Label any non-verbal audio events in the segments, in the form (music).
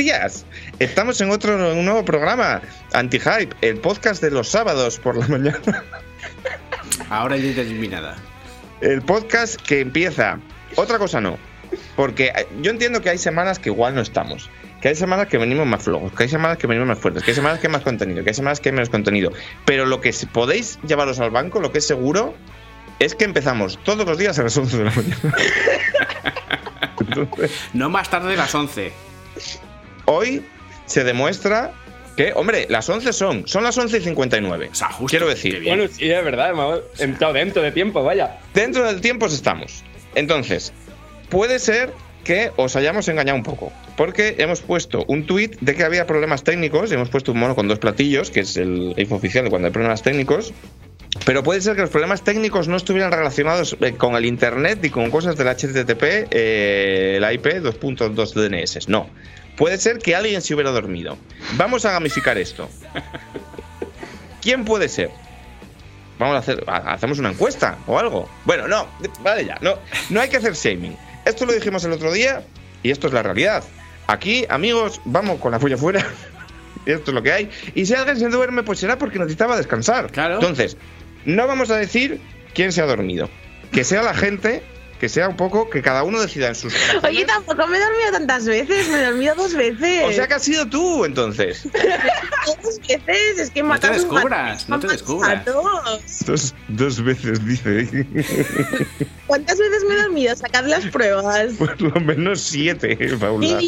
Días. Estamos en otro un nuevo programa, Anti-Hype, el podcast de los sábados por la mañana. Ahora ya nada. El podcast que empieza. Otra cosa no. Porque yo entiendo que hay semanas que igual no estamos. Que hay semanas que venimos más flojos, que hay semanas que venimos más fuertes, que hay semanas que hay más contenido, que hay semanas que hay menos contenido. Pero lo que podéis llevaros al banco, lo que es seguro, es que empezamos todos los días a las 11 de la mañana. (laughs) no más tarde de las 11. Hoy se demuestra que, hombre, las 11 son, son las 11 y 59. quiero decir. Bueno, sí, es verdad, hemos entrado dentro de tiempo, vaya. Dentro del tiempo estamos. Entonces, puede ser que os hayamos engañado un poco, porque hemos puesto un tweet de que había problemas técnicos, y hemos puesto un mono con dos platillos, que es el info oficial de cuando hay problemas técnicos, pero puede ser que los problemas técnicos no estuvieran relacionados eh, con el Internet y con cosas del HTTP, eh, el IP 2.2 DNS. No. Puede ser que alguien se hubiera dormido. Vamos a gamificar esto. ¿Quién puede ser? Vamos a hacer, hacemos una encuesta o algo. Bueno, no, vale ya, no, no hay que hacer shaming. Esto lo dijimos el otro día y esto es la realidad. Aquí, amigos, vamos con la fulla fuera. (laughs) esto es lo que hay. Y si alguien se duerme, pues será porque necesitaba descansar. Claro. Entonces, no vamos a decir quién se ha dormido. Que sea la gente que sea un poco que cada uno decida en sus Oye, tampoco me he dormido tantas veces, me he dormido dos veces. O sea que has sido tú, entonces. (laughs) dos veces, es que No te descubras, no te descubras. Dos, dos veces, dice. ¿Cuántas veces me he dormido? Sacad las pruebas. Por lo menos siete, Paula.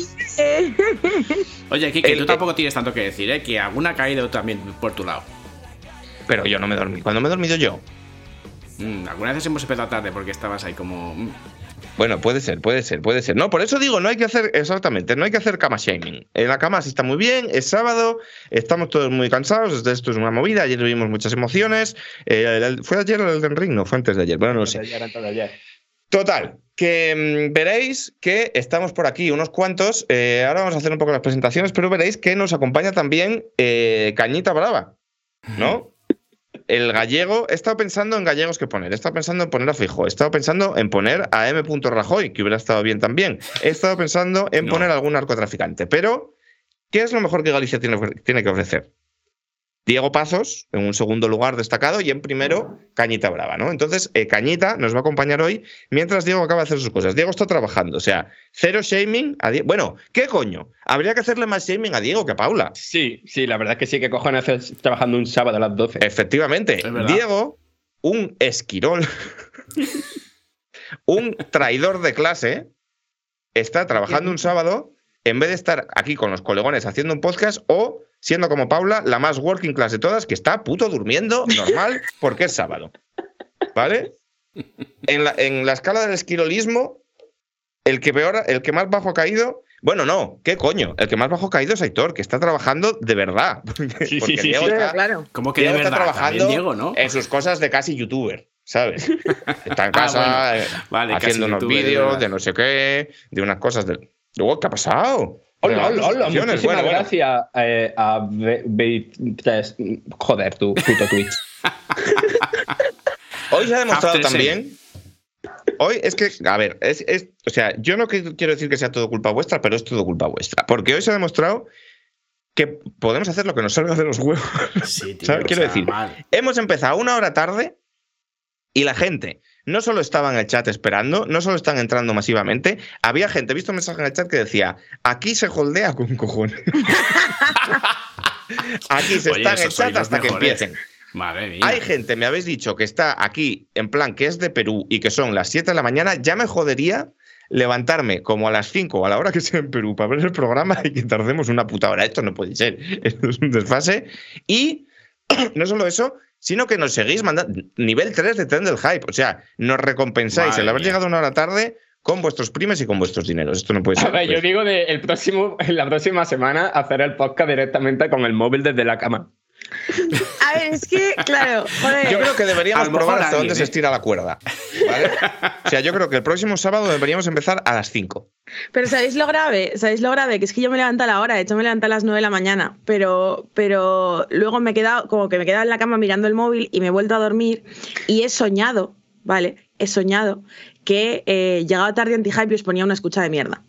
Oye, Kiki, tú tampoco tienes tanto que decir, ¿eh? Que alguna ha caído también por tu lado. Pero yo no me dormí. ¿Cuándo me he dormido yo? Mm, algunas veces hemos empezado tarde porque estabas ahí como. Mm. Bueno, puede ser, puede ser, puede ser. No, por eso digo, no hay que hacer, exactamente, no hay que hacer cama shaming. En la cama sí está muy bien, es sábado, estamos todos muy cansados, esto es una movida, ayer tuvimos muchas emociones. Eh, ¿Fue ayer el del Ring? No, fue antes de ayer, bueno, no lo sé. Total, que mm, veréis que estamos por aquí unos cuantos. Eh, ahora vamos a hacer un poco las presentaciones, pero veréis que nos acompaña también eh, Cañita Brava, ¿no? El gallego, he estado pensando en gallegos que poner, he estado pensando en poner a Fijo, he estado pensando en poner a M. Rajoy, que hubiera estado bien también, he estado pensando en poner a algún narcotraficante, pero ¿qué es lo mejor que Galicia tiene, tiene que ofrecer? Diego Pazos en un segundo lugar destacado y en primero Cañita Brava, ¿no? Entonces, eh, Cañita nos va a acompañar hoy mientras Diego acaba de hacer sus cosas. Diego está trabajando, o sea, cero shaming a Diego. Bueno, ¿qué coño? Habría que hacerle más shaming a Diego que a Paula. Sí, sí, la verdad es que sí, que cojones hacer trabajando un sábado a las 12. Efectivamente, Diego, un esquirol, (laughs) un traidor de clase, está trabajando un sábado en vez de estar aquí con los colegones haciendo un podcast o siendo como Paula, la más working class de todas, que está puto durmiendo normal (laughs) porque es sábado. ¿Vale? En la, en la escala del esquirolismo, el que peor, el que más bajo ha caído. Bueno, no, ¿qué coño? El que más bajo ha caído es Aitor, que está trabajando de verdad. (laughs) Sí, sí, sí, claro. ¿Cómo que de verdad? está trabajando en sus cosas de casi youtuber, ¿sabes? (laughs) Está en ah, casa eh, haciendo unos vídeos de no sé qué, de unas cosas de. Luego, ¿qué ha pasado? Hola, hola, hola. Muchísimas bueno, gracias eh, a Joder, tu puto Twitch. (laughs) Hoy se ha demostrado también. Hoy es que, a ver, es, o sea, yo no quiero decir que sea todo culpa vuestra, pero es todo culpa vuestra. Porque hoy se ha demostrado que podemos hacer lo que nos salga de los huevos. Sí, (laughs) tío, Quiero decir, hemos empezado una hora tarde y la gente no solo estaba en el chat esperando, no solo están entrando masivamente, había gente, he visto un mensaje en el chat que decía, aquí se holdea con cojones. (laughs) aquí se está en el chat hasta que empiecen. Madre mía. Hay gente, me habéis dicho, que está aquí en plan que es de Perú y que son las 7 de la mañana, ya me jodería levantarme como a las 5 o a la hora que sea en Perú para ver el programa y que tardemos una puta hora. Esto no puede ser. (laughs) Esto es un desfase. Y (clears throat) no solo eso, sino que nos seguís mandando nivel 3 de tren del hype. O sea, nos recompensáis el haber llegado una hora tarde con vuestros primes y con vuestros dineros. Esto no puede (laughs) ser. A ver, yo digo de el próximo, (laughs) la próxima semana hacer el podcast directamente con el móvil desde la cama. A ver, es que, claro, joder. Yo creo que deberíamos probar hasta dónde se estira la cuerda. ¿vale? O sea, yo creo que el próximo sábado deberíamos empezar a las 5. Pero ¿sabéis lo grave? ¿Sabéis lo grave? Que es que yo me levanto a la hora, de hecho me levanto a las 9 de la mañana, pero, pero luego me he quedado, como que me he quedado en la cama mirando el móvil y me he vuelto a dormir y he soñado, ¿vale? He soñado que eh, llegaba tarde anti-hype y os ponía una escucha de mierda.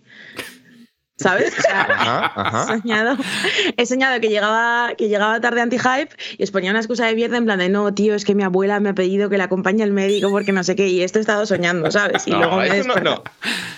¿Sabes? O sea, Ajá, he soñado, he soñado que llegaba, que llegaba tarde anti-hype y os ponía una excusa de mierda en plan de no, tío, es que mi abuela me ha pedido que la acompañe al médico porque no sé qué, y esto he estado soñando, ¿sabes? Y luego No, me he eso no, no.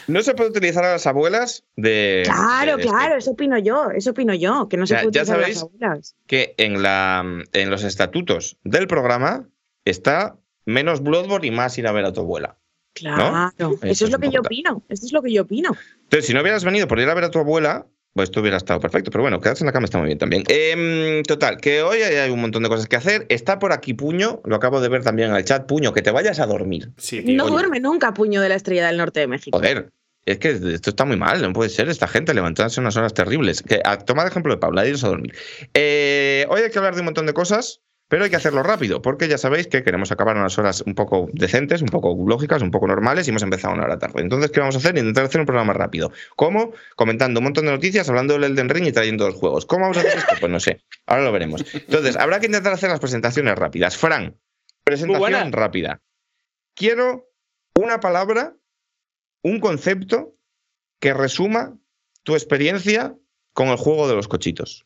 No se puede utilizar a las abuelas de. Claro, de- claro, eso opino yo, eso opino yo, que no se Ya- puede ya utilizar a sabéis las abuelas. que en, la, en los estatutos del programa está menos Bloodborne y más ir a ver a tu abuela. Claro, Eso eso es lo que yo opino, esto es lo que yo opino. Entonces, si no hubieras venido por ir a ver a tu abuela, pues esto hubiera estado perfecto. Pero bueno, quedarse en la cama está muy bien también. Em, total, que hoy hay un montón de cosas que hacer. Está por aquí Puño, lo acabo de ver también en el chat. Puño, que te vayas a dormir. Sí, tío. No oye. duerme nunca puño de la estrella del norte de México. Joder, es que esto está muy mal, no puede ser esta gente levantarse unas horas terribles. Que, a, toma de ejemplo de Paula, iros a dormir. Eh, hoy hay que hablar de un montón de cosas, pero hay que hacerlo rápido, porque ya sabéis que queremos acabar unas horas un poco decentes, un poco lógicas, un poco normales y hemos empezado una hora tarde. Entonces, ¿qué vamos a hacer? Intentar hacer un programa rápido. ¿Cómo? Comentando un montón de noticias, hablando del Elden Ring y trayendo los juegos. ¿Cómo vamos a hacer esto? Pues no sé. Ahora lo veremos. Entonces, habrá que intentar hacer las presentaciones rápidas. Fran, presentación rápida. Quiero una palabra, un concepto que resuma tu experiencia con el juego de los cochitos.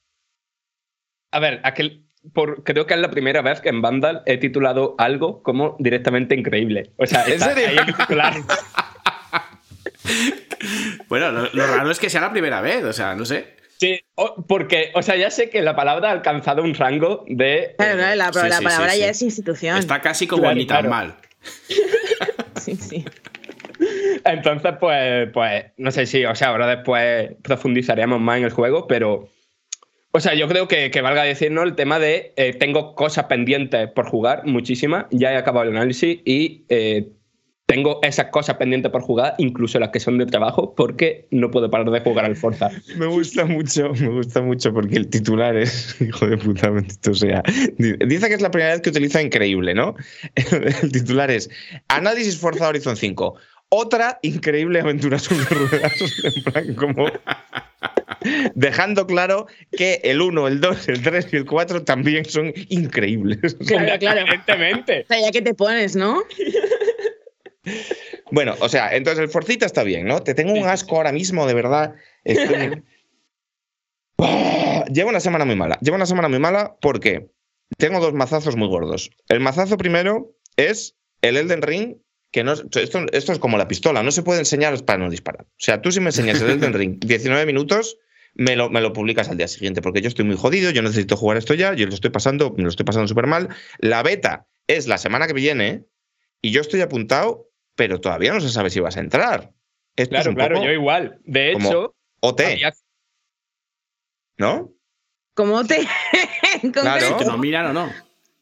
A ver, aquel, por, creo que es la primera vez que en Vandal he titulado algo como directamente increíble. O sea, ¿En está serio? ahí el titular. (laughs) Bueno, lo, lo raro es que sea la primera vez, o sea, no sé. Sí, o- porque, o sea, ya sé que la palabra ha alcanzado un rango de. Claro, claro, la, Sí, la sí, palabra sí, ya sí. es institución. Está casi como Claro, ni tan claro. mal. (laughs) Sí, sí. Entonces, pues, pues, no sé si, o sea, ahora después profundizaremos más en el juego, pero. O sea, yo creo que, que valga decirnos el tema de eh, tengo cosas pendientes por jugar, muchísimas. Ya he acabado el análisis y eh, tengo esas cosas pendientes por jugar, incluso las que son de trabajo, porque no puedo parar de jugar al Forza. (laughs) Me gusta mucho, me gusta mucho porque el titular es, (laughs) hijo de puta, bendito sea. Dice que es la primera vez que utiliza increíble, ¿no? (laughs) El titular es Análisis Forza Horizon 5. Otra increíble aventura sobre ruedas. En plan, como dejando claro que el 1, el 2, el 3 y el 4 también son increíbles. (laughs) Claro, claro. Evidentemente. O sea, ya que te pones, ¿no? (laughs) Bueno, o sea, entonces el Forcita está bien, ¿no? Te tengo un asco ahora mismo, de verdad. Estoy-. (laughs) Llevo una semana muy mala. Llevo una semana muy mala porque tengo dos mazazos muy gordos. El mazazo primero es el Elden Ring, que no, esto, esto es como la pistola, no se puede enseñar para no disparar. O sea, tú si me enseñas el Elden Ring 19 minutos, me lo, me lo publicas al día siguiente, porque yo estoy muy jodido, yo necesito jugar esto ya, yo lo estoy pasando, me lo estoy pasando súper mal. La beta es la semana que viene y yo estoy apuntado, pero todavía no se sabe si vas a entrar. Esto es Claro, un claro, poco yo igual. De como hecho, OT, había- ¿no? ¿Cómo te.? (laughs) ¿Con Claro. te lo miran o no.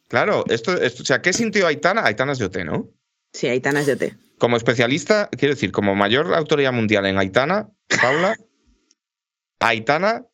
Claro, esto, esto- o sea, ¿qué sintió Aitana? Aitana es de OT, ¿no? Sí, Aitana es de T. Como especialista, quiero decir, como mayor autoridad mundial en Aitana, Paula, (laughs) Aitana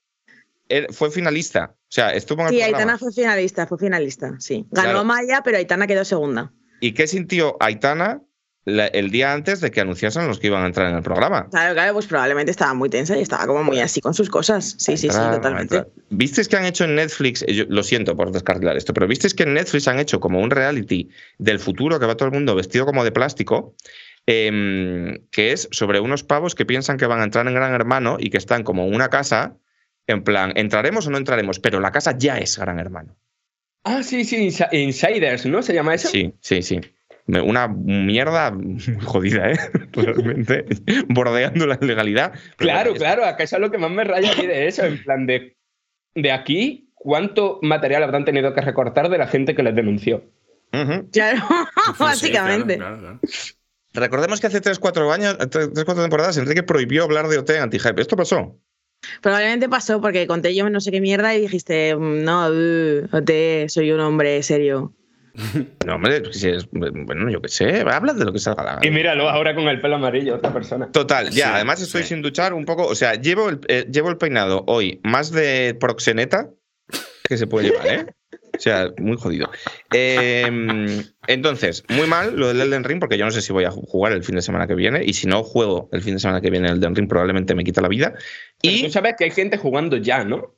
fue finalista. O sea, estuvo en el Sí, programa. Aitana fue finalista, fue finalista, sí. Ganó Claro. Maya, pero Aitana quedó segunda. ¿Y qué sintió Aitana la- el día antes de que anunciasen los que iban a entrar en el programa? Claro, claro, pues probablemente estaba muy tensa y estaba como muy así con sus cosas. Sí, sí, sí, totalmente. ¿Visteis que han hecho en Netflix? eh, yo- lo siento por descarrilar esto, pero ¿visteis que en Netflix han hecho como un reality del futuro que va todo el mundo vestido como de plástico? em, que es sobre unos pavos que piensan que van a entrar en Gran Hermano y que están como en una casa, en plan, ¿entraremos o no entraremos? Pero la casa ya es Gran Hermano. Ah, sí, sí, Insi- Insiders, ¿no? ¿Se llama eso? Sí, sí, sí. Una mierda muy jodida, ¿eh? (laughs) Realmente, bordeando la ilegalidad. Pero Claro, bueno, claro, acá eso es lo que más me raya aquí de eso, en plan de, de aquí, ¿cuánto material habrán tenido que recortar de la gente que les denunció? Claro, (laughs) Sí, claro, básicamente. claro, claro. Recordemos que hace 3-4 años, 3-4 temporadas, Enrique prohibió hablar de OT en anti-hype. ¿Esto pasó? Probablemente pasó porque conté yo no sé qué mierda y dijiste, "Mm, no, uh, OT, soy un hombre serio. (laughs) No, hombre, si es- bueno, yo qué sé, habla de lo que salga la gana. Y míralo ahora con el pelo amarillo, otra persona. Total, ya, Sí, además estoy sí. sin duchar un poco, o sea, llevo el, eh, llevo el peinado hoy más de proxeneta que se puede llevar, ¿eh? O sea, muy jodido. Eh, entonces, muy mal lo del Elden Ring, porque yo no sé si voy a ju- jugar el fin de semana que viene, y si no juego el fin de semana que viene el Elden Ring, probablemente me quita la vida. Pero Y tú sabes que hay gente jugando ya, ¿no?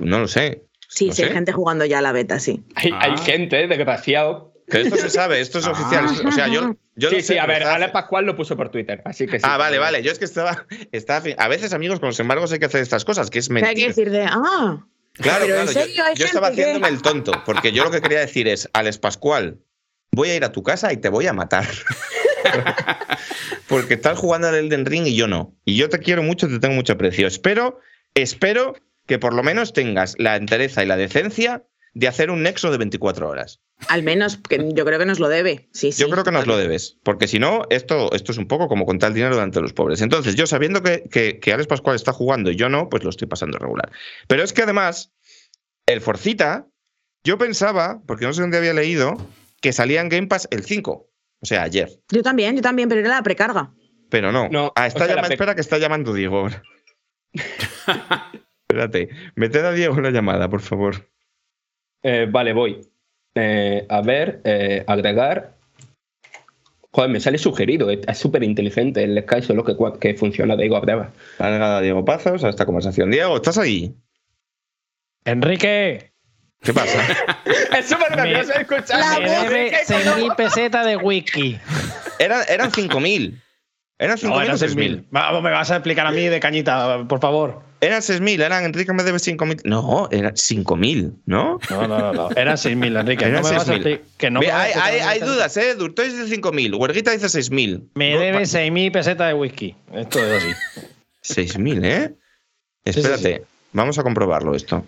no lo sé. Sí, No sí, hay sé. gente jugando ya a la beta, sí. Hay, Ah. hay gente, desgraciado, Que esto se sabe, esto es oficial. esto- o sea, yo, yo sí, lo sí, sé, a ver, Alex Pascual lo puso por Twitter, así que sí. Ah, vale, vale. Yo es que estaba, estaba. A veces, amigos, con los embargos hay que hacer estas cosas, que es sea, hay que decir de, ah, Claro, Pero claro. yo- serio, hay yo, estaba que- haciéndome el tonto, porque yo lo que quería decir es, Alex Pascual, voy a ir a tu casa y te voy a matar. (laughs) porque estás jugando al Elden Ring y yo no. Y yo te quiero mucho, te tengo mucho aprecio. Espero, espero que por lo menos tengas la entereza y la decencia de hacer un nexo de 24 horas. al menos que yo creo que nos lo debe. Sí, sí. Yo creo que nos lo debes, porque si no, esto, esto es un poco como contar el dinero delante de los pobres. Entonces, yo sabiendo que, que, que Alex Pascual está jugando y yo no, pues lo estoy pasando regular. Pero es que además, el Forcita, yo pensaba, porque no sé dónde había leído, que salía en Game Pass el 5, o sea, ayer. Yo también, yo también, pero era la precarga. Pero no. No, ah, está o sea, la llama- pe- espera que está llamando Diego. (laughs) Espérate, meted a Diego en la llamada, por favor. Eh, vale, voy. Eh, a ver, eh, agregar. Joder, me sale sugerido. Es es súper inteligente el Sky, solo que, funciona Diego Abreva. Agregada a Diego Pazos a esta conversación. Diego, ¿estás ahí? Enrique, ¿Qué pasa? (laughs) es súper gracioso escuchar. me debe 6.000 pesetas de whisky. Eran, eran 5.000. Eran 5.000 No, eran 6.000. 6.000. Vamos, me vas a explicar a mí de cañita, por favor. Eran 6.000, eran Enrique me debe 5.000. No, eran 5.000, ¿no? No, no, no. no. Eran 6.000, Enrique. Eran no me vas a 6.000. expli- que no me Ve, hay, hay- hay dudas, ¿eh? Durtoy dice 5.000, Huerguita dice 6.000. Me No, debe pa- 6.000 pesetas de whisky. Esto es así. 6.000, ¿eh? sí, Espérate, vamos a comprobarlo esto.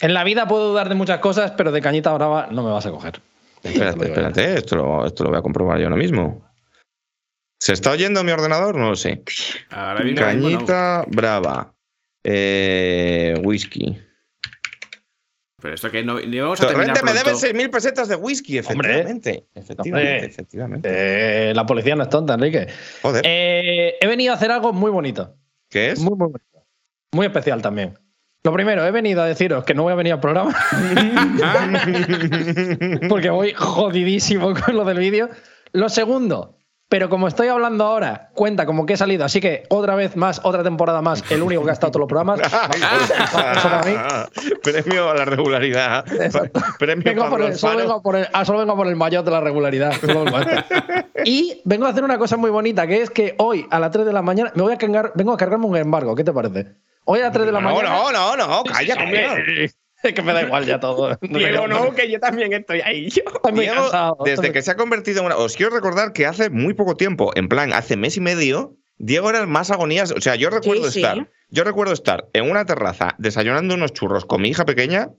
En la vida puedo dudar de muchas cosas, pero de cañita brava no me vas a coger. Espérate, espérate, esto lo, esto lo voy a comprobar yo ahora mismo. ¿Se está oyendo mi ordenador? No lo sé. Ahora no. Cañita brava. Eh, whisky. Pero esto que no, ni vamos a terminar Torrente me debe pronto. 6.000 pesetas de whisky, Hombre. Efectivamente, Hombre. efectivamente. Eh, la policía no es tonta, Enrique. Joder, Eh, he venido a hacer algo muy bonito. ¿qué es? Muy, muy bonito. Muy especial también. Lo primero, he venido a deciros que no voy a venir al programa (laughs) (laughs) porque voy jodidísimo con lo del vídeo. Lo segundo, pero como estoy hablando ahora, cuenta como que he salido, así que otra vez más, otra temporada más, el único que ha estado en todos los programas. (laughs) Premio a la regularidad. Exacto. Premio Vengo por el- solo, Alfaro. vengo a por el, ah, solo vengo por el maillot de la regularidad. (laughs) y vengo a hacer una cosa muy bonita, que es que hoy a las 3 de la mañana me voy a cargar, vengo a cargarme un embargo. ¿Qué te parece? Hoy a las 3 de la No, mañana. no, no, no, calla, coño. Es que me da igual ya todo. Diego, (laughs) no, que yo también estoy ahí. Yo. Diego, desde que se ha convertido en una. Os quiero recordar que hace muy poco tiempo, en plan, hace mes y medio, Diego era el más agonías. O sea, yo recuerdo sí. estar. Yo recuerdo estar en una terraza desayunando unos churros con mi hija pequeña.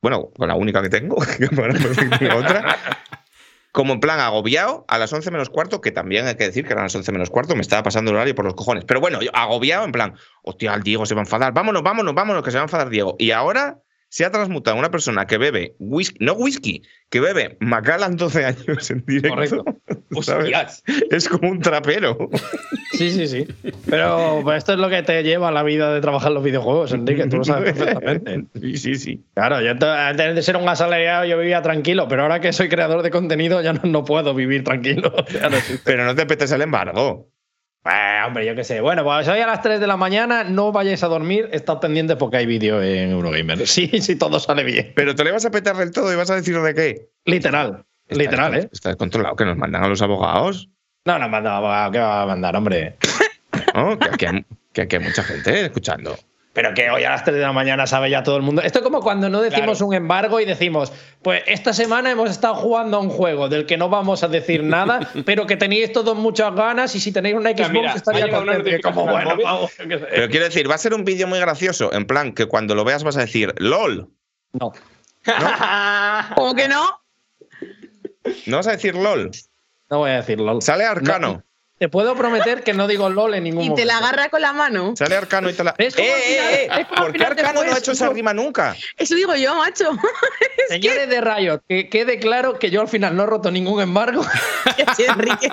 Bueno, con la única que tengo, (laughs) que tengo otra. Como en plan agobiado a las 11 menos cuarto, que también hay que decir que eran las 11 menos cuarto, me estaba pasando el horario por los cojones. Pero bueno, yo agobiado en plan, hostia, el Diego se va a enfadar, vámonos, vámonos, vámonos, que se va a enfadar Diego. Y ahora se ha transmutado una persona que bebe whisky, no whisky, que bebe Macallan 12 años en directo. Correcto. (laughs) Es como un trapero. Sí, sí, sí. Pero pues, esto es lo que te lleva a la vida de trabajar los videojuegos, Enrique. Tú lo sabes (laughs) perfectamente. Sí, sí, sí. Claro, yo antes de ser un asalariado yo vivía tranquilo, pero ahora que soy creador de contenido ya no, no puedo vivir tranquilo. Pero no te petes el embargo. Eh, hombre, yo qué sé. Bueno, pues hoy a las 3 de la mañana no vayáis a dormir, estad pendientes porque hay vídeo en Eurogamer. (laughs) Sí, sí, todo sale bien. Pero te le vas a petar del todo y vas a decir de qué. Literal. Literal, ¿eh? Estás controlado, que nos mandan a los abogados. No, no, manda, abogado, ¿qué va a mandar, hombre? ¿no? Que, aquí hay, que aquí hay mucha gente escuchando. Pero que hoy a las 3 de la mañana sabe ya todo el mundo. Esto es como cuando no decimos Claro. un embargo y decimos, pues esta semana hemos estado jugando a un juego del que no vamos a decir nada, (laughs) pero que tenéis todos muchas ganas y si tenéis una Xbox mira, estaría contento. Como, bueno, vamos. Pero quiero decir, va a ser un vídeo muy gracioso, en plan que cuando lo veas vas a decir LOL. No. (laughs) ¿Cómo que no? No vas a decir LOL. No voy a decirlo. Sale Arcano. Te puedo prometer que no digo LOL en ningún Y momento. te la agarra con la mano. Sale Arcano y te la. ¡Eh, eh, eh! ¿Por qué Arcano no ha hecho esa rima nunca? Eso digo yo, macho. (laughs) Señores de Riot, que quede claro que yo al final no he roto ningún embargo. (laughs) Enrique.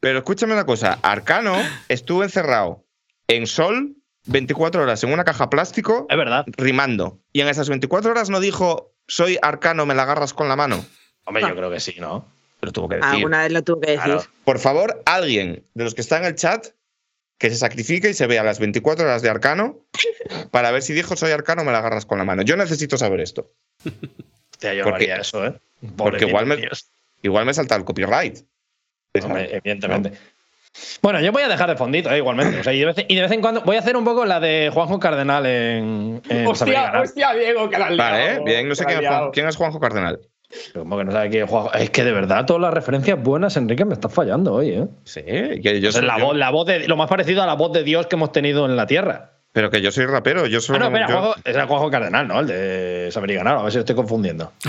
Pero escúchame una cosa: Arcano estuvo encerrado en Sol 24 horas en una caja plástico Es verdad. rimando. Y en esas 24 horas no dijo, soy Arcano, me la agarras con la mano. Hombre, yo creo que sí, ¿no? Lo tuvo que decir. Alguna vez lo tuve que decir. Claro. Por favor, alguien de los que está en el chat que se sacrifique y se vea las 24 horas de Arcano para ver si dijo soy Arcano me la agarras con la mano. Yo necesito saber esto. (laughs) Yo Porque- eso, ¿eh? porque igual me- Igual me salta el copyright. Hombre, evidentemente. Bueno, yo voy a dejar de fondito, ¿eh? igualmente. O sea, y, de vez, y de vez en cuando voy a hacer un poco la de Juanjo Cardenal en, en Hostia, hostia, Diego, que la has Vale, liado, ¿eh? bien, no sé quién es Juanjo Cardenal. Como que no sabe quién es Juanjo. Es que de verdad todas las referencias buenas, Enrique, me estás fallando hoy, ¿eh? Sí, que yo soy, la, yo- voz, la voz de, lo más parecido a la voz de Dios que hemos tenido en la Tierra. pero que yo soy rapero. Yo soy. Ah, no, espera, yo- Juanjo, es el Juanjo Cardenal, ¿no? El de Saber y Ganar, a ver si lo estoy confundiendo. (laughs)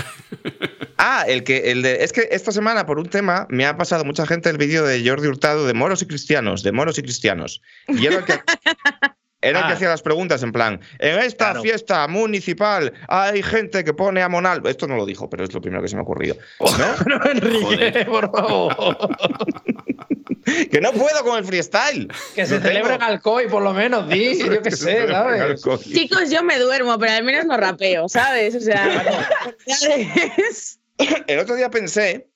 Ah, el que, el de. Es que esta semana, por un tema, me ha pasado mucha gente el vídeo de Jordi Hurtado de moros y cristianos, de moros y cristianos. Y era el que. (laughs) Era el que Ah. hacía las preguntas en plan, en esta Claro. fiesta municipal hay gente que pone a Monal. Esto no lo dijo, pero es lo primero que se me ha ocurrido. ¿No? (laughs) No, Enrique, por favor. (laughs) que no puedo con el freestyle. Que se Lo celebra en. Alcoy, por lo menos, di, (laughs) yo qué sé, ¿sabes? Chicos, yo me duermo, pero al menos no rapeo, ¿sabes? O sea, El otro día pensé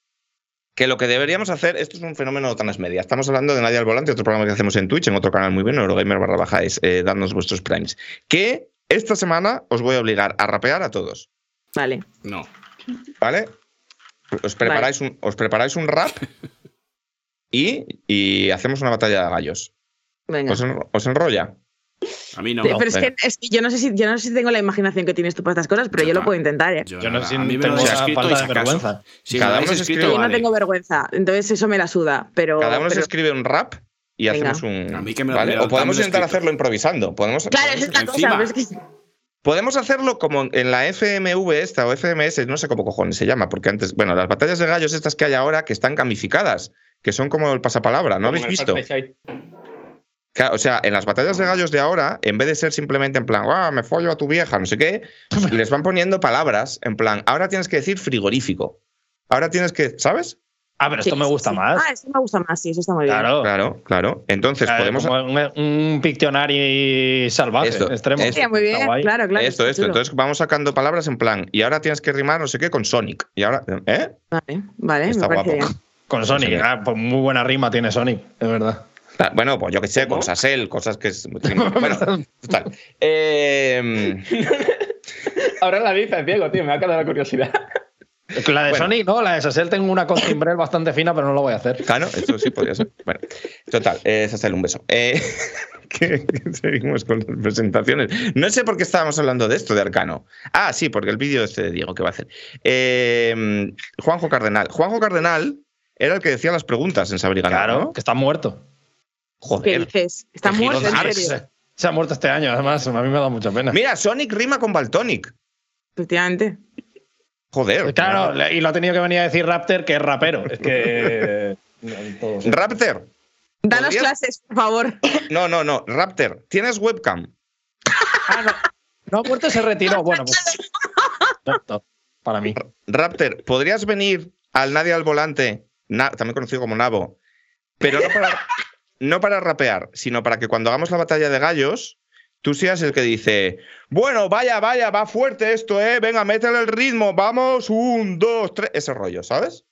que lo que deberíamos hacer, esto es un fenómeno de tanas media. Estamos hablando de Nadie al Volante, otro programa que hacemos en Twitch, en otro canal muy bueno, Eurogamer barra baja es eh, vuestros primes. Que esta semana os voy a obligar a rapear a todos, Vale. No. ¿vale? Os preparáis, un, os preparáis un rap y, y hacemos una batalla de gallos. Venga. ¿Os, en- os enrolla? A mí no. pero es que, es que yo no sé si yo no sé si tengo la imaginación que tienes tú para estas cosas, pero Yo yo lo puedo intentar, ¿eh? Yo, Yo no sé a mí si me tengo escrito y vergüenza. Si Cada uno se escribe- Yo no vale. tengo vergüenza, entonces eso me la suda, pero, Cada uno se escribe un rap y Venga. hacemos un. A mí que me lo- ¿vale? me lo- O podemos intentar escrito. hacerlo improvisando. Podemos, Claro, podemos- es la cosa, encima. pero es que Podemos hacerlo como en la FMV esta o FMS, no sé cómo cojones se llama, porque antes, bueno, las batallas de gallos estas que hay ahora que están gamificadas, que son como el pasapalabra, ¿no habéis visto? Claro, O sea, en las batallas de gallos de ahora, en vez de ser simplemente en plan, ah, me follo a tu vieja, no sé qué, (laughs) les van poniendo palabras en plan, ahora tienes que decir frigorífico. Ahora tienes que, ¿sabes? Ah, pero esto Sí, me gusta sí. más. Ah, eso me gusta más, sí, eso está muy bien. Claro. Claro, claro. Entonces Claro, podemos como un, un Pictionary salvaje, Esto, extremo. esto. Sí, muy bien, guay. claro, claro. esto, está esto. chulo. Entonces vamos sacando palabras en plan, y ahora tienes que rimar no sé qué con Sonic. Y ahora, ¿eh? Vale, vale, Está me parece guapo. bien. Con Sonic. Ah, pues muy buena rima tiene Sonic, es verdad. Bueno, pues yo qué sé, con Sasel, cosas que es. (laughs) Bueno, total. Eh, (laughs) Ahora la dices, Diego, tío, me ha quedado la curiosidad. La de Bueno. Sonic, no, la de Sassel tengo una con timbrel bastante fina, pero no lo voy a hacer. claro, esto sí podría ser. Bueno, total, eh, Sasel, un beso. Eh, que- (laughs) que seguimos con las presentaciones. No sé por qué estábamos hablando de esto, de Arcano. Ah, sí, porque el vídeo este de Diego que va a hacer. Eh, Juanjo Cardenal. Juanjo Cardenal era el que decía las preguntas en Saber y Ganar, Claro, ¿no? que está muerto. ¿Qué Joder. dices? Está Qué muerto, en serio. Se ha muerto este año, además. A mí me da mucha pena. Mira, Sonic rima con Baltonic. Efectivamente. Joder. Claro, le- y lo ha tenido que venir a decir Raptor, que es rapero. Es que. (laughs) Raptor. Danos ¿Podrías? clases, por favor. No, no, no. Raptor, ¿tienes webcam? No ha muerto, se retiró. Bueno, pues. Perfecto, Para mí. Raptor, ¿podrías venir al Nadie al Volante, na- también conocido como Nabo, pero no para, no para rapear, sino para que cuando hagamos la batalla de gallos, tú seas el que dice, bueno, vaya, vaya, va fuerte esto, ¿eh? Venga, métele el ritmo, vamos, un, dos, tres, ese rollo, ¿sabes?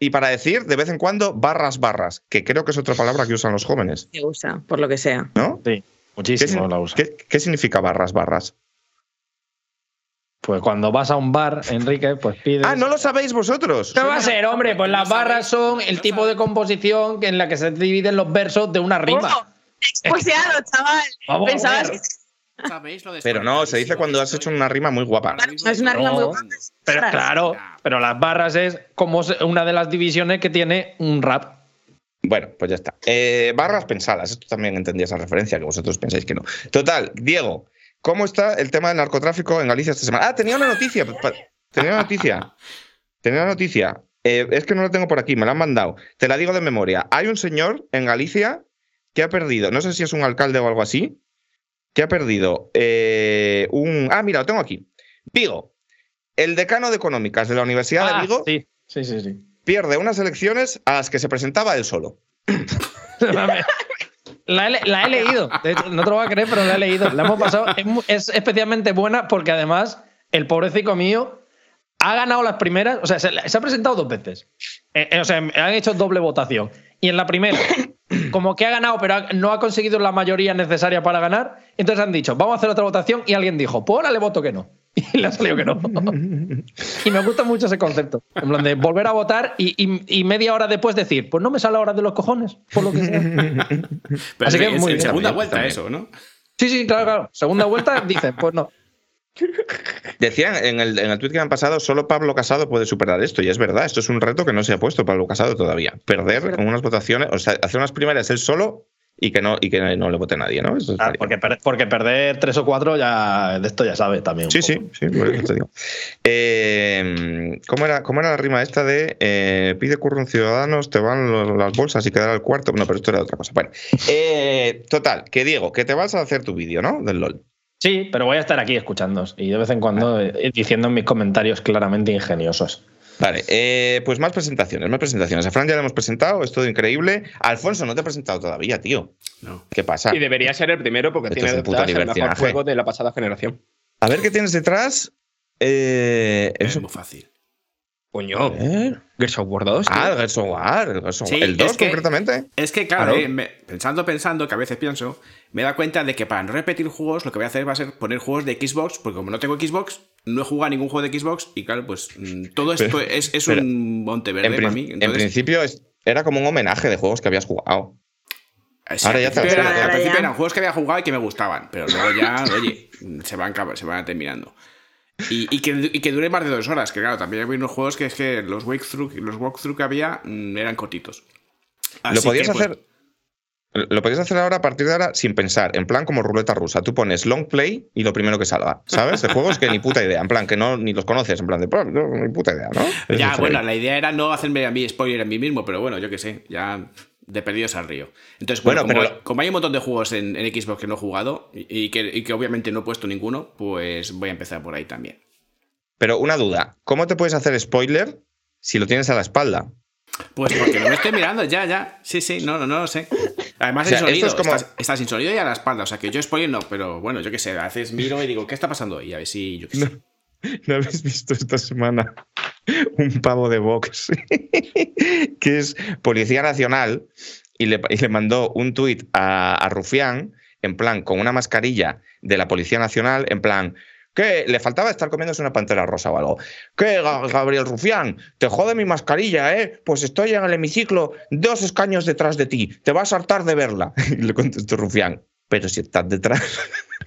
Y para decir, de vez en cuando, barras, barras, que creo que es otra palabra que usan los jóvenes, Me gusta, por lo que sea. ¿no? Sí, ¿Qué, muchísimo la usa. qué- qué significa barras, barras? Pues cuando vas a un bar, Enrique, pues pides. Ah, no lo sabéis vosotros. ¿Qué va a ser, hombre? Pues las barras son el tipo de composición en la que se dividen los versos de una rima. Oh, exposeado, chaval. Vamos Pensabas que ¿Sabéis lo Pero no, se dice cuando has hecho una rima muy guapa. es una rima muy guapa. Pero claro, pero las barras es como una de las divisiones que tiene un rap. Bueno, pues ya está. Eh, barras pensadas. Esto también entendía esa referencia, que vosotros pensáis que no. Total, Diego, ¿cómo está el tema del narcotráfico en Galicia esta semana? Ah, tenía una noticia. Tenía una noticia. Tenía una noticia. Eh, es que no la tengo por aquí, me la han mandado. Te la digo de memoria. Hay un señor en Galicia que ha perdido, no sé si es un alcalde o algo así, que ha perdido eh, un. Ah, mira, lo tengo aquí. Vigo. El decano de económicas de la Universidad Ah, de Vigo sí, sí. sí. pierde unas elecciones a las que se presentaba él solo. (laughs) (laughs) La he, la he leído. De hecho, no te lo vas a creer, pero la he leído. La hemos pasado. Es, especialmente buena porque además el pobrecito mío ha ganado las primeras. O sea, se, se ha presentado dos veces. Eh, eh, o sea, han hecho doble votación. Y en la primera, (clears throat) como que ha ganado, pero ha- no ha conseguido la mayoría necesaria para ganar, entonces han dicho, vamos a hacer otra votación. Y alguien dijo, pues ahora le voto que no. (laughs) Y le ha salido que no. (laughs) Y me gusta mucho ese concepto. En plan de volver a votar y, y- y media hora después decir, pues no me sale ahora de los cojones, por lo que sea. Pero Así que es muy en bien. segunda vuelta también. eso, ¿no? Sí, sí, claro, claro. Segunda vuelta dicen, pues no. Decían en el, en el tweet que han pasado, solo Pablo Casado puede superar esto. Y es verdad, esto es un reto que no se ha puesto Pablo Casado todavía. Perder en unas votaciones, o sea, hacer unas primarias él solo y que no, y que no le vote nadie, ¿no? Eso Ah, porque, per- porque perder tres o cuatro ya de esto ya sabe también. un Sí, poco. sí, sí, por eso te digo. Eh, ¿cómo, era, ¿Cómo era la rima esta de eh, pide curro en Ciudadanos, te van los- las bolsas y quedará el cuarto? No, pero esto era otra cosa. Bueno, eh, total, que Diego, que te vas a hacer tu vídeo, ¿no? Del LOL. Sí, pero voy a estar aquí escuchándoos y de vez en cuando diciendo mis comentarios claramente ingeniosos. Vale, eh, pues más presentaciones, más presentaciones. A Fran ya le hemos presentado, es todo increíble. Alfonso, no te he presentado todavía, tío. No. ¿Qué pasa? Y debería ser el primero porque Esto tiene detrás el mejor juego de la pasada generación. A ver qué tienes detrás. Eh, Es muy fácil. Coño, ver. Gears of War 2. tío. Ah, el Gears of War, el Gears of War. Sí, el 2 es que- concretamente. Es que, claro, Claro. eh, me- pensando, pensando, que a veces pienso, me da cuenta de que para no repetir juegos, lo que voy a hacer va a ser poner juegos de Xbox, porque como no tengo Xbox, no he jugado a ningún juego de Xbox, y claro, pues mm, todo esto Pero- es, es pero- un monte verde para mí. en principio es- era como un homenaje de juegos que habías jugado. eh, sí, ahora ya principio, era- al principio eran juegos que había jugado y que me gustaban, pero luego ya, oye, se van, se van terminando. Y, y que, y que dure más de dos horas, que claro, también había unos juegos que es que los walkthrough, los walkthrough que había mm, eran cortitos. lo podías que, pues, hacer. Lo podías hacer ahora a partir de ahora sin pensar, en plan como ruleta rusa. Tú pones long play y lo primero que salga, ¿sabes? De juegos que ni puta idea, en plan que no ni los conoces, en plan de, "Pues, no, ni puta idea, ¿no? Es Ya, bueno, la idea era no hacerme a mí spoiler a mí mismo, pero bueno, yo qué sé, ya de perdidos al río. Entonces, bueno, Bueno, como, pero- como hay un montón de juegos en, en Xbox que no he jugado y, que, y que obviamente no he puesto ninguno, pues voy a empezar por ahí también. Pero una duda, ¿cómo te puedes hacer spoiler si lo tienes a la espalda? Pues porque no me estoy mirando, ya, ya. Sí, sí, no, no, no lo sé. Además, O sea, sin esto sonido. es como- Estás, estás sin sonido y a la espalda. O sea, que yo spoiler no, pero bueno, yo qué sé. A veces miro y digo, ¿qué está pasando? Y a ver si yo qué sé. ¿No (laughs) habéis visto esta semana un pavo de Vox (laughs) que es Policía Nacional y le, y le mandó un tuit a, a Rufián en plan con una mascarilla de la Policía Nacional en plan que le faltaba estar comiéndose una pantera rosa o algo. ¿Qué, Ga- Gabriel Rufián? Te jode mi mascarilla, ¿eh? Pues estoy en el hemiciclo dos escaños detrás de ti. Te vas a hartar de verla. (laughs) Y le contestó Rufián. Pero si estás detrás,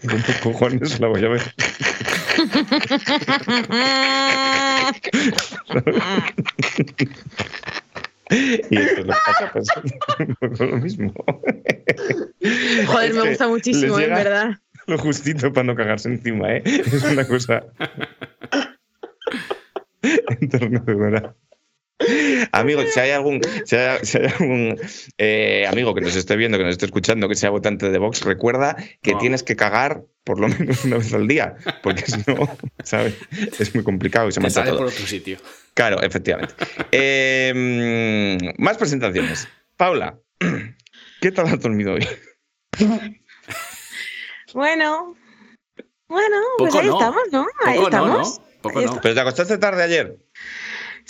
¿cómo cojones la voy a ver? Y esto es lo pasa, pues, (laughs) lo mismo. Joder, Es me gusta muchísimo, les en verdad. Lo justito para no cagarse encima, ¿eh? Es una cosa (laughs) (laughs) enternecedora. (laughs) Amigos, si hay algún, si hay, si hay algún eh, amigo que nos esté viendo, que nos esté escuchando, que sea votante de Vox, recuerda que No. tienes que cagar por lo menos una vez al día, porque si no, (laughs) ¿sabes? Es muy complicado y se Te sale todo. por otro sitio. Claro, efectivamente. Eh, más presentaciones. Paula, ¿qué tal has dormido hoy? Bueno. Bueno, pues ahí no. estamos, ¿no? Ahí Poco no, estamos. ¿no? Poco Ahí no. está- ¿Pero te acostaste tarde ayer?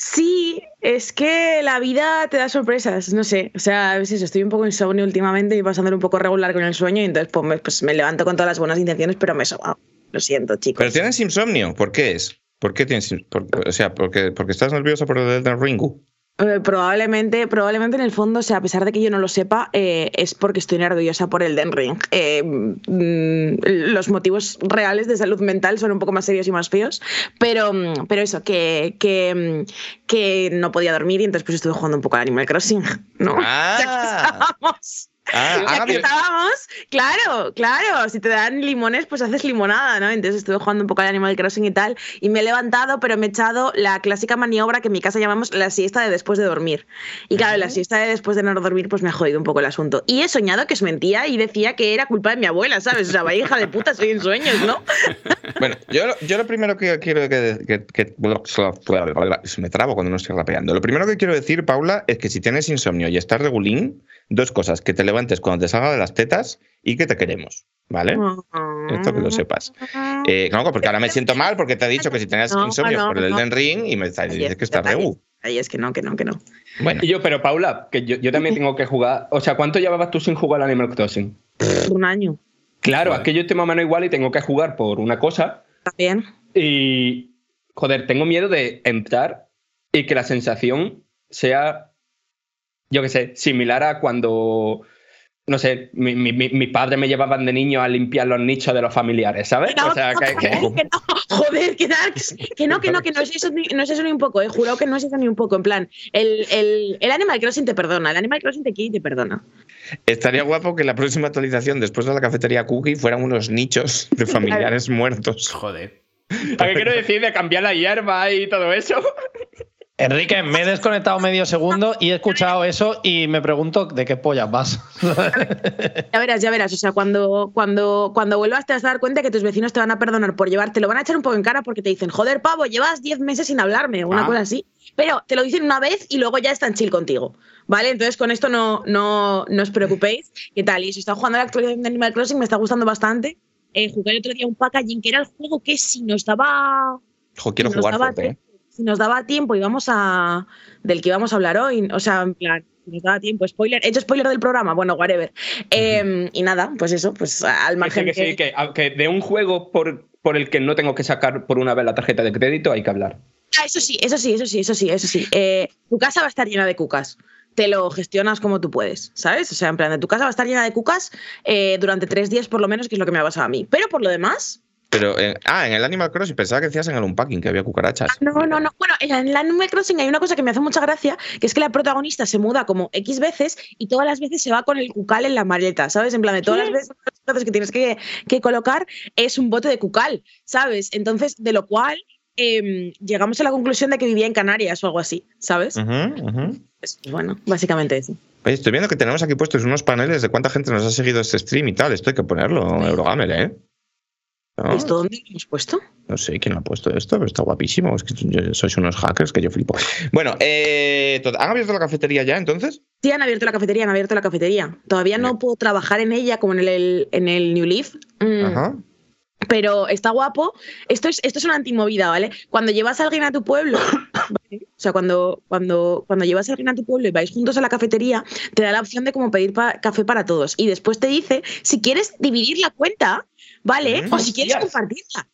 Sí, es que la vida te da sorpresas, no sé. O sea, a veces estoy un poco insomnio últimamente y pasándolo un poco regular con el sueño y entonces pues me, pues levanto con todas las buenas intenciones, pero me he sobado. Lo siento, chicos. ¿Pero tienes insomnio? ¿Por qué es? ¿Por qué tienes por- o sea, porque, estás nerviosa por el Elden? Eh, probablemente, probablemente en el fondo, o sea, a pesar de que yo no lo sepa, eh, es porque estoy nerviosa por el Den Ring. Eh, mm, los motivos reales de salud mental son un poco más serios y más feos, pero, mm, pero eso, que, que, mm, que no podía dormir y entonces pues estuve jugando un poco al Animal Crossing, ¿no? (laughs) Ah. Ya que estábamos. Ah, ah, que estábamos, claro, claro, si te dan limones, pues haces limonada, ¿no? Entonces estuve jugando un poco al Animal Crossing y tal, y me he levantado, pero me he echado la clásica maniobra que en mi casa llamamos la siesta de después de dormir. Y claro, la siesta de después de no dormir, pues me ha jodido un poco el asunto. Y he soñado que es mentira y decía que era culpa de mi abuela, ¿sabes? O sea, vaya hija de puta, soy en sueños, ¿no? (laughs) Bueno, yo, yo lo primero que quiero que, que- que- Me trabo cuando no estoy rapeando. Lo primero que quiero decir, Paula, es que si tienes insomnio y estás regulín, dos cosas. Que te levantes cuando te salga de las tetas y que te queremos, ¿vale? Esto que lo sepas. Eh, no, porque ahora me siento mal porque te he dicho que si tenías (laughs) No, insomnio no, por el no. Elden Ring y me Ahí dices es, que estás ahí regu. es, Ahí es que no, que no, que no. Bueno, Y yo, pero Paula, que yo, yo también (laughs) tengo que jugar. O sea, ¿cuánto llevabas tú sin jugar al Animal Crossing? Un año. Claro, Vale. es que yo estoy más o menos igual y tengo que jugar por una cosa. También. Y, joder, tengo miedo de entrar y que la sensación sea, yo qué sé, similar a cuando no sé, mi, mi, mi, padre me llevaban de niño a limpiar los nichos de los familiares, ¿sabes? No, o sea, no, que, que- joder, que no, (laughs) joder, que, no, que no, que no es, eso, ni- no es eso ni un poco, eh, juro que no es eso ni un poco. En plan, el, el, el Animal Crossing te perdona, el Animal Crossing te quiere y te perdona. Estaría guapo que la próxima actualización, después de la cafetería Cookie, fueran unos nichos de familiares (laughs) muertos. Joder. ¿A qué (laughs) quiero decir de cambiar la hierba y todo eso? Enrique, me he desconectado medio segundo y he escuchado eso y me pregunto de qué pollas vas. Ya verás, ya verás. O sea, cuando, cuando, cuando vuelvas te vas a dar cuenta que tus vecinos te van a perdonar por llevarte, lo van a echar un poco en cara porque te dicen, joder, pavo, llevas 10 meses sin hablarme, o una Ah. cosa así. Pero te lo dicen una vez y luego ya están chill contigo. ¿Vale? Entonces con esto no, no, no os preocupéis. ¿Qué tal? Y si está jugando a la actualización de Animal Crossing, me está gustando bastante. Eh, jugué el otro día un packaging que era el juego que si nos daba Jo, quiero si nos jugar daba fuerte, ¿eh? Si nos daba tiempo, íbamos a. del que íbamos a hablar hoy. O sea, en plan, si nos daba tiempo. Spoiler, he hecho spoiler del programa, bueno, whatever. Eh, y nada, pues eso, pues al margen. que sí, que, que de un juego por, por el que no tengo que sacar por una vez la tarjeta de crédito hay que hablar. Ah, eso sí, eso sí, eso sí, eso sí, eso sí. Eh, tu casa va a estar llena de cucas. Te lo gestionas como tú puedes, ¿sabes? O sea, en plan, tu casa va a estar llena de cucas eh, durante tres días por lo menos, que es lo que me ha pasado a mí. Pero por lo demás, Pero, en- ah, en el Animal Crossing pensaba que decías en el Unpacking que había cucarachas. No, no, no. Bueno, en el Animal Crossing hay una cosa que me hace mucha gracia, que es que la protagonista se muda como X veces y todas las veces se va con el cucal en la maleta, ¿sabes? En plan, de todas las veces, las veces que tienes que, que colocar es un bote de cucal, ¿sabes? Entonces, de lo cual em, llegamos a la conclusión de que vivía en Canarias o algo así, ¿sabes? Ujú. Pues, bueno, básicamente eso. Oye, estoy viendo que tenemos aquí puestos unos paneles de cuánta gente nos ha seguido este stream y tal. Esto hay que ponerlo, Eurogamer, ¿eh? ¿No? ¿Esto dónde lo hemos puesto? No sé quién lo ha puesto esto, pero está guapísimo. Es que yo- sois unos hackers que yo flipo. Bueno, eh, ¿han abierto la cafetería ya entonces? Sí, han abierto la cafetería, han abierto la cafetería. Todavía no puedo trabajar en ella como en el, en el New Leaf. Mm, Ajá. pero está guapo. Esto es, esto es una antimovida, ¿vale? Cuando llevas a alguien a tu pueblo, (coughs) ¿vale? o sea, cuando, cuando, cuando llevas a alguien a tu pueblo y vais juntos a la cafetería, te da la opción de como pedir pa- café para todos. Y después te dice si quieres dividir la cuenta, ¿vale? Mm. O si quieres Hostias. compartirla.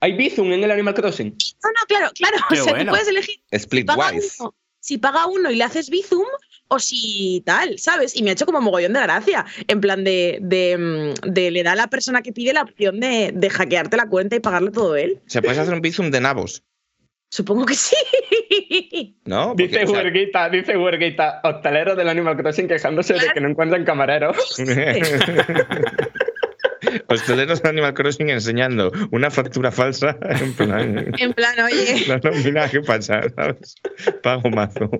¿Hay Bizum en el Animal Crossing? No, no, claro, claro. Qué o sea, bueno. tú puedes elegir si paga, uno, si paga uno y le haces Bizum o si tal, ¿sabes? Y me ha hecho como mogollón de gracia. En plan de, de, mm, de le da a la persona que pide la opción de, de hackearte la cuenta y pagarlo todo él. Se puede hacer un bizum de nabos, Supongo que sí. (laughs) ¿no? Porque, Dice o sea, Huerguita, dice Huerguita, hostelero del Animal Crossing quejándose de que no encuentran camareros. (laughs) (laughs) Hosteleros de Animal Crossing enseñando una factura falsa. En plan, en plan, oye. no, no, mira qué pasa, ¿sabes? Pago mazo.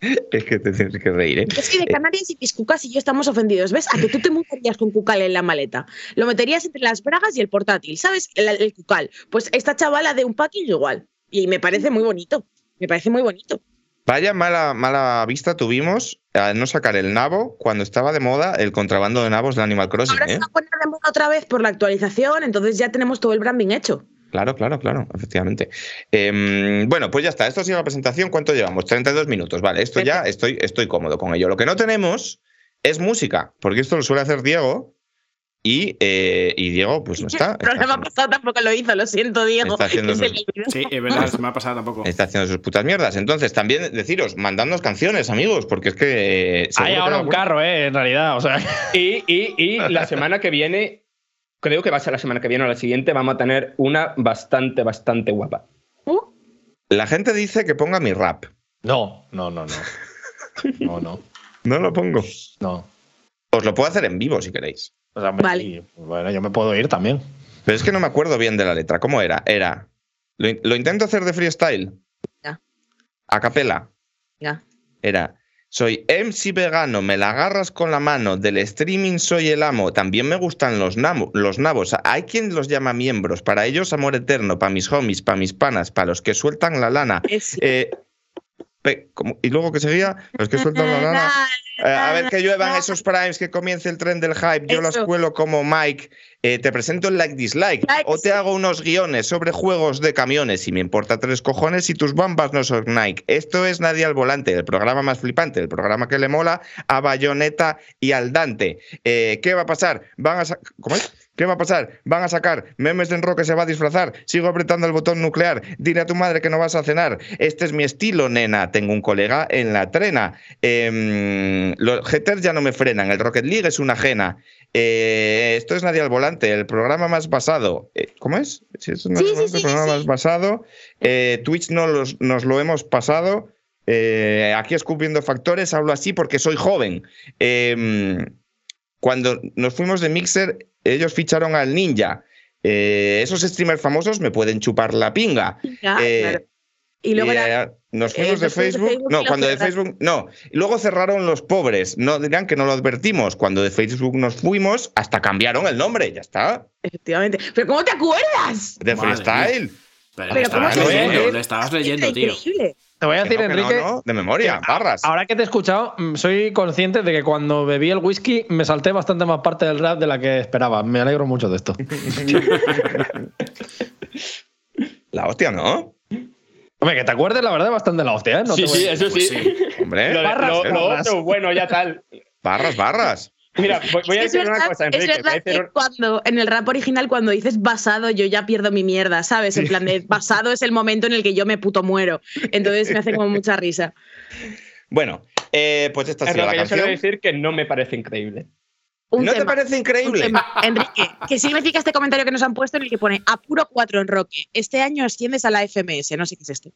Es que te tienes que reír, ¿eh? Es que de Canarias y mis cucas y yo estamos ofendidos. ¿Ves? A que tú te montarías con cucal en la maleta. Lo meterías entre las bragas y el portátil, ¿sabes? El, el cucal. Pues esta chavala de un packing igual. Y me parece muy bonito. Me parece muy bonito. Vaya mala, mala vista tuvimos al no sacar el nabo cuando estaba de moda el contrabando de nabos de Animal Crossing, Ahora se ¿eh? va a poner de moda otra vez por la actualización, entonces ya tenemos todo el branding hecho. Claro, claro, claro, efectivamente. Em, bueno, pues ya está. Esto ha sido la presentación. ¿Cuánto llevamos? 32 minutos. Vale, esto ya estoy, estoy cómodo con ello. Lo que no tenemos es música, porque esto lo suele hacer Diego y, eh, y Diego, pues no (laughs) está. el programa pasado tampoco lo hizo, lo siento, Diego. Está haciendo (laughs) que sus-. Sí, es verdad, se me ha pasado tampoco. está haciendo sus putas mierdas. Entonces, también deciros, mandadnos canciones, amigos, porque es que. eh, Hay que ahora da un carro, eh, en realidad. O sea, (laughs) Y, y, y la semana que viene, creo que va a ser la semana que viene o la siguiente, vamos a tener una bastante, bastante guapa. Uh, La gente dice que ponga mi rap. no, no, no, no. No, no, No lo pongo. no. Os lo puedo hacer en vivo si queréis. O sea, me- Vale. y, bueno, yo me puedo ir también. Pero es que no me acuerdo bien de la letra. ¿Cómo era? Era. Lo, in- lo intento hacer de freestyle. Ya. A capela. ya. Era. Soy MC vegano, me la agarras con la mano, del streaming soy el amo. También me gustan los, namo- los nabos. Hay quien los llama miembros. Para ellos, amor eterno. Para mis homies, para mis panas, para los que sueltan la lana. Es- Eh, y luego que seguía, los que sueltan la (laughs) lana. Eh, a ver que lluevan esos primes, que comience el tren del hype. Yo los Eso. cuelo como Mike. Eh, te presento el like dislike. Like, o te sí. hago unos guiones sobre juegos de camiones. Y me importa tres cojones si tus bambas no son Nike. Esto es Nadie al Volante, el programa más flipante, el programa que le mola a Bayonetta y al Dante. Eh, ¿Qué va a pasar? Van a ¿Cómo es? ¿Qué va a pasar? ¿Van a sacar memes de Enroque se va a disfrazar? Sigo apretando el botón nuclear. Dile a tu madre que no vas a cenar. Este es mi estilo, nena. Tengo un colega en la trena. Em, los haters ya no me frenan. El Rocket League es una ajena. Eh, esto es Nadie al Volante, el programa más basado. eh, ¿Cómo es? Sí, es Sí, sí, el programa más basado. Eh, Twitch no los- nos lo hemos pasado. Eh, aquí escupiendo factores, hablo así porque soy joven. Em, cuando nos fuimos de Mixer, ellos ficharon al Ninja. Eh, esos streamers famosos me pueden chupar la pinga. Ya, Eh, claro. Y luego y, era- eh, nos eh, fuimos de Facebook. No, cuando de. Facebook. No. Y luego cerraron los pobres. No dirán que no lo advertimos. Cuando de Facebook nos fuimos, hasta cambiaron el nombre. Ya está. Efectivamente. ¿Pero cómo te acuerdas? De Madre freestyle. Pero, Pero lo estabas ¿cómo se leyendo, lo estabas leyendo, tío. Increíble. Te voy a decir, no, que no, Enrique. no, de memoria, que barras. Ahora que te he escuchado, mm, soy consciente de que cuando bebí el whisky me salté bastante más parte del rap de la que esperaba. Me alegro mucho de esto. (laughs) La hostia, ¿no? Hombre, que te acuerdes, la verdad, bastante de la hostia, ¿eh? No sí, te voy sí, a- eso Pues sí. sí. Hombre. Lo, Barras, lo- lo barras. otro, bueno, ya tal. Barras, barras. Mira, (laughs) voy, a es decir una cosa, es Enrique. a verdad que un- cuando en el rap original cuando dices basado yo ya pierdo mi mierda, ¿sabes? En plan de (laughs) basado es el momento en el que yo me puto muero. Entonces me hace como mucha risa. Bueno, eh, pues esta Es la que yo canción. decir que no me parece increíble. Un ¿No te parece increíble? Enrique, ¿qué significa este comentario que nos han puesto en el que pone apuro 4 en Roque? Este año asciendes a la FMS, no sé qué es esto.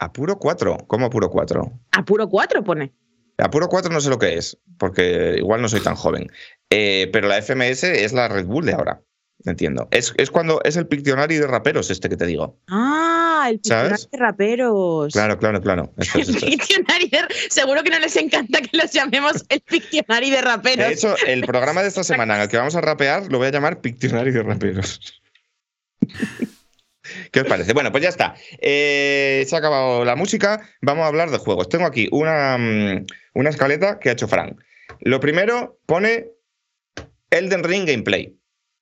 Apuro 4. ¿Cómo apuro 4? Apuro 4 pone. Apuro 4 no sé lo que es, porque igual no soy tan joven. Eh, pero la FMS es la Red Bull de ahora. Entiendo. Es, es cuando es el Pictionary de raperos este que te digo. Ah, el ¿Sabes? Pictionary de raperos. Claro, claro, claro. (laughs) Esto es, El esto es. Pictionary de- seguro que no les encanta que los llamemos el Pictionary de raperos. De hecho, el programa de esta semana en el que vamos a rapear lo voy a llamar Pictionary de raperos. (laughs) ¿Qué os parece? Bueno, pues ya está. Eh, se ha acabado la música. Vamos a hablar de juegos. Tengo aquí una, mm, una escaleta que ha hecho Frank. Lo primero pone Elden Ring Gameplay.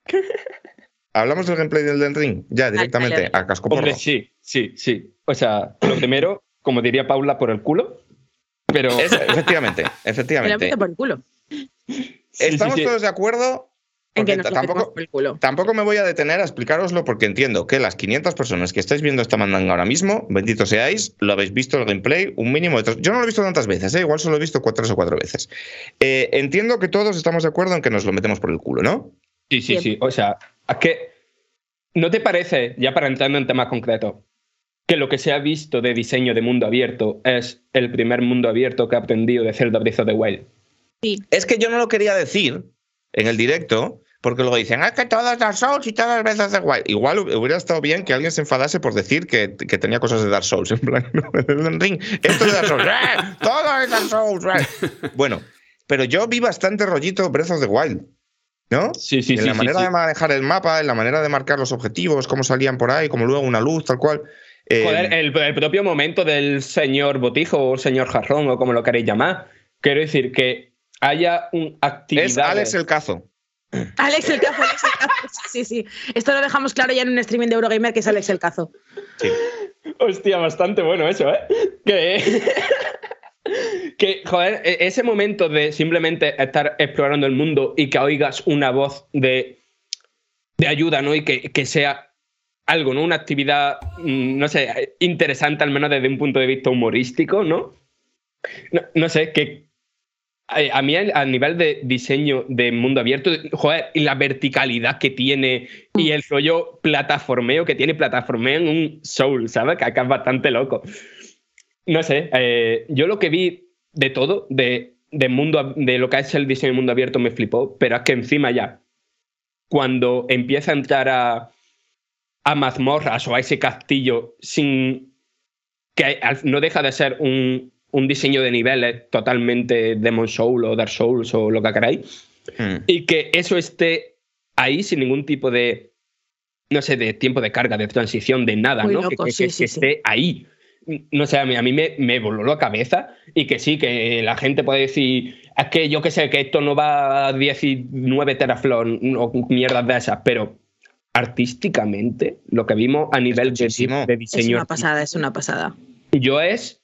(laughs) ¿Hablamos del gameplay del Elden Ring? Ya, directamente, a casco porro. Hombre, sí, sí, sí. O sea, lo primero, como diría Paula, por el culo. Pero. Es- efectivamente, (laughs) efectivamente. por el culo. Sí, Estamos sí, sí. todos de acuerdo. En que Porque tampoco, el culo. Tampoco me voy a detener a explicároslo porque entiendo que las 500 personas que estáis viendo esta mandanga ahora mismo, benditos seáis, lo habéis visto el gameplay un mínimo de tres. Yo no lo he visto tantas veces, ¿eh? igual solo he visto cuatro, tres o cuatro veces. Eh, entiendo que todos estamos de acuerdo en que nos lo metemos por el culo, ¿no? Sí, sí, sí. O sea, es que. ¿No te parece, ya para entrar en temas concretos, que lo que se ha visto de diseño de mundo abierto es el primer mundo abierto que ha aprendido de Zelda Breath of the Wild? Es que yo no lo quería decir en el directo. Porque luego dicen, ah, que todas Dark Souls y todas las veces de Wild. Igual hubiera estado bien que alguien se enfadase por decir que, que tenía cosas de Dark Souls. En plan, (laughs) Ring, esto es Dark Souls. ¡eh! Todo es Dark Souls. ¡eh! (laughs) Bueno, pero yo vi bastante rollito Breath of the Wild. ¿No? Sí, sí, en sí. la manera de manejar el mapa, en la manera de marcar los objetivos, cómo salían por ahí, como luego una luz, tal cual. Eh, Joder, el, el propio momento del señor Botijo o señor Jarrón o como lo queréis llamar. Quiero decir que haya un actividad. es Alex el cazo. Alex el Cazo, Alex el Cazo. Sí, (laughs) sí, sí. Esto lo dejamos claro ya en un streaming de Eurogamer que es Alex el Cazo. Sí. Hostia, bastante bueno eso, ¿eh? Que, que, joder, e- ese momento de simplemente estar explorando el mundo y que oigas una voz de, de ayuda, ¿no? Y que, que sea algo, ¿no? Una actividad, mm, no sé, interesante al menos desde un punto de vista humorístico, ¿no? No, no sé, que a mí a nivel de diseño de mundo abierto, joder, y la verticalidad que tiene y el rollo plataformeo que tiene, plataformeo en un Soul, ¿sabes? Que acá es bastante loco. No sé, eh, yo lo que vi de todo, de, de, mundo, de lo que es el diseño de mundo abierto, me flipó, pero es que encima ya, cuando empieza a entrar a, a mazmorras o a ese castillo sin que no deja de ser un, un diseño de niveles totalmente Demon Soul o Dark Souls o lo que queráis, Mm. y que eso esté ahí sin ningún tipo de, no sé, de tiempo de carga, de transición, de nada, Muy ¿no? loco, que, que- sí, que sí, sí. esté ahí. No sé, a mí, a mí me, me voló la cabeza y que sí, que la gente puede decir, es que yo que sé, que esto no va a 19 teraflops o mierdas de esas, pero artísticamente lo que vimos a nivel de, de Es diseño una pasada, es una pasada. yo es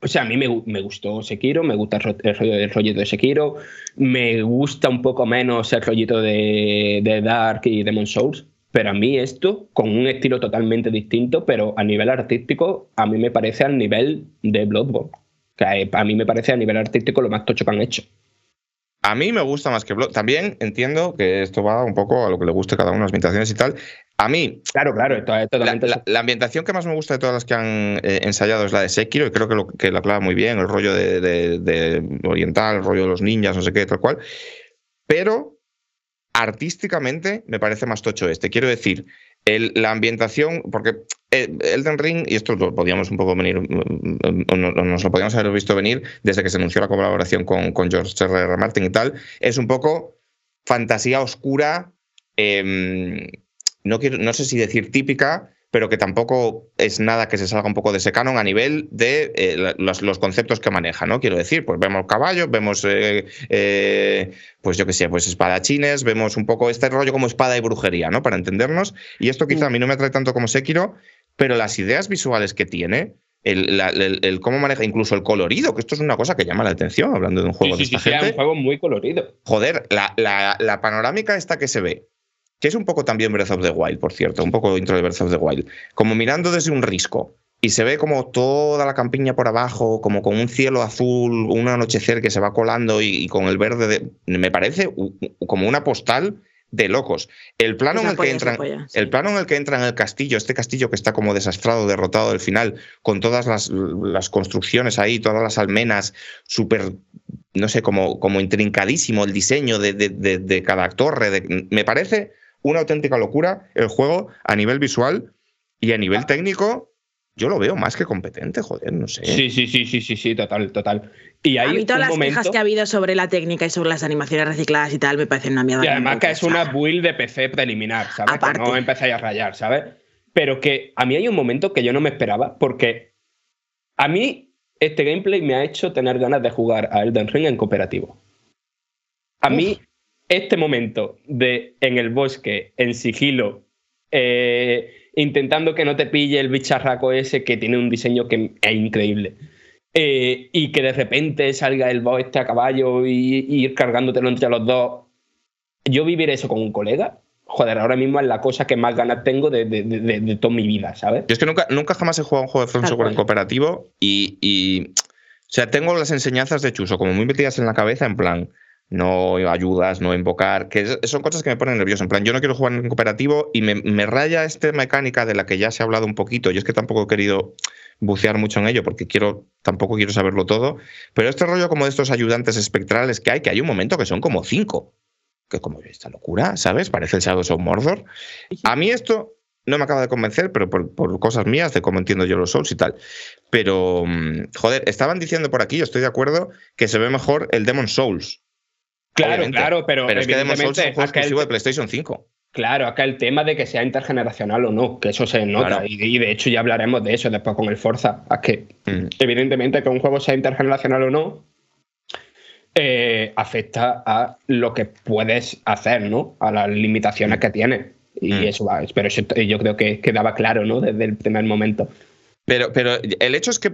O sea, a mí me, me gustó Sekiro, me gusta el, ro- el rollo del rollito de Sekiro, me gusta un poco menos el rollito de, de Dark y Demon Souls, pero a mí esto, con un estilo totalmente distinto, pero a nivel artístico, a mí me parece al nivel de Bloodborne. Que eh, a mí me parece a nivel artístico lo más tocho que han hecho. A mí me gusta más que Blood. También entiendo que esto va un poco a lo que le guste cada uno, las ambientaciones y tal. A mí, Claro, claro, esto es la, totalmente. la- la ambientación que más me gusta de todas las que han eh, ensayado es la de Sekiro, y creo que lo, que lo aclara muy bien, el rollo de, de- de oriental, el rollo de los ninjas, no sé qué, tal cual. Pero artísticamente me parece más tocho este. Quiero decir, el- la ambientación, porque eh, Elden Ring, y esto lo podíamos un poco venir, mm, no- o nos lo podíamos haber visto venir desde que se anunció la colaboración con, con George R. R. Martin y tal, es un poco fantasía oscura, em, no, quiero, no sé si decir típica, pero que tampoco es nada que se salga un poco de ese canon a nivel de eh, los, los conceptos que maneja, ¿no? Quiero decir, pues vemos caballos, vemos, eh, eh, pues yo qué sé, pues espadachines, vemos un poco este rollo como espada y brujería, ¿no? Para entendernos. Y esto quizá a mí no me atrae tanto como Sekiro, pero las ideas visuales que tiene, el, la- el- el cómo maneja, incluso el colorido, que esto es una cosa que llama la atención hablando de un juego sí, de sí, esta sí, es gente un juego muy colorido. joder, la, la- la panorámica esta que se ve, que es un poco también Breath of the Wild, por cierto, un poco intro de Breath of the Wild, como mirando desde un risco. Y se ve como toda la campiña por abajo, como con un cielo azul, un anochecer que se va colando y, y con el verde. de- me parece como una postal de locos. El plano, en el, que entran, polla, sí. el plano en el que entra en el castillo, este castillo que está como desastrado, derrotado al final, con todas las, las construcciones ahí, todas las almenas, súper no sé, como, como intrincadísimo el diseño de, de- de- de cada torre. me parece una auténtica locura el juego a nivel visual y a nivel técnico. Yo lo veo más que competente, joder, no sé. Sí, sí, sí, sí, sí, sí, total, total. Y A hay mí todas un las momento, quejas que ha habido sobre la técnica y sobre las animaciones recicladas y tal me parecen una mierda. y además que es una build de PC preliminar, ¿sabes? Aparte. Que no empezáis a rayar, ¿sabes? Pero que a mí hay un momento que yo no me esperaba, porque a mí este gameplay me ha hecho tener ganas de jugar a Elden Ring en cooperativo. A mí, este momento de en el bosque, en sigilo, eh, intentando que no te pille el bicharraco ese que tiene un diseño que es increíble. eh, y que de repente salga el boss este a caballo y, y ir cargándotelo entre los dos. Yo vivir eso con un colega, joder, ahora mismo es la cosa que más ganas tengo de, de- de- de- toda mi vida, ¿sabes? Yo es que nunca, nunca jamás he jugado un juego de From Tal Software en cooperativo y, y, O sea, tengo las enseñanzas de Chuso como muy metidas en la cabeza, en plan, no ayudas, no invocar, que son cosas que me ponen nervioso. En plan, yo no quiero jugar en cooperativo y me, me raya esta mecánica de la que ya se ha hablado un poquito. Yo es que tampoco he querido bucear mucho en ello porque quiero tampoco quiero saberlo todo. Pero este rollo como de estos ayudantes espectrales que hay, que hay un momento que son como cinco. Que como esta locura, ¿sabes? Parece el Shadows of Mordor. A mí esto no me acaba de convencer, pero por, por cosas mías, de cómo entiendo yo los Souls y tal. Pero, mm, joder, estaban diciendo por aquí, yo estoy de acuerdo, que se ve mejor el Demon Souls. Claro, Obviamente. claro, pero, Pero es que Demon Souls es un evidentemente juego acá el- exclusivo de PlayStation 5. Claro, acá el tema de que sea intergeneracional o no, que eso se nota. Claro. Y, y de hecho ya hablaremos de eso después con el Forza. Es que Mm. evidentemente que un juego sea intergeneracional o no eh, afecta a lo que puedes hacer, ¿no? A las limitaciones que tiene. Y Mm. eso va. Pero eso yo creo que quedaba claro, ¿no? Desde el primer momento. Pero, pero el hecho es que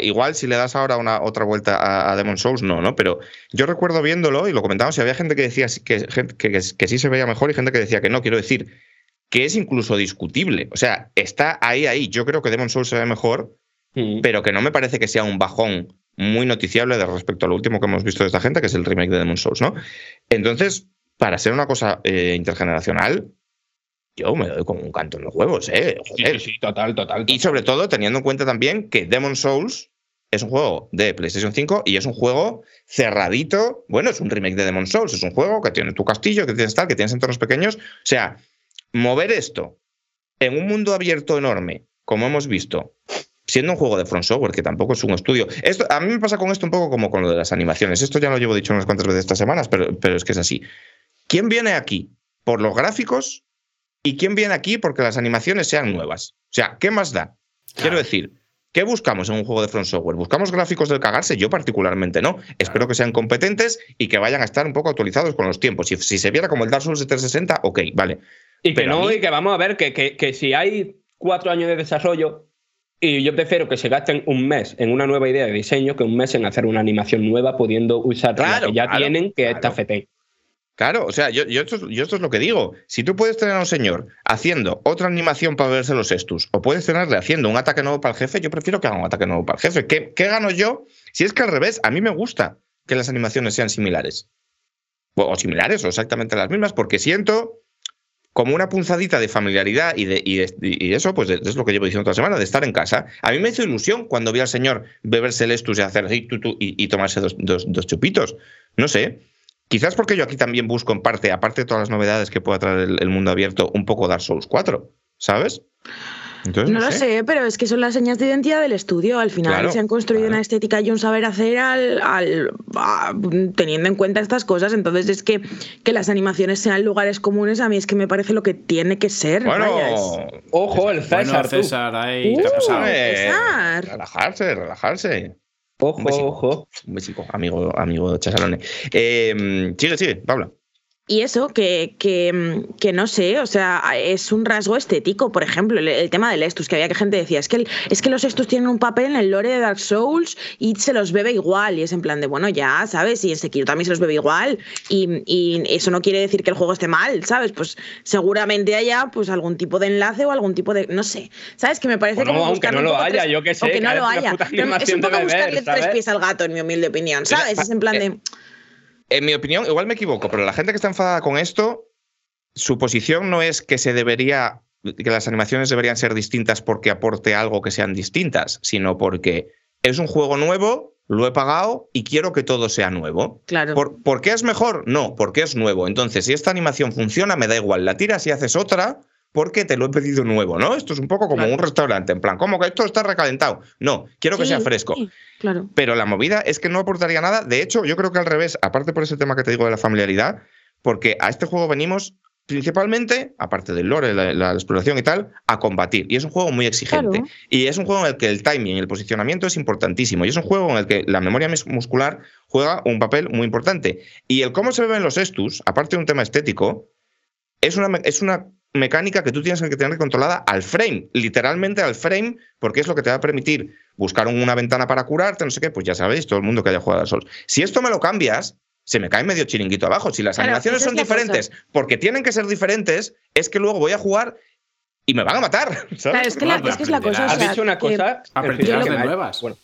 igual si le das ahora una otra vuelta a, a Demon Souls, no, ¿no? Pero yo recuerdo viéndolo y lo comentamos, y había gente que decía que, que, que, que sí se veía mejor y gente que decía que no. Quiero decir que es incluso discutible. O sea, está ahí, ahí. Yo creo que Demon Souls se ve mejor, pero que no me parece que sea un bajón muy noticiable de respecto a lo último que hemos visto de esta gente, que es el remake de Demon Souls, ¿no? Entonces, para ser una cosa eh, intergeneracional, yo me doy como un canto en los huevos, ¿eh? Sí, Joder. sí, sí, total, total. Y sobre todo teniendo en cuenta también que Demon Souls es un juego de PlayStation 5 y es un juego cerradito. Bueno, es un remake de Demon Souls, es un juego que tiene tu castillo, que tienes tal, que tienes entornos pequeños. O sea, mover esto en un mundo abierto enorme, como hemos visto, siendo un juego de Front Software, que tampoco es un estudio. Esto, a mí me pasa con esto un poco como con lo de las animaciones. Esto ya lo llevo dicho unas cuantas veces estas semanas, pero, pero es que es así. ¿Quién viene aquí por los gráficos y quién viene aquí porque las animaciones sean nuevas? O sea, ¿qué más da? Quiero decir, ¿qué buscamos en un juego de Front Software? ¿Buscamos gráficos del cagarse? Yo particularmente no. Espero que sean competentes y que vayan a estar un poco actualizados con los tiempos. Si, si se viera como el Dark Souls de 360, ok, vale. Y que pero no, mí- y que vamos a ver que, que, que si hay cuatro años de desarrollo, Y yo prefiero que se gasten un mes en una nueva idea de diseño que un mes en hacer una animación nueva pudiendo usar la Claro, que ya claro, tienen, que es. TFT. Claro, o sea, yo, esto, es- yo esto es lo que digo. Si tú puedes tener a un señor haciendo otra animación para verse los estus, o puedes tenerle haciendo un ataque nuevo para el jefe, yo prefiero que haga un ataque nuevo para el jefe. ¿Qué, gano yo? Si es que al revés, a mí me gusta que las animaciones sean similares. O, similares, o exactamente las mismas, porque siento como una punzadita de familiaridad y, de, y, de- y eso, pues es lo que llevo diciendo toda la semana, de estar en casa. A mí me hizo ilusión cuando vi al señor beberse el estus y hacer así, tu, y, tomarse dos- dos chupitos. No sé. Quizás porque yo aquí también busco en parte, aparte de todas las novedades que pueda traer el, el mundo abierto, un poco Dark Souls 4, ¿sabes? Entonces, No lo sé, pero es que son las señas de identidad del estudio. Al final Claro, se han construido claro. una estética y un saber hacer al, al- a- teniendo en cuenta estas cosas. Entonces es que que las animaciones sean lugares comunes a mí es que me parece lo que tiene que ser. Bueno, vaya, es- Ojo, el César. Bueno. César, ahí Uh, César. relajarse, relajarse. Ojo, Un ojo. Un besico, amigo, amigo Chasalone. Eh, sigue, sigue, Pablo. Y eso, que, que, mm, que no sé, o sea, es un rasgo estético, por ejemplo, el, el tema del Estus, que había que gente decía, es que, el- es que los Estus tienen un papel en el lore de Dark Souls y se los bebe igual, y es en plan de, bueno, ya, ¿sabes? Y en Sekiro también se los bebe igual, y, y eso no quiere decir que el juego esté mal, ¿sabes? Pues seguramente haya pues algún tipo de enlace o algún tipo de, no sé, ¿sabes? Que me parece Bueno, como aunque no lo haya, tres- yo qué sé, o que no lo haya. es un poco beber, buscarle tres pies al gato, en mi humilde opinión, ¿sabes? Es en plan de... En mi opinión, igual me equivoco, pero la gente que está enfadada con esto, su posición no es que se debería, que las animaciones deberían ser distintas porque aporte algo que sean distintas, sino porque es un juego nuevo, lo he pagado y quiero que todo sea nuevo. Claro. ¿Por, ¿por qué es mejor? No, porque es nuevo. Entonces, si esta animación funciona, me da igual. La tiras y haces otra porque te lo he pedido nuevo, ¿no? Esto es un poco como Claro. un restaurante, en plan, ¿cómo que esto está recalentado? No, quiero que Sí, sea fresco. sí, claro. Pero la movida es que no aportaría nada. De hecho, yo creo que al revés, aparte por ese tema que te digo de la familiaridad, porque a este juego venimos principalmente, aparte del lore, la, la exploración y tal, a combatir. Y es un juego muy exigente. Claro. Y es un juego en el que el timing y el posicionamiento es importantísimo. Y es un juego en el que la memoria mus- muscular juega un papel muy importante. Y el cómo se ven los estus, aparte de un tema estético, es una, es una mecánica que tú tienes que tener controlada al frame, literalmente al frame, porque es lo que te va a permitir buscar una ventana para curarte, no sé qué, pues ya sabéis, todo el mundo que haya jugado al Souls. Si esto me lo cambias, se me cae medio chiringuito abajo. Si las Claro, animaciones son cosa. diferentes, porque tienen que ser diferentes, es que luego voy a jugar y me van a matar. (laughs) ¿sabes? Claro, es que, la, es que es la cosa. o sea, dicho una que- cosa. Aprenderás que- de que- nuevas. Bueno,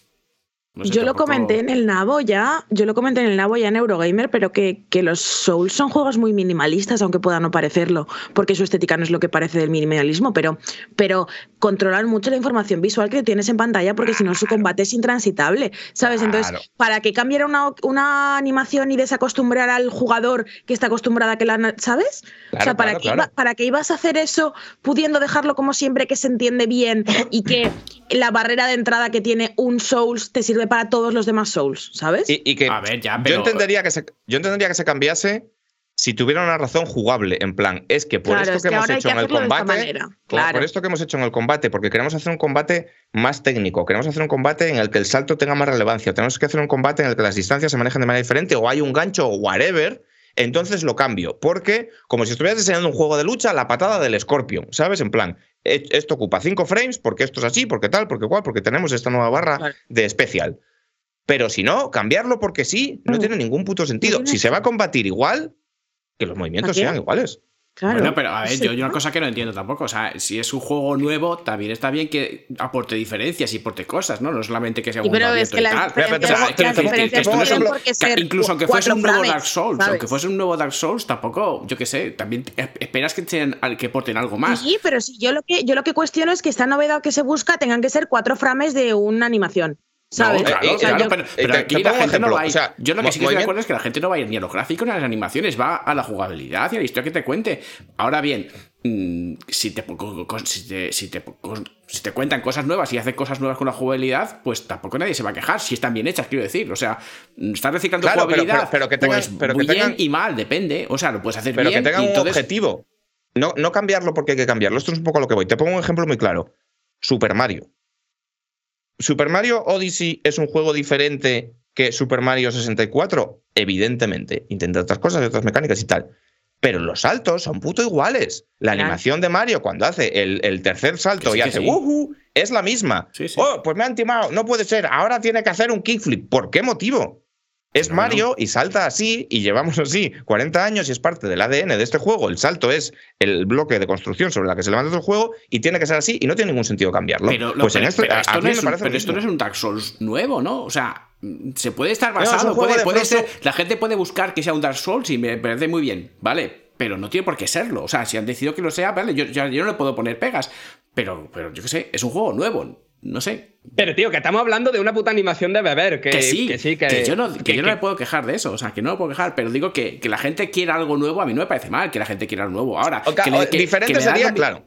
No sé, yo lo comenté en el Nabo ya, yo lo comenté en el Nabo ya en Eurogamer, pero que, que los Souls son juegos muy minimalistas, aunque pueda no parecerlo, porque su estética no es lo que parece del minimalismo, pero, pero controlan mucho la información visual que tienes en pantalla, porque si no su combate es intransitable, ¿sabes? Claro. Entonces, para que cambiara una, una animación y desacostumbrar al jugador que está acostumbrada a que la... ¿Sabes? o sea, ¿para, claro. iba- ¿para qué ibas a hacer eso pudiendo dejarlo como siempre que se entiende bien y que la barrera de entrada que tiene un Souls te sirve para todos los demás Souls, ¿sabes? Y, y que A ver, ya, yo, entendería que se, yo entendería que se cambiase si tuviera una razón jugable. En plan, es que por Claro, esto es que, que hemos hecho que en el combate. claro. Por esto que hemos hecho en el combate, porque queremos hacer un combate más técnico, queremos hacer un combate en el que el salto tenga más relevancia, tenemos que hacer un combate en el que las distancias se manejen de manera diferente, o hay un gancho o whatever. Entonces lo cambio, porque como si estuvieras diseñando un juego de lucha, la patada del Scorpion, ¿sabes? En plan, e- esto ocupa 5 frames, porque esto es así, porque tal, porque cual, porque tenemos esta nueva barra de especial. Pero si no, cambiarlo porque sí, no Mm. tiene ningún puto sentido. Si se va a combatir igual, que los movimientos sean iguales. Claro. Bueno, pero a ver, Sí. yo, yo una cosa que no entiendo tampoco. O sea, si es un juego nuevo, también está bien que aporte diferencias y aporte cosas, ¿no? No solamente que sea un Sí, pero es que y las incluso aunque fuese un nuevo Dark Souls, ¿sabes? aunque fuese un nuevo Dark Souls, tampoco, yo qué sé, también e- esperas que, tengan- que aporten algo más. Sí, pero si yo lo que yo lo que cuestiono es que esta novedad que se busca tengan que ser cuatro frames de una animación. ¿Sabes? No, claro, Eh, claro, pero, pero te- aquí te la gente no va a ir. o sea, yo lo que sí que estoy de acuerdo es que la gente no va a ir ni a lo gráfico ni a las animaciones, va a la jugabilidad y a la historia que te cuente. Ahora bien, mm, si, te, si, te, si, te, co- si te cuentan cosas nuevas y hacen cosas nuevas con la jugabilidad, pues tampoco nadie se va a quejar si están bien hechas, quiero decir. O sea, mm, estás reciclando Claro, pero- jugabilidad. pero- pero que tengan- pues pero que muy tengan- bien y mal, depende. O sea, lo puedes hacer Pero bien. que tengan y un entonces- objetivo. No, no cambiarlo porque hay que cambiarlo. Esto es un poco lo que voy. Te pongo un ejemplo muy claro. Super Mario. ¿Super Mario Odyssey es un juego diferente que Super Mario 64? Evidentemente. Intenta otras cosas y otras mecánicas y tal. pero los saltos son puto iguales. La Claro. animación de Mario cuando hace el, el tercer salto sí, y hace sí. Es la misma. Sí, sí. Oh, pues me han timado, no puede ser, ahora tiene que hacer un kickflip. ¿Por qué motivo? Es Mario y salta así y llevamos así 40 años y es parte del ADN de este juego. El salto es el bloque de construcción sobre la que se levanta el juego y tiene que ser así y no tiene ningún sentido cambiarlo. Pero, pues en esto, pero no es pero esto no es un Dark Souls nuevo, ¿no? O sea, se puede estar basado, juego puede, ser. La gente puede buscar que sea un Dark Souls y me parece muy bien, ¿vale? Pero no tiene por qué serlo. O sea, si han decidido que lo sea, vale, yo, yo, yo no le puedo poner pegas. Pero, pero yo qué sé, es un juego nuevo. No sé. Pero, tío, que estamos hablando de una puta animación de beber. Que, Que sí, que sí, que, que yo no, que que- yo no que- me puedo quejar de eso. O sea, que no me puedo quejar. Pero digo que, que la gente quiera algo nuevo, a mí no me parece mal que la gente quiera algo nuevo. Ahora, O ca- que le- o que- diferente sería, claro.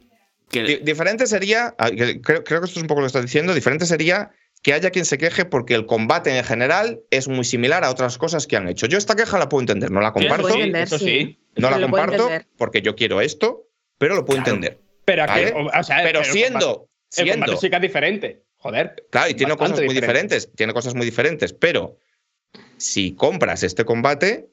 Diferente sería, que creo, creo que esto es un poco lo que estás diciendo, diferente sería que haya quien se queje porque el combate en general es muy similar a otras cosas que han hecho. Yo esta queja la puedo entender, no la comparto, sí, entender, eso sí. sí. no la comparto porque yo quiero esto, pero lo puedo Claro. entender. Pero, pero siendo, combate- el combate sí que es diferente. Joder. claro, y tiene cosas muy diferente. diferentes, tiene cosas muy diferentes, pero si compras este combate,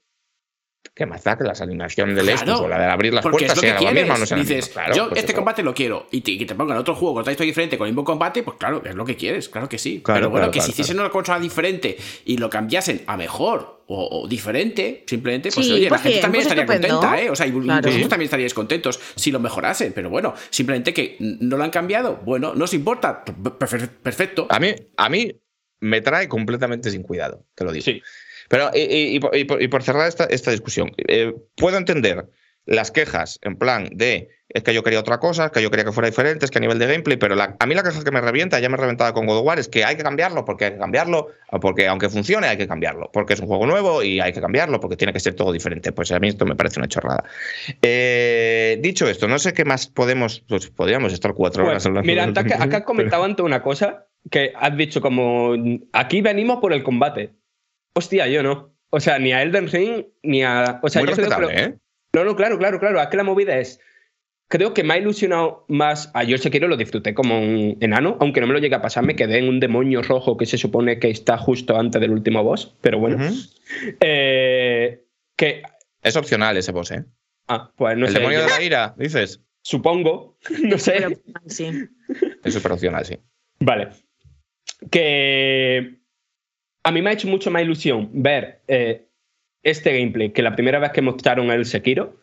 ¿qué más da que las animaciones del Claro, Estus o la de abrir las porque puertas es lo que sean la quieres. misma o no sean la Dices, misma? Claro, yo pues este eso. combate lo quiero y te, que te pongan otro juego con otra historia diferente con el mismo combate, pues claro, es lo que quieres, claro que sí. Claro, Pero bueno, claro, que claro, si hiciesen una consola diferente y lo cambiasen a mejor o, o diferente, simplemente, pues Sí, oye, pues la gente bien, también pues estaría estupendo. contenta, ¿eh? O sea, vosotros también estaríais contentos si lo mejorasen, pero bueno, simplemente que no lo han cambiado, bueno, no os importa, perfe- perfecto. A mí, a mí me trae completamente sin cuidado, te lo digo. Sí. Pero, y, y- y por- y por, cerrar esta, esta discusión, eh, puedo entender las quejas en plan de es que yo quería otra cosa, que yo quería que fuera diferente, es que a nivel de gameplay, pero la- a mí la queja que me revienta, ya me reventaba con God of War, es que hay que cambiarlo porque hay que cambiarlo, porque aunque funcione hay que cambiarlo, porque es un juego nuevo y hay que cambiarlo, porque tiene que ser todo diferente. Pues a mí esto me parece una chorrada. Eh, dicho esto, no sé qué más podemos, pues podríamos estar cuatro horas hablando. mira, acá has comentado antes una cosa que has dicho como aquí venimos por el combate. Hostia, yo no. O sea, ni a Elden Ring ni a. O sea, Muy yo creo que ¿eh? No, no, claro, claro, claro. Es que la movida es. Creo que me ha ilusionado más. A yo Sekiro lo disfruté como un enano, aunque no me lo llegue a pasar. Me quedé en un demonio rojo que se supone que está justo antes del último boss, pero bueno. (laughs) Eh, que. Es opcional ese boss, ¿eh? Ah, pues no el sé. demonio yo- de la ira, dices. Supongo. (laughs) No sé. Pero, sí. Es súper opcional, sí. Vale. Que a mí me ha hecho mucho más ilusión ver eh, este gameplay que la primera vez que mostraron el Sekiro,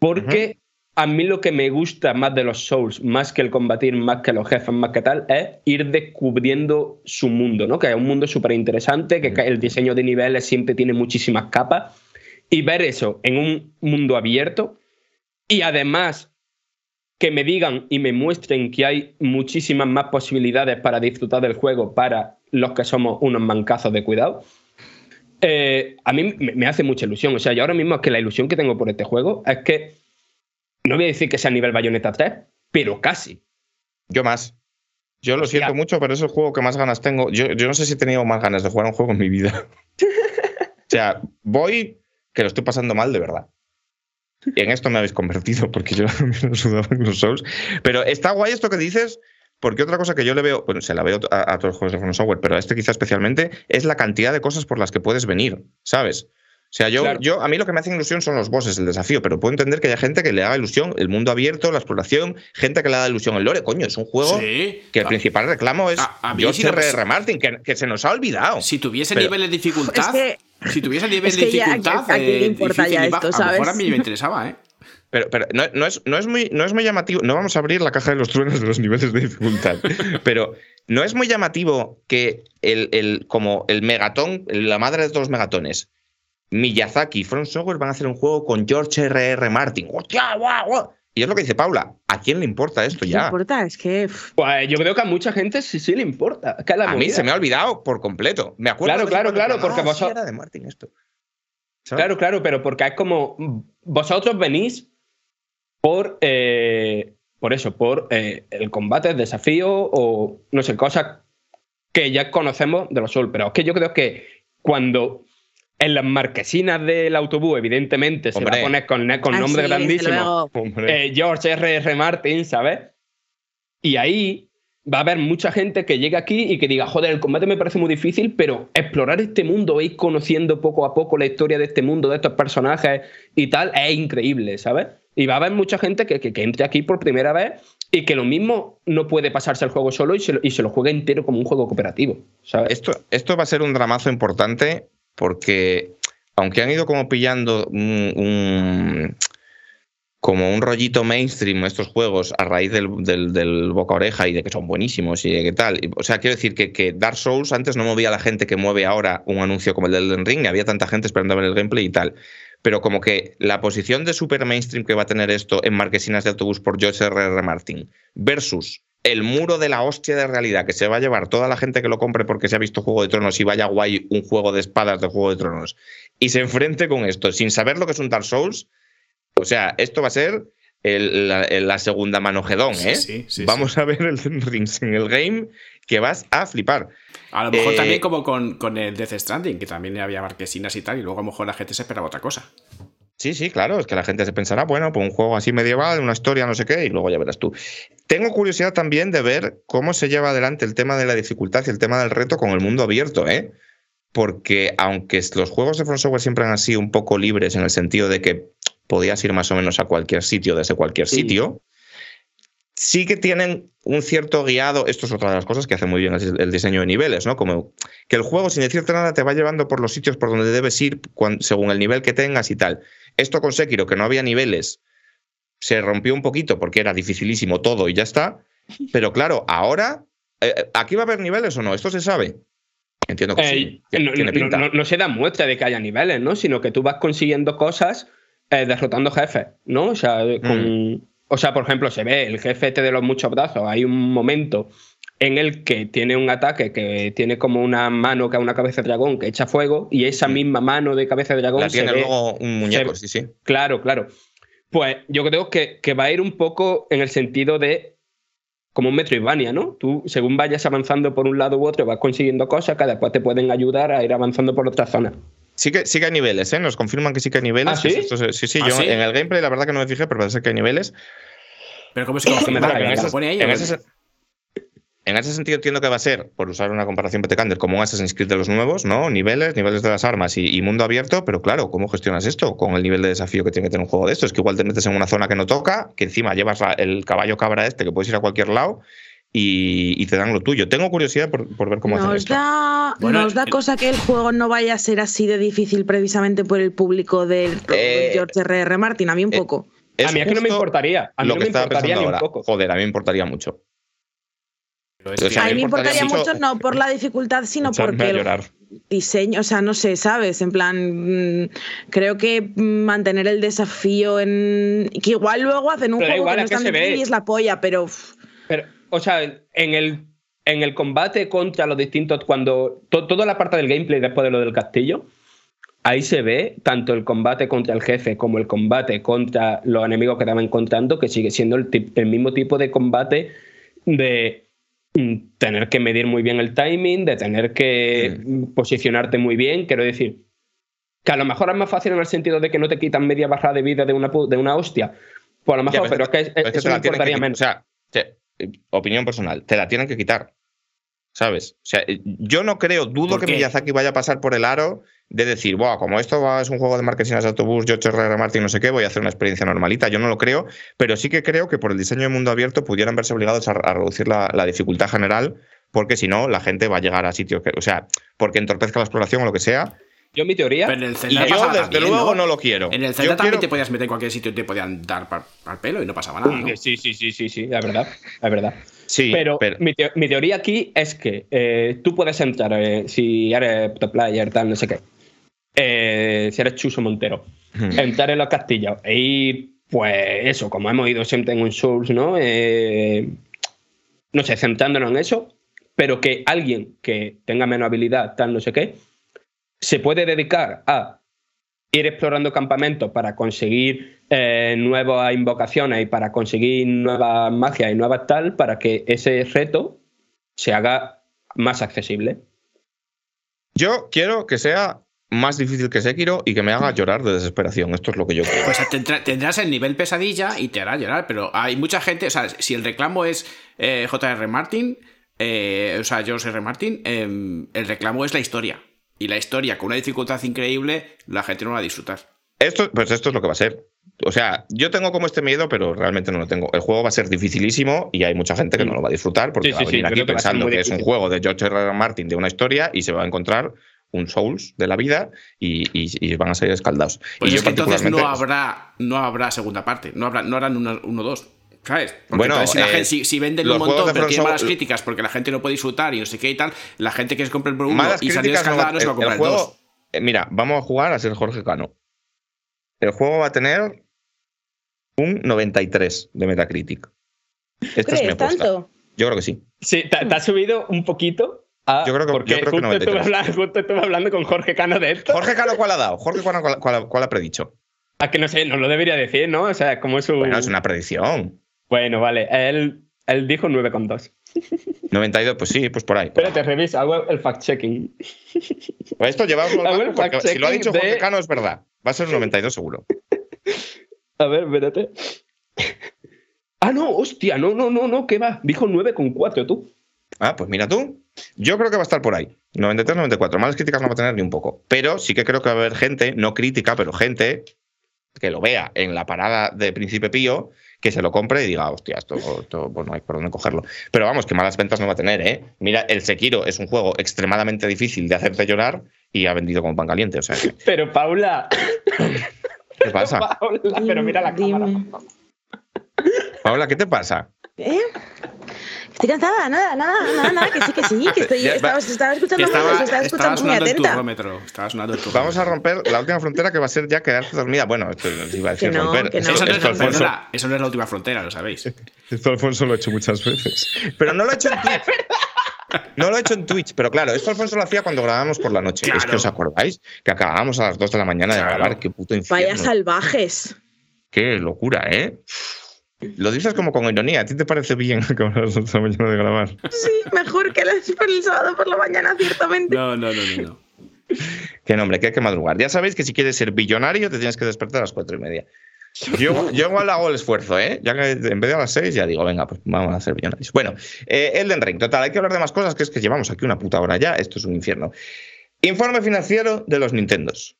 porque a mí lo que me gusta más de los Souls, más que el combatir, más que los jefes, más que tal, es ir descubriendo su mundo, ¿no? Que es un mundo súper interesante, que el diseño de niveles siempre tiene muchísimas capas, y ver eso en un mundo abierto, y además que me digan y me muestren que hay muchísimas más posibilidades para disfrutar del juego para los que somos unos mancazos de cuidado. eh, a mí me, me hace mucha ilusión. O sea, yo ahora mismo es que la ilusión que tengo por este juego es que no voy a decir que sea nivel Bayonetta 3, pero casi. Yo más. Yo lo Hostia. siento mucho, pero es el juego que más ganas tengo. Yo, yo no sé si he tenido más ganas de jugar a un juego en mi vida. (laughs) o sea, voy que lo estoy pasando mal de verdad. Y en esto me habéis convertido, porque yo (laughs) también lo sudaba en los Souls. Pero está guay esto que dices, porque otra cosa que yo le veo, bueno, se la veo a, a todos los juegos de From Software, pero a este quizá especialmente, es la cantidad de cosas por las que puedes venir, ¿sabes? O sea, yo, Claro. yo, a mí lo que me hace ilusión son los bosses, el desafío, pero puedo entender que haya gente que le haga ilusión el mundo abierto, la exploración, gente que le haga ilusión el lore. Coño, es un juego Sí. que el Ah, principal reclamo es A- a mí George no- R.R. Martin, que, que se nos ha olvidado. Si tuviese Pero- niveles de (laughs) dificultad, Es si tuviese niveles es de ya, dificultad, ¿a eh, importa difícil ya y bajo, esto, a lo mejor a sabes? mí me interesaba, ¿eh? Pero, pero no, no es, no, es muy, no es muy llamativo. No vamos a abrir la caja de los truenos de los niveles de dificultad. (laughs) pero no es muy llamativo que el, el, como el megatón, la madre de todos los megatones, Miyazaki y From Software van a hacer un juego con George R.R. Martin. ¡Hostia, guau, guau! Y es lo que dice Paula. ¿A quién le importa esto No ya? importa, es que. Pues yo creo que a mucha gente sí, sí le importa. que es la A mí se me ha olvidado por completo. Me acuerdo Claro, claro, claro, porque no, sí vosotros- era de Martin esto. ¿Sabes? Claro, claro, pero porque es como. Vosotros venís por. eh, por eso, por eh, el combate, el desafío o no sé, cosas que ya conocemos de los Souls. Pero es que yo creo que cuando en las marquesinas del autobús, evidentemente, se va Hombre. a poner con, con ah, nombre sí, grandísimo. Hombre. eh, George R.R. Martin, ¿sabes? Y ahí va a haber mucha gente que llegue aquí y que diga, joder, el combate me parece muy difícil, pero explorar este mundo, ir conociendo poco a poco la historia de este mundo, de estos personajes y tal, es increíble, ¿sabes? Y va a haber mucha gente que, que, que entre aquí por primera vez y que lo mismo no puede pasarse el juego solo y se, lo, y se lo juega entero como un juego cooperativo. ¿sabes? Esto, esto va a ser un dramazo importante porque, aunque han ido como pillando un, como un rollito mainstream estos juegos a raíz del, del, boca oreja y de que son buenísimos y de qué tal. O sea, quiero decir que, que, Dark Souls antes no movía a la gente que mueve ahora un anuncio como el del Elden Ring, había tanta gente esperando a ver el gameplay y tal. Pero como que la posición de super mainstream que va a tener esto en marquesinas de autobús por George R. R. Martin versus el muro de la hostia de realidad que se va a llevar toda la gente que lo compre porque se ha visto Juego de Tronos y vaya guay un juego de espadas de Juego de Tronos y se enfrente con esto sin saber lo que es un Dark Souls, o sea, esto va a ser el, la, la, segunda mano gedón, ¿eh? Sí, sí, Vamos a ver el Rings en el game que vas a flipar. A lo mejor eh, también como con, con, el Death Stranding, que también había marquesinas y tal, y luego a lo mejor la gente se esperaba otra cosa. Sí, sí, claro, es que la gente se pensará, bueno, pues un juego así medieval, una historia, no sé qué, y luego ya verás tú. Tengo curiosidad también de ver cómo se lleva adelante el tema de la dificultad y el tema del reto con el mundo abierto, ¿eh? Porque aunque los juegos de From Software siempre han sido un poco libres en el sentido de que podías ir más o menos a cualquier sitio desde cualquier sí. sitio. Sí que tienen un cierto guiado, esto es otra de las cosas que hace muy bien el, diseño de niveles, ¿no? Como que el juego, sin decirte nada, te va llevando por los sitios por donde debes ir según el nivel que tengas y tal. Esto con Sekiro, que no había niveles, se rompió un poquito porque era dificilísimo todo y ya está. Pero claro, ahora, eh, ¿aquí va a haber niveles o no? ¿Esto se sabe? Entiendo que eh, sí. No, no, no, no, se da muestra de que haya niveles, ¿no? Sino que tú vas consiguiendo cosas eh, derrotando jefes, ¿no? O sea, con, mm. O sea, por ejemplo, se ve el jefe este de los muchos brazos. Hay un momento en el que tiene un ataque que tiene como una mano que es una cabeza de dragón que echa fuego y esa misma mano de cabeza de dragón la tiene ve, luego un muñeco, se, sí, sí. Claro, claro. Pues yo creo que, que, va a ir un poco en el sentido de como un Metroidvania, ¿no? Tú, según vayas avanzando por un lado u otro, vas consiguiendo cosas que después te pueden ayudar a ir avanzando por otra zona. Sí que, sí que hay niveles, ¿eh? Nos confirman que sí que hay niveles. ¿Ah, sí? Esto, sí, sí, ¿Ah, yo sí? en el gameplay la verdad que no me fijé, pero parece que hay niveles. Pero ¿cómo se confirma? en, ¿Se ese, pone ahí? en, ese, en ese sentido entiendo que va a ser, por usar una comparación Petecander, como un Assassin's Creed de los nuevos, ¿no? Niveles, niveles de las armas y, y, mundo abierto, pero claro, ¿cómo gestionas esto con el nivel de desafío que tiene que tener un juego de esto? Es que igual te metes en una zona que no toca, que encima llevas la, el caballo cabra este, que puedes ir a cualquier lado, y, y, te dan lo tuyo. Tengo curiosidad por, por ver cómo nos hacen esto. Da, bueno, nos da el, cosa que el juego no vaya a ser así de difícil precisamente por el público del eh, George R.R. R. Martin. A mí un eh, poco. a mí es que no me importaría. A mí lo no que me estaba importaría pensando ahora. poco. Joder, a mí me importaría mucho. O sea, a mí me importaría mucho- mucho, no por la dificultad, sino porque el diseño, o sea, no sé, ¿sabes? En plan, mm, creo que mantener el desafío en. Que igual luego hacen un Pero juego igual, que no es que es tan se ve. difícil y es la polla, Pero, o sea, en el, en el combate contra los distintos, cuando to, toda la parte del gameplay después de lo del castillo, ahí se ve tanto el combate contra el jefe como el combate contra los enemigos que te van encontrando, que sigue siendo el, tip, el mismo tipo de combate de mm, tener que medir muy bien el timing, de tener que posicionarte muy bien, quiero decir. Que a lo mejor es más fácil en el sentido de que no te quitan media barra de vida de una, de una hostia. Pues a lo mejor, Ya, pero, es que, es eso que importaría menos. O sea, te- opinión personal, te la tienen que quitar. ¿Sabes? O sea, yo no creo, dudo ¿Por que qué? Miyazaki vaya a pasar por el aro de decir, Buah, como esto va- es un juego de marquesinas de autobús, George R. R. Martin, no sé qué, voy a hacer una experiencia normalita. Yo no lo creo, pero sí que creo que por el diseño de mundo abierto pudieran verse obligados a, a reducir la, la dificultad general, porque si no, la gente va a llegar a sitios que, o sea, porque entorpezca la exploración o lo que sea. Yo, mi teoría. Pero en el Y Zelda yo, pasaba desde también, luego, no lo quiero. En el Yo Zelda también quiero- te podías meter en cualquier sitio y te podían dar al pelo y no pasaba nada, ¿no? Sí, sí, sí, sí, sí, es verdad, es verdad. Sí, pero, pero- Mi, mi teoría aquí es que eh, tú puedes entrar, eh, si eres top player, tal, no sé qué, eh, si eres Chuso Montero, Hmm. entrar en los castillos e ir, pues eso, como hemos ido siempre en un Souls, ¿no? Eh, no sé, centrándonos en eso, pero que alguien que tenga menos habilidad, tal, no sé qué, se puede dedicar a ir explorando campamentos para conseguir eh, nuevas invocaciones y para conseguir nuevas magias y nuevas tal, para que ese reto se haga más accesible. Yo quiero que sea más difícil que Sekiro y que me haga llorar de desesperación. Esto es lo que yo creo. Pues tendrá- tendrás el nivel pesadilla y te hará llorar, pero hay mucha gente, o sea, si el reclamo es eh, J.R. Martin, eh, o sea, George R. Martin, eh, el reclamo es la historia. Y la historia, con una dificultad increíble, la gente no la va a disfrutar. Esto, pues esto es lo que va a ser. O sea, yo tengo como este miedo, pero realmente no lo tengo. El juego va a ser dificilísimo y hay mucha gente que no lo va a disfrutar porque Sí, va sí, a venir sí, aquí pensando que es un juego de George R. R. Martin de una historia y se va a encontrar un Souls de la vida y, y- y van a salir escaldados. Pues y es yo que entonces no habrá, no habrá segunda parte, no, habrá, no harán uno, uno dos. ¿Sabes? Porque Bueno, entonces si, la eh, gente- si, si venden un montón, de pero tienen malas Software- críticas porque la gente no puede disfrutar y no sé qué y tal, la gente que se compra el uno Malas y salió críticas no se va a comprar el el juego, dos. eh, Mira, vamos a jugar a ser Jorge Cano. El juego va a tener un 93 de Metacritic. Esta es mi ¿Crees apuesta. tanto? Yo creo que sí. Sí, te, te has subido un poquito. A, Yo creo que- porque yo creo que justo, estuve 93. hablando, justo estuve hablando con Jorge Cano de esto. Jorge Cano, ¿cuál ha dado? Jorge Cano, ¿cuál, cuál- cuál ha predicho? A que no sé, no lo debería decir, ¿no? O sea, como es su. Bueno, es una predicción. Bueno, vale. Él, él dijo 9,2. 92, pues sí, pues por ahí. Espérate, revisa, hago el fact-checking. Pues esto llevamos A ver, porque si lo ha dicho Jorge de- Cano es verdad. Va a ser un 92 seguro. A ver, espérate. Ah, no, hostia, no, no, no, no, ¿qué va? Dijo 9,4 tú. Ah, pues mira tú. Yo creo que va a estar por ahí. 93, 94. Malas críticas no va a tener ni un poco. Pero sí que creo que va a haber gente, no crítica, pero gente que lo vea en la parada de Príncipe Pío, que se lo compre y diga, hostia, esto, esto pues no hay por dónde cogerlo. Pero vamos, que malas ventas no va a tener, ¿eh? Mira, el Sekiro es un juego extremadamente difícil de hacerte llorar y ha vendido como pan caliente. O sea, que, (laughs) Pero Paula. ¿qué pasa? Paula, pero mira la Dime. cámara. Paula, ¿qué te pasa? ¿Eh? Estoy cansada, nada, nada, nada, nada, que sí, que sí, que (laughs) estoy, Ya, estaba, va- estaba Que escuchando estaba, estaba estaba escuchando muy sonando el atenta. turrómetro. Estaba sonando el Vamos a romper la última frontera que va a ser ya quedarte dormida. Bueno, esto iba a decir Que no, romper. que no. Eso no, Esto, es, Alfonso, perdona, eso no es la última frontera, lo sabéis. (laughs) esto Alfonso lo ha hecho muchas veces. Pero no lo ha hecho en Twitch. No lo he hecho en Twitch, pero claro, esto Alfonso lo hacía cuando grabábamos por la noche. Es que os acordáis que acabábamos a las 2 de la mañana de Claro. grabar. Qué puto infierno. Vaya salvajes. Qué locura, ¿eh? Lo dices como con ironía. ¿A ti te parece bien acabar a las 2 de la mañana de grabar? Sí, mejor que las por el sábado por la mañana, ciertamente. No, no, no, no. no. Qué nombre, que hay que madrugar. Ya sabéis que si quieres ser billonario te tienes que despertar a las 4 y media. Yo, yo igual hago el esfuerzo, ¿eh? Ya que en vez de a las 6 ya digo, venga, pues vamos a ser billonarios. Bueno, eh, Elden Ring, total, hay que hablar de más cosas, que es que llevamos aquí una puta hora ya, esto es un infierno. Informe financiero de los Nintendos.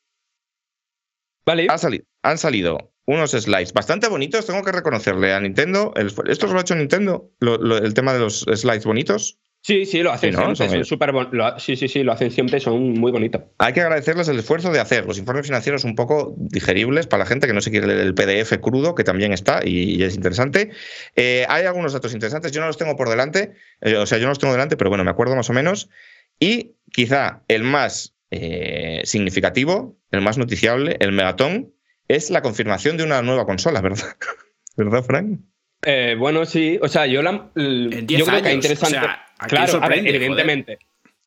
Vale. Ha salido, han salido unos slides bastante bonitos, tengo que reconocerle a Nintendo. el ¿Esto lo ha hecho Nintendo? Lo- lo- el tema de los slides bonitos. Sí, sí, lo hacen Sí, ¿no? siempre. Son bon- lo- Sí, sí, sí, lo hacen siempre, son muy bonitos. Hay que agradecerles el esfuerzo de hacer los informes financieros un poco digeribles para la gente que no se quiere leer el PDF crudo, que también está y, y es interesante. Eh, hay algunos datos interesantes, yo no los tengo por delante, eh, o sea, yo no los tengo delante, pero bueno, me acuerdo más o menos. Y quizá el más eh, significativo, el más noticiable, el megatón, es la confirmación de una nueva consola, ¿verdad? (laughs) ¿Verdad, Frank? Eh, bueno, sí, o sea, yo, la, l- En 10 yo creo que es interesante. o sea, ¿a quién claro, a ver, evidentemente.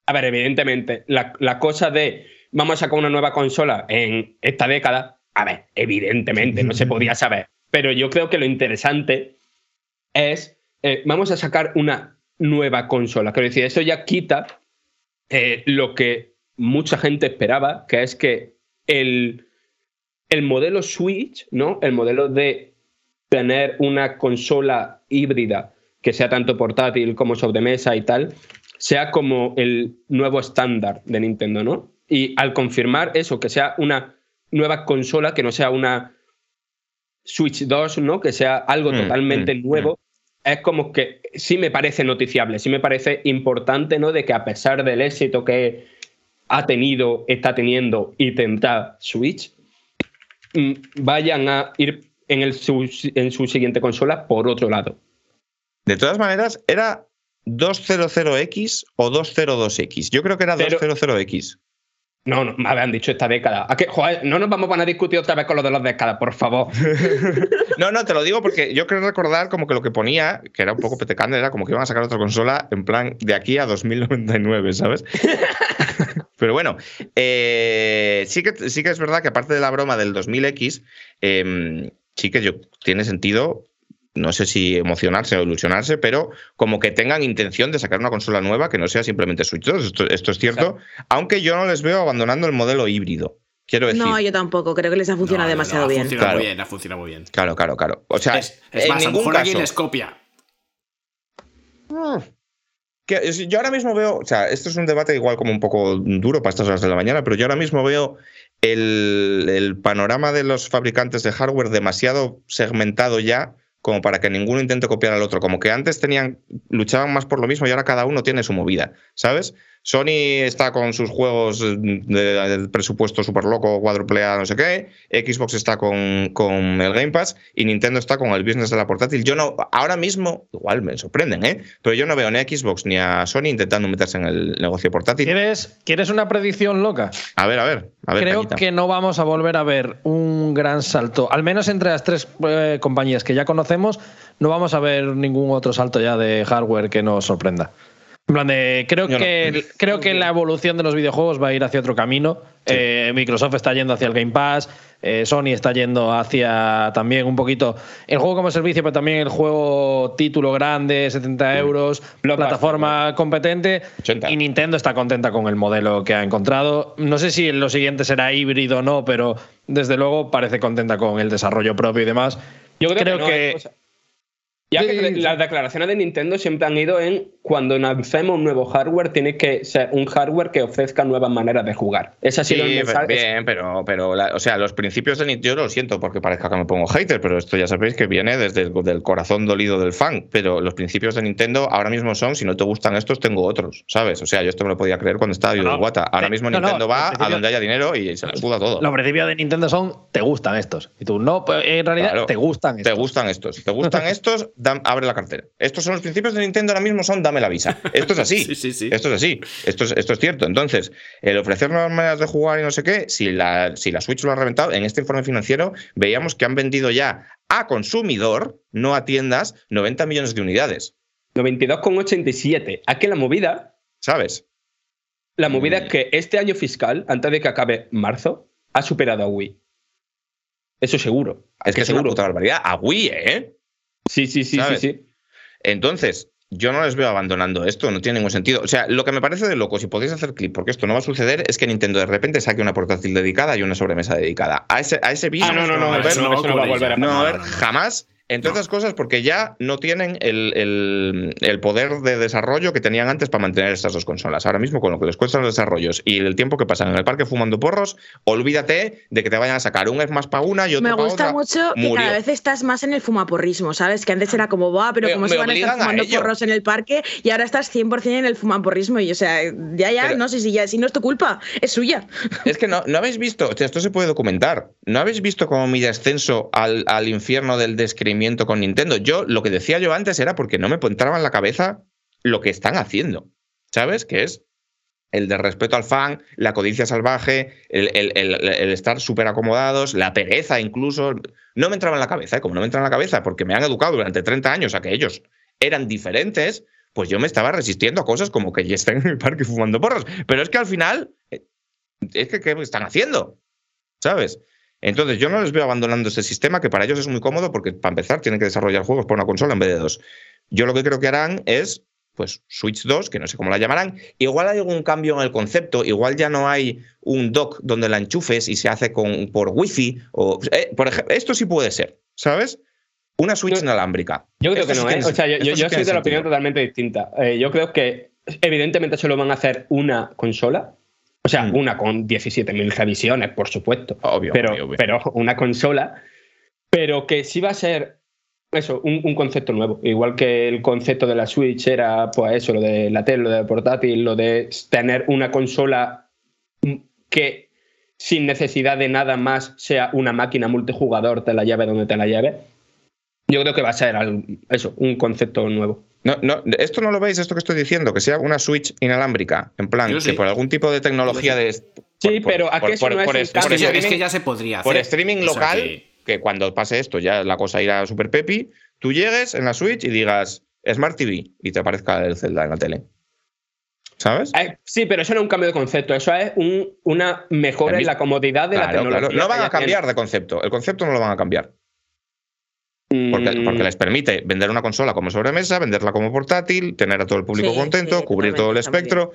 A ver, evidentemente, la, la cosa de vamos a sacar una nueva consola en esta década, a ver, evidentemente, no se (laughs) podía saber. Pero yo creo que lo interesante es, eh, vamos a sacar una nueva consola. Quiero decir, eso ya quita eh, lo que mucha gente esperaba, que es que el, el modelo Switch, ¿no? El modelo de tener una consola híbrida que sea tanto portátil como sobremesa y tal, sea como el nuevo estándar de Nintendo, ¿no? Y al confirmar eso, que sea una nueva consola, que no sea una Switch 2, ¿no? Que sea algo Mm, totalmente mm, nuevo, es como que sí me parece noticiable, sí me parece importante, ¿no? De que a pesar del éxito que ha tenido, está teniendo y tendrá Switch, mm, vayan a ir en, el, su, en su siguiente consola por otro lado. De todas maneras, ¿era 200X o 202X? Yo creo que era Pero- 200X. No, no, me habían dicho esta década. ¿A qué? Joder, no nos vamos a discutir otra vez con lo de las décadas, por favor. (laughs) No, no, te lo digo porque yo creo recordar como que lo que ponía, que era un poco petecante, era como que iban a sacar otra consola en plan de aquí a 2099, ¿sabes? (laughs) Pero bueno, eh, sí, que, sí que es verdad que aparte de la broma del 2000X, eh, sí que yo, tiene sentido no sé si emocionarse o ilusionarse, pero como que tengan intención de sacar una consola nueva que no sea simplemente Switch 2. Esto, esto es cierto, aunque yo no les veo abandonando el modelo híbrido. Quiero decir. No, yo tampoco. Creo que les ha funcionado No, no, no, demasiado ha bien. funcionado Claro. muy bien, ha funcionado muy bien. Claro, claro, claro. O sea, Es, es en más, a lo ningún alguien caso. les copia. Yo ahora mismo veo, o sea, esto es un debate igual como un poco duro para estas horas de la mañana, pero yo ahora mismo veo el, el panorama de los fabricantes de hardware demasiado segmentado ya como para que ninguno intente copiar al otro. Como que antes tenían, luchaban más por lo mismo y ahora cada uno tiene su movida, ¿sabes? Sony está con sus juegos de, presupuesto súper loco, cuádruple A, no sé qué. Xbox está con, con el Game Pass y Nintendo está con el business de la portátil. Yo no, ahora mismo, igual me sorprenden, ¿eh? Pero yo no veo ni a Xbox ni a Sony intentando meterse en el negocio portátil. ¿Quieres, ¿Quieres una predicción loca? A ver, a ver, a ver. Creo que no vamos a volver a ver un gran salto, al menos entre las tres eh, compañías que ya conocemos, no vamos a ver ningún otro salto ya de hardware que nos sorprenda. En plan de, creo Yo no. que, creo que la evolución de los videojuegos va a ir hacia otro camino. Eh, Microsoft está yendo hacia el Game Pass, eh, Sony está yendo hacia también un poquito el juego como servicio, pero también el juego título grande, 70 euros, plataforma competente. 80. Y Nintendo está contenta con el modelo que ha encontrado. No sé si lo siguiente será híbrido o no, pero desde luego parece contenta con el desarrollo propio y demás. Yo creo, Creo que, no, que-. O sea, ya que Sí, sí, sí. las declaraciones de Nintendo siempre han ido en cuando lancemos un nuevo hardware, tiene que ser un hardware que ofrezca nuevas maneras de jugar. Ese ha sido el Sí, mensaje. bien, pero, pero la- o sea, los principios de Nintendo, yo lo siento porque parezca que me pongo hater, pero esto ya sabéis que viene desde el del corazón dolido del fan. Pero los principios de Nintendo ahora mismo son, si no te gustan estos, tengo otros, ¿sabes? O sea, yo esto me lo podía creer cuando estaba yo No, de. Guata. Ahora Eh, mismo no, no, Nintendo va a donde haya dinero y se la suda todo. Los principios de Nintendo son te gustan estos. Y tú, no, pues, en realidad Claro. te gustan Te estos. gustan estos, te gustan (laughs) estos, abre la cartera. Estos son los principios de Nintendo ahora mismo, son dame la visa. Esto es así. (laughs) Sí, sí, sí. Esto es así. Esto es, esto es cierto. Entonces, el ofrecer nuevas maneras de jugar y no sé qué, si la, si la Switch lo ha reventado, en este informe financiero veíamos que han vendido ya a consumidor, no a tiendas, 90 millones de unidades. 92,87. Aquí la movida, ¿Sabes? la movida Mm. es que este año fiscal, antes de que acabe marzo, ha superado a Wii. Eso seguro. Es que es una seguro. puta barbaridad. A Wii, ¿eh? Sí, sí, sí, sí, sí. Entonces, yo no les veo abandonando esto, no tiene ningún sentido. O sea, lo que me parece de loco, si podéis hacer clip, porque esto no va a suceder, es que Nintendo de repente saque una portátil dedicada y una sobremesa dedicada. A ese, a ese Ah, no, va a volver a no, pasar. a ver, jamás. Entre otras cosas, porque ya no tienen el, el- el poder de desarrollo que tenían antes para mantener estas dos consolas. Ahora mismo, con lo que les cuestan los desarrollos y el tiempo que pasan en el parque fumando porros, olvídate de que te vayan a sacar un es más para una y otro Me para gusta otra. mucho que Murió. cada vez estás más en el fumaporrismo, ¿sabes? Que antes era como, va, pero como se van a estar a fumando ello. porros en el parque y ahora estás 100% en el fumaporrismo. Y o sea, ya, ya, Pero- no sé si ya, si no es tu culpa, es suya. Es que no, no habéis visto, o sea, esto se puede documentar, no habéis visto como mi descenso al, al infierno del con Nintendo. Yo lo que decía yo antes era porque no me entraba en la cabeza lo que están haciendo, ¿sabes? Que es el de respeto al fan, la codicia salvaje, el, estar súper acomodados, la pereza incluso. No me entraba en la cabeza, ¿eh? como no me entra en la cabeza porque me han educado durante 30 años a que ellos eran diferentes, pues yo me estaba resistiendo a cosas como que ya estén en el parque fumando porros. Pero es que al final, eh, es que ¿qué están haciendo? ¿Sabes? Entonces yo no les veo abandonando este sistema, que para ellos es muy cómodo porque para empezar tienen que desarrollar juegos por una consola en vez de dos. Yo lo que creo que harán es, pues, Switch 2, que no sé cómo la llamarán. Igual hay algún cambio en el concepto, igual ya no hay un dock donde la enchufes y se hace con, por Wi-Fi. O, eh, por ejemplo, esto sí puede ser, ¿sabes? Una Switch inalámbrica. Yo creo Esto que no, ¿eh? tiene- O sea, yo, soy de la opinión totalmente distinta. Eh, yo creo que, evidentemente, solo van a hacer una consola. O sea, Mm. una con 17.000 revisiones, por supuesto. Obvio, pero, obvio, obvio. pero una consola. Pero que sí va a ser eso, un, un concepto nuevo. Igual que el concepto de la Switch era, pues eso, lo de la tele, lo de portátil, lo de tener una consola que sin necesidad de nada más sea una máquina multijugador, te la lleve donde te la lleve. Yo creo que va a ser al- eso, un concepto nuevo. No, no, esto no lo veis, esto que estoy diciendo, que sea una Switch inalámbrica, en plan, que por algún tipo de tecnología de. Sí, pero ¿a qué eso no es el streaming- que ya se podría hacer. por streaming O sea local, que- que... cuando pase esto ya la cosa irá super pepi, tú llegues en la Switch y digas Smart TV y te aparezca el Zelda en la tele. ¿Sabes? Eh, sí, pero eso no es un cambio de concepto, eso es un- una mejora en la comodidad de la tecnología. claro. No van a cambiar de concepto. El concepto no lo van a cambiar. Porque, porque les permite vender una consola como sobremesa, venderla como portátil, tener a todo el público Sí, contento, sí, cubrir todo el espectro,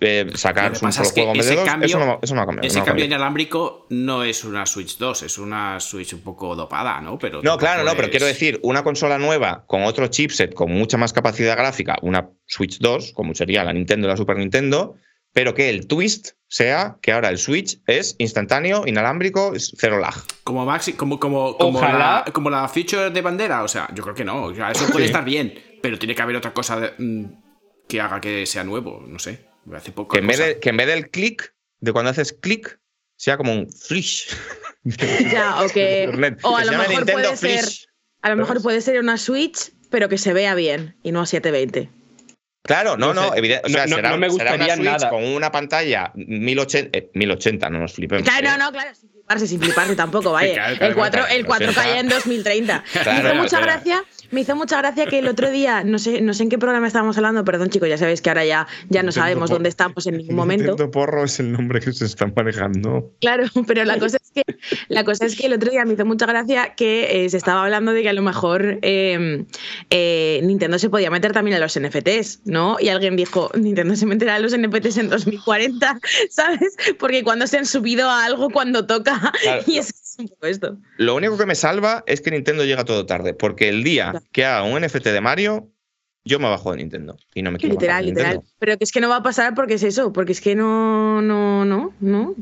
eh, sacar un solo es que juego en vez de ese dos. cambio- eso no, eso no. Ese no cambio inalámbrico no es una Switch 2, es una Switch un poco dopada, ¿no? Pero No, claro, no, pero quiero decir, una consola nueva con otro chipset con mucha más capacidad gráfica, una Switch 2, como sería la Nintendo y la Super Nintendo, pero que el twist sea que ahora el Switch es instantáneo, inalámbrico, es cero lag. Como Maxi, como, como, como, Ojalá. la, como la feature de bandera, o sea, yo creo que no. O sea, eso puede estar bien, pero tiene que haber otra cosa de- mm, que haga que sea nuevo, no sé. Hace poco. Que en, vez de, que en vez del clic, de cuando haces clic, sea como un flish. (laughs) Ya, o que. (laughs) O a lo mejor puede ser. A lo mejor puede ser una Switch, pero que se vea bien y no a 720. Claro, no, No no, sé. evidente- o No- sea, no- será, no me será una gustaría Switch nada. con una pantalla 1080, eh, 1080, no nos flipemos. Claro, ¿eh? no, no, claro, sin fliparse, sin fliparse tampoco, (laughs) vaya. Claro, claro, el 4, claro, el 4 claro. cae en 2030. me Claro, hizo mucha claro. gracia. Me hizo mucha gracia que el otro día, no sé, no sé en qué programa estábamos hablando, perdón chicos, ya sabéis que ahora ya, ya no sabemos dónde estamos en ningún momento. Nintendo Porro es el nombre que se está manejando. Claro, pero la cosa es que la cosa es que el otro día me hizo mucha gracia que eh, se estaba hablando de que a lo mejor eh, eh, Nintendo se podía meter también a los NFTs, ¿no? Y alguien dijo, Nintendo se meterá a los NFTs en 2040, (laughs) ¿sabes? Porque cuando se han subido a algo cuando toca Claro. y es un poco esto. Lo único que me salva es que Nintendo llega todo tarde, porque el día Que haga un NFT de Mario, yo me bajo de Nintendo y no me quiero bajar Literal, de literal. Nintendo. Pero que es que no va a pasar porque es eso, porque es que no, no, no, no.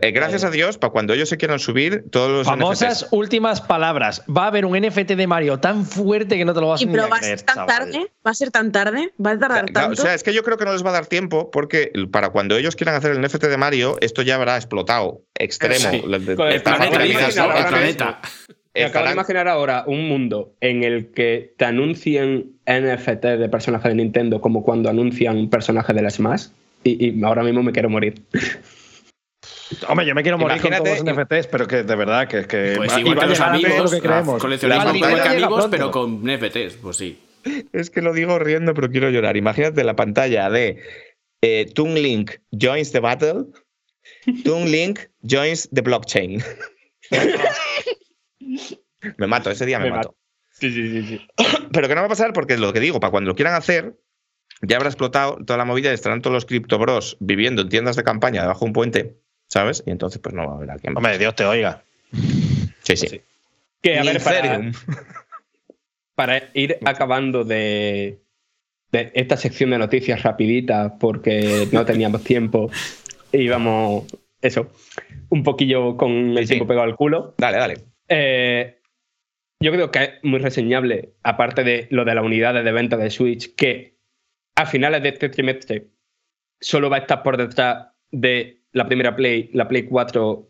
Eh, Gracias a Dios, para cuando ellos se quieran subir, todos los Famosas NFTs. últimas palabras. Va a haber un NFT de Mario tan fuerte que no te lo vas Y ni pero a va a creer, ser tan chaval. tarde, va a ser tan tarde, va a tardar tanto. o sea, es que yo creo que no les va a dar tiempo porque para cuando ellos quieran hacer el NFT de Mario, esto ya habrá explotado extremo. Sí. La- de- Con de- el planeta. Me acabo de imaginar ahora un mundo en el que te anuncien NFT de personajes de Nintendo como cuando anuncian un personaje de la Smash. Y, y ahora mismo me quiero morir. (laughs) Hombre, yo me quiero morir Imagínate- con todos los NFTs, pero que de verdad que es que. Pues igual que los amigos, lo que creemos. coleccionismo La igual que amigos, pero con NFTs, pues sí. (laughs) Es que lo digo riendo, pero quiero llorar. Imagínate la pantalla de eh, Toon Link joins the battle, Toon Link joins the blockchain. (laughs) me mato, ese día me, Me mato. Sí, sí, sí. sí. (clears throat) Pero que no va a pasar porque es lo que digo, para cuando lo quieran hacer, ya habrá explotado toda la movida y estarán todos los criptobros viviendo en tiendas de campaña debajo de un puente, ¿sabes? Y entonces pues no va a haber alguien. Hombre, Dios te oiga. Sí, sí. Que, a ver, (laughs) para, ir acabando de, de esta sección de noticias rapidita, porque no teníamos tiempo íbamos, eso, un poquillo con el tiempo pegado al culo. Dale, dale. Eh, yo creo que es muy reseñable, aparte de lo de las unidades de venta de Switch, que a finales de este trimestre solo va a estar por detrás de la primera Play, la Play 4,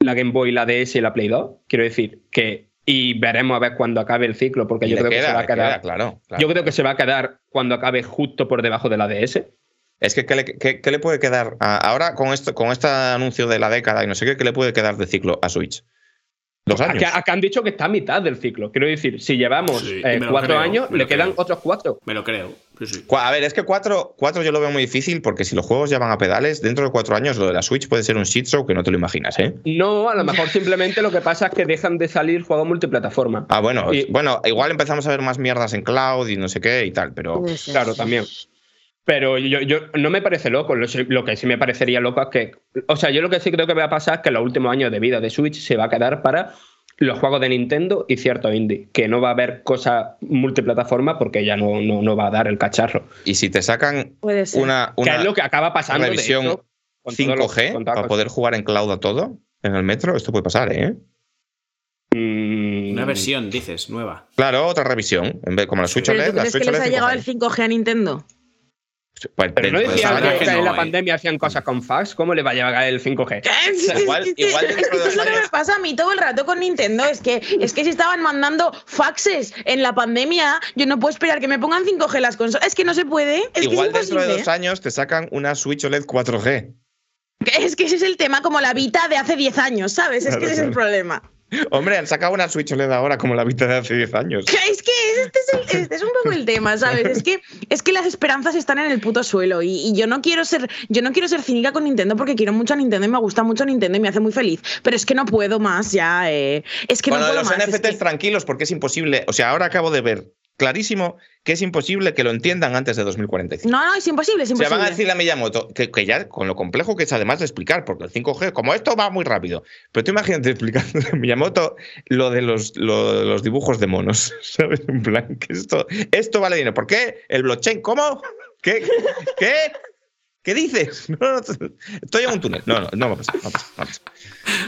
la Game Boy, la DS y la Play 2. Quiero decir que. Y veremos a ver cuando acabe el ciclo, porque yo creo que se va a queda, quedar. claro, claro. Yo creo que se va a quedar cuando acabe justo por debajo de la DS. Es que, ¿qué le, qué- qué le puede quedar? a- ahora, con esto, con este anuncio de la década y no sé qué, ¿qué le puede quedar de ciclo a Switch? Dos años. Acá, acá han dicho que está a mitad del ciclo. Quiero decir, si llevamos Sí, eh, cuatro creo, años, le quedan creo. otros cuatro. Me lo creo. Sí, sí. Cu- A ver, es que cuatro, cuatro yo lo veo muy difícil porque si los juegos ya van a pedales, dentro de cuatro años lo de la Switch puede ser un shit show que no te lo imaginas, ¿eh? No, a lo mejor simplemente lo que pasa es que dejan de salir juegos multiplataforma. Ah, bueno, Y- bueno, igual empezamos a ver más mierdas en cloud y no sé qué y tal, pero Puede ser. Claro, también. Pero yo, yo no me parece loco. Lo, lo que sí me parecería loco es que. O sea, yo lo que sí creo que va a pasar es que los últimos años de vida de Switch se va a quedar para los juegos de Nintendo y ciertos indie. Que no va a haber cosas multiplataforma porque ya no, no, no va a dar el cacharro. y si te sacan Puede ser. una, una es lo que acaba pasando. de revisión hecho, con todos los- 5G con todas para poder jugar en cloud a todo en el metro, esto puede pasar, ¿eh? Mm, Una versión, dices, nueva. Claro, otra revisión. En vez, como la Switch ¿Pero OLED, tú la crees que Switch les OLED ha llegado el 5G. 5G a Nintendo? Pues, Pero no de decían que, en no, la eh. pandemia hacían cosas con fax. ¿Cómo le va a llegar el 5G? Igual- igual es dentro que de esto es lo que me pasa a mí todo el rato con Nintendo. Es que, es que si estaban mandando faxes en la pandemia, yo no puedo esperar que me pongan 5G las consolas. Es que no se puede. Es Igual que es dentro de dos años te sacan una Switch OLED 4G. Es que ese es el tema, como la Vita de hace 10 años, ¿sabes? Es que Claro, ese es el problema. Hombre, han sacado una Switch OLED ahora como la vista de hace 10 años. Es que este es, el- este es un poco el tema, ¿sabes? Es que, es que las esperanzas están en el puto suelo y, y yo no quiero ser yo no quiero ser cínica con Nintendo porque quiero mucho a Nintendo y me gusta mucho Nintendo y me hace muy feliz, pero es que no puedo más ya. eh, es que Bueno, no puedo los más. es NFTs que- tranquilos porque es imposible. O sea, ahora acabo de ver clarísimo que es imposible que lo entiendan antes de 2045. no, no, es imposible, es O imposible. van a decirle a Miyamoto que, que ya con lo complejo que es además de explicar, porque el 5G, como esto va muy rápido. Pero tú imagínate (laughs) explicando a Miyamoto lo de los, lo de los dibujos de monos, (laughs) ¿sabes? En plan, que esto, esto vale dinero. ¿Por qué? ¿El blockchain? ¿Cómo? ¿Qué? ¿Qué? ¿Qué dices? (laughs) No, no, estoy en un túnel. No, no, no va a pasar. No va a pasar, no va a pasar.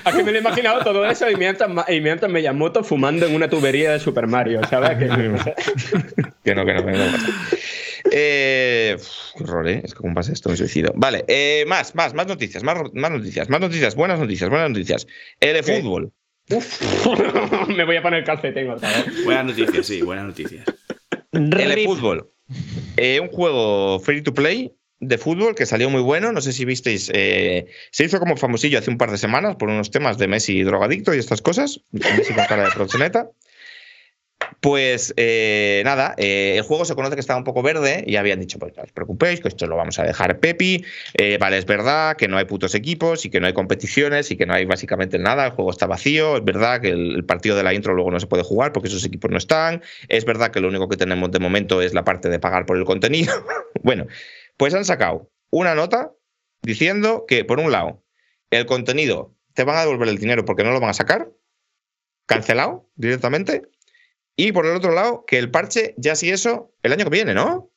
Aquí me lo he imaginado todo eso y mientras, y mientras Miyamoto fumando en una tubería de Super Mario, ¿sabes? Que- (laughs) Que no, que no, que no. Eh, qué horror, ¿eh? Es que como pasa esto, me suicido. Vale, eh, más, más, más noticias, más, más noticias, más noticias, buenas noticias, buenas noticias. El ¿Qué? fútbol. (laughs) me voy a poner calcetín otra vez. Buenas noticias, sí, buenas noticias. El fútbol. Eh, un juego free to play de fútbol que salió muy bueno. No sé si visteis. eh, se hizo como famosillo hace un par de semanas por unos temas de Messi drogadicto y estas cosas. Messi con cara de proxeneta. Pues eh, nada, eh, el juego se conoce que estaba un poco verde y habían dicho, pues no os preocupéis, que esto lo vamos a dejar Pepi. Vale, es verdad que no hay putos equipos y que no hay competiciones y que no hay básicamente nada, el juego está vacío, es verdad que el, el partido de la intro luego no se puede jugar porque esos equipos no están, es verdad que lo único que tenemos de momento es la parte de pagar por el contenido. (laughs) bueno, pues han sacado una nota diciendo que, por un lado, el contenido te van a devolver el dinero porque no lo van a sacar, cancelado directamente. Y por el otro lado, que el parche, ya sí eso, el año que viene, ¿no?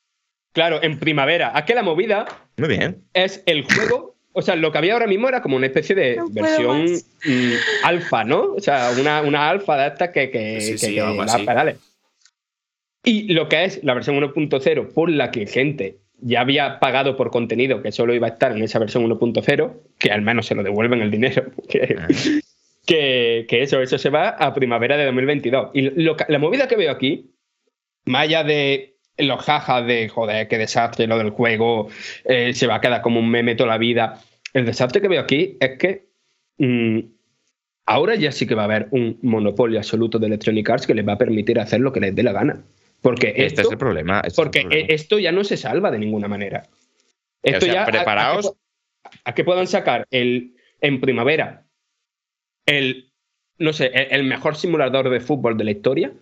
Claro, en primavera. Aquí la movida Muy bien. es el juego. O sea, lo que había ahora mismo era como una especie de No versión mm, alfa, ¿no? O sea, una, una alfa de estas que, que, Sí, que- sí, que. Y lo que es la versión 1.0, por la que gente ya había pagado por contenido que solo iba a estar en esa versión 1.0, que al menos se lo devuelven el dinero. (laughs) Que, Ah. que, que eso, eso se va a primavera de 2022. Y lo la movida que veo aquí, más allá de los jajas de joder, qué desastre lo del juego, eh, se va a quedar como un meme toda la vida. El desastre que veo aquí es que mm, ahora ya sí que va a haber un monopolio absoluto de Electronic Arts que les va a permitir hacer lo que les dé la gana. Porque Este esto, es el problema. este es el porque problema. e- esto ya no se salva de ninguna manera. Esto sea, ya, a- preparaos. A, que, pu- a que puedan sacar el, en primavera el, no sé, el, el mejor simulador de fútbol de la historia,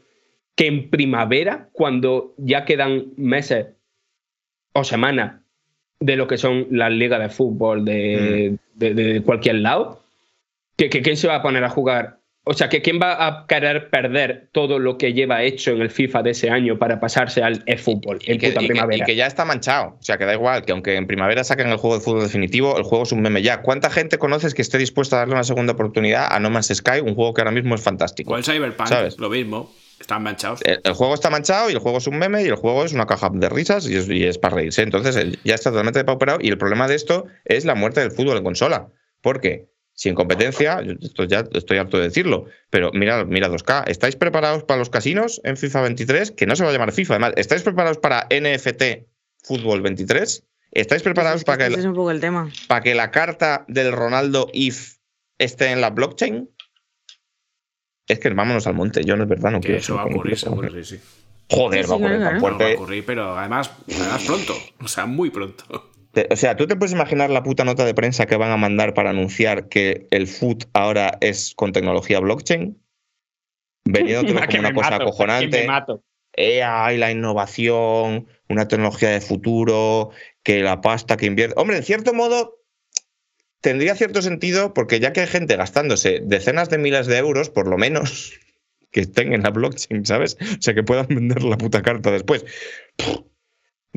que en primavera, cuando ya quedan meses o semanas de lo que son las ligas de fútbol de, de- de cualquier lado, que, que quién se va a poner a jugar. O sea, que quién va a querer perder todo lo que lleva hecho en el FIFA de ese año para pasarse al eFootball Y en que, puta y que- primavera. y que ya está manchado. O sea, que da igual, que aunque en primavera saquen el juego de fútbol definitivo, el juego es un meme ya. ¿Cuánta gente conoces que esté dispuesta a darle una segunda oportunidad a No Man's Sky, un juego que ahora mismo es fantástico? Igual Cyberpunk, ¿Sabes? lo mismo. Están manchados. El, el juego está manchado y el juego es un meme y el juego es una caja de risas y es, y es para reírse. Entonces el- ya está totalmente depauperado y el problema de esto es la muerte del fútbol en consola. Porque si en competencia, yo esto ya estoy harto de decirlo, pero mira, mira 2K, ¿estáis preparados para los casinos en FIFA 23? Que no se va a llamar FIFA, además, ¿estáis preparados para NFT Fútbol 23? ¿Estáis preparados Es que para, que, este es un poco el tema. para que la carta del Ronaldo IF esté en la blockchain? Es que vámonos al monte, yo no es verdad, no Que quiero eso va a ocurrir, seguro, sí, sí. Joder, Sí, va a ocurrir tan. No, va a fuerte. ocurrir, pero además, además pronto. (laughs) O sea, muy pronto. O sea, ¿tú te puedes imaginar la puta nota de prensa que van a mandar para anunciar que el foot ahora es con tecnología blockchain? Veniéndotelo (laughs) como me una cosa mato, me acojonante. AI, la innovación, una tecnología de futuro, que la pasta que invierte. Hombre, en cierto modo, tendría cierto sentido porque ya que hay gente gastándose decenas de miles de euros, por lo menos, (laughs) que estén en la blockchain, ¿sabes? O sea, que puedan vender la puta carta después. Pff,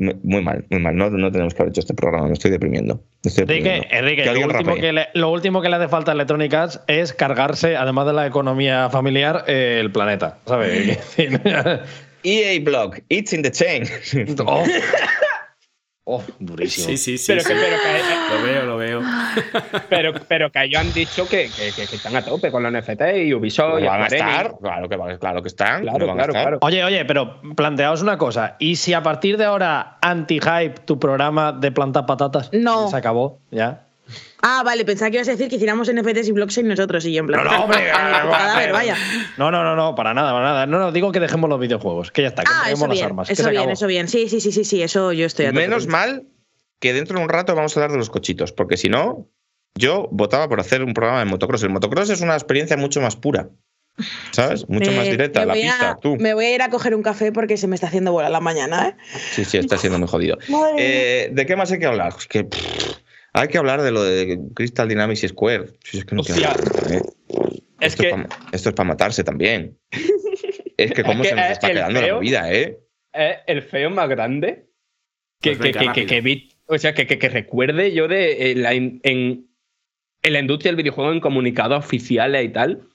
Muy mal, muy mal. No, no tenemos que haber hecho este programa, me estoy deprimiendo. Estoy Enrique, deprimiendo. Enrique Que lo, último que le, lo último que le hace falta a Electronic Arts es cargarse, además de la economía familiar, eh, el planeta. ¿Sabes? (laughs) (laughs) EA Block, it's in the chain. oh. (laughs) Oh, durísimo. Sí, sí, sí. Pero, sí. que, pero, que, Lo veo, lo veo. (laughs) pero, pero que ellos han dicho que, que- que- que están a tope con los NFT y Ubisoft y van a estar, claro que, van- claro que están. Claro, no van a claro, estar. claro. Oye, oye, pero planteaos una cosa. ¿Y si a partir de ahora anti-hype tu programa de plantar patatas? No. Se acabó, ya. Ah, vale, pensaba que ibas a decir que hiciéramos NFTs y blockchain nosotros y yo en plan. No, no, hombre, (laughs) cadáver, vaya. No, no, no, no, para nada, para nada. No, no, digo que dejemos los videojuegos, que ya está, que Ah, eso las bien, armas. eso bien, acabó. eso bien. Sí, sí, sí, sí, sí, eso yo estoy Menos mal que dentro de un rato vamos a hablar de los cochitos, porque si no, yo votaba por hacer un programa de motocross. El motocross es una experiencia mucho más pura, ¿sabes? Mucho Me- más directa, me la voy pista, a, tú. Me voy a ir a coger un café porque se me está haciendo bola la mañana, ¿eh? Sí, sí, está siendo muy jodido. (laughs) Eh, ¿De qué más hay que hablar? Es que pff, hay que hablar de lo de Crystal Dynamics y Square. Si es que no Hostia. hablar, ¿eh? Es esto, que- es pa- esto es para matarse también. es que cómo (laughs) Es se que, nos eh, está quedando la movida, ¿eh? Es el feo más grande que, Pues que, venga, que, que, rápido. que vi- o sea, que, que, que recuerde yo de eh, la en, en la industria del videojuego en comunicados oficiales y tal.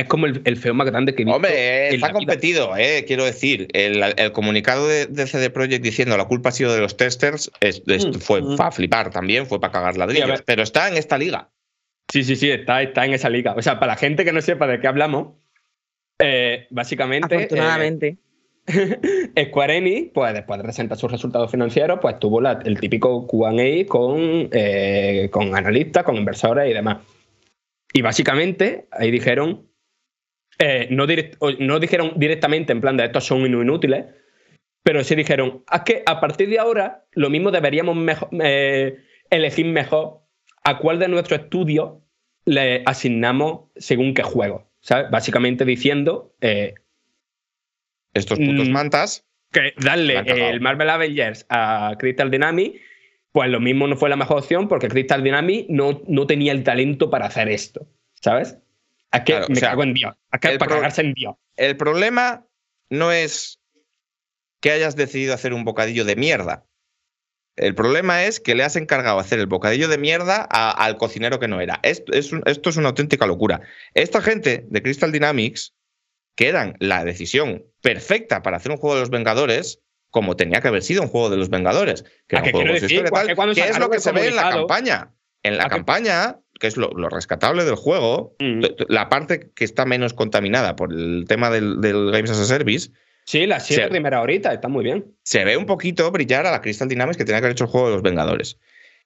Es como el, el feo más grande que he visto. Hombre, eh, está competido, eh, quiero decir. El, el comunicado de, de CD Projekt diciendo la culpa ha sido de los testers es- es- Mm, fue mm. para flipar también, fue para cagar Sí, ladrillos. ver. pero está en esta liga. Sí, sí, sí, está, está en esa liga. O sea, para la gente que no sepa de qué hablamos, eh, básicamente. eh, Afortunadamente. (laughs) Square Enix, pues después de presentar sus resultados financieros, pues tuvo la- el típico QA con, eh, con analistas, con inversores y demás. Y básicamente ahí dijeron, eh, no, direct- o- no dijeron directamente en plan de estos son inútiles, pero sí dijeron, es que a partir de ahora lo mismo deberíamos mejo- eh, elegir mejor a cuál de nuestros estudios le asignamos según qué juego. ¿sabes? Básicamente diciendo, eh, Estos putos Mm. mantas. que darle el Marvel Avengers a Crystal Dynamics, pues lo mismo no fue la mejor opción porque Crystal Dynamics no, no tenía el talento para hacer esto, ¿sabes? Claro, o me sea, cago en Dios. Es para cagarse en Dios. El problema no es que hayas decidido hacer un bocadillo de mierda. El problema es que le has encargado hacer el bocadillo de mierda a- al cocinero que no era. Esto es, un- esto es una auténtica locura. Esta gente de Crystal Dynamics, que eran la decisión perfecta para hacer un juego de los Vengadores, como tenía que haber sido un juego de los Vengadores, que ¿A era un juego decir? tal, que es lo que se ve en la campaña. En la ¿A campaña, que es lo, lo rescatable del juego, Mm. la parte que está menos contaminada por el tema del, del Games as a Service, Sí, las siete Sí. primeras horitas está muy bien. se ve un poquito brillar a la Crystal Dynamics que tenía que haber hecho el juego de los Vengadores.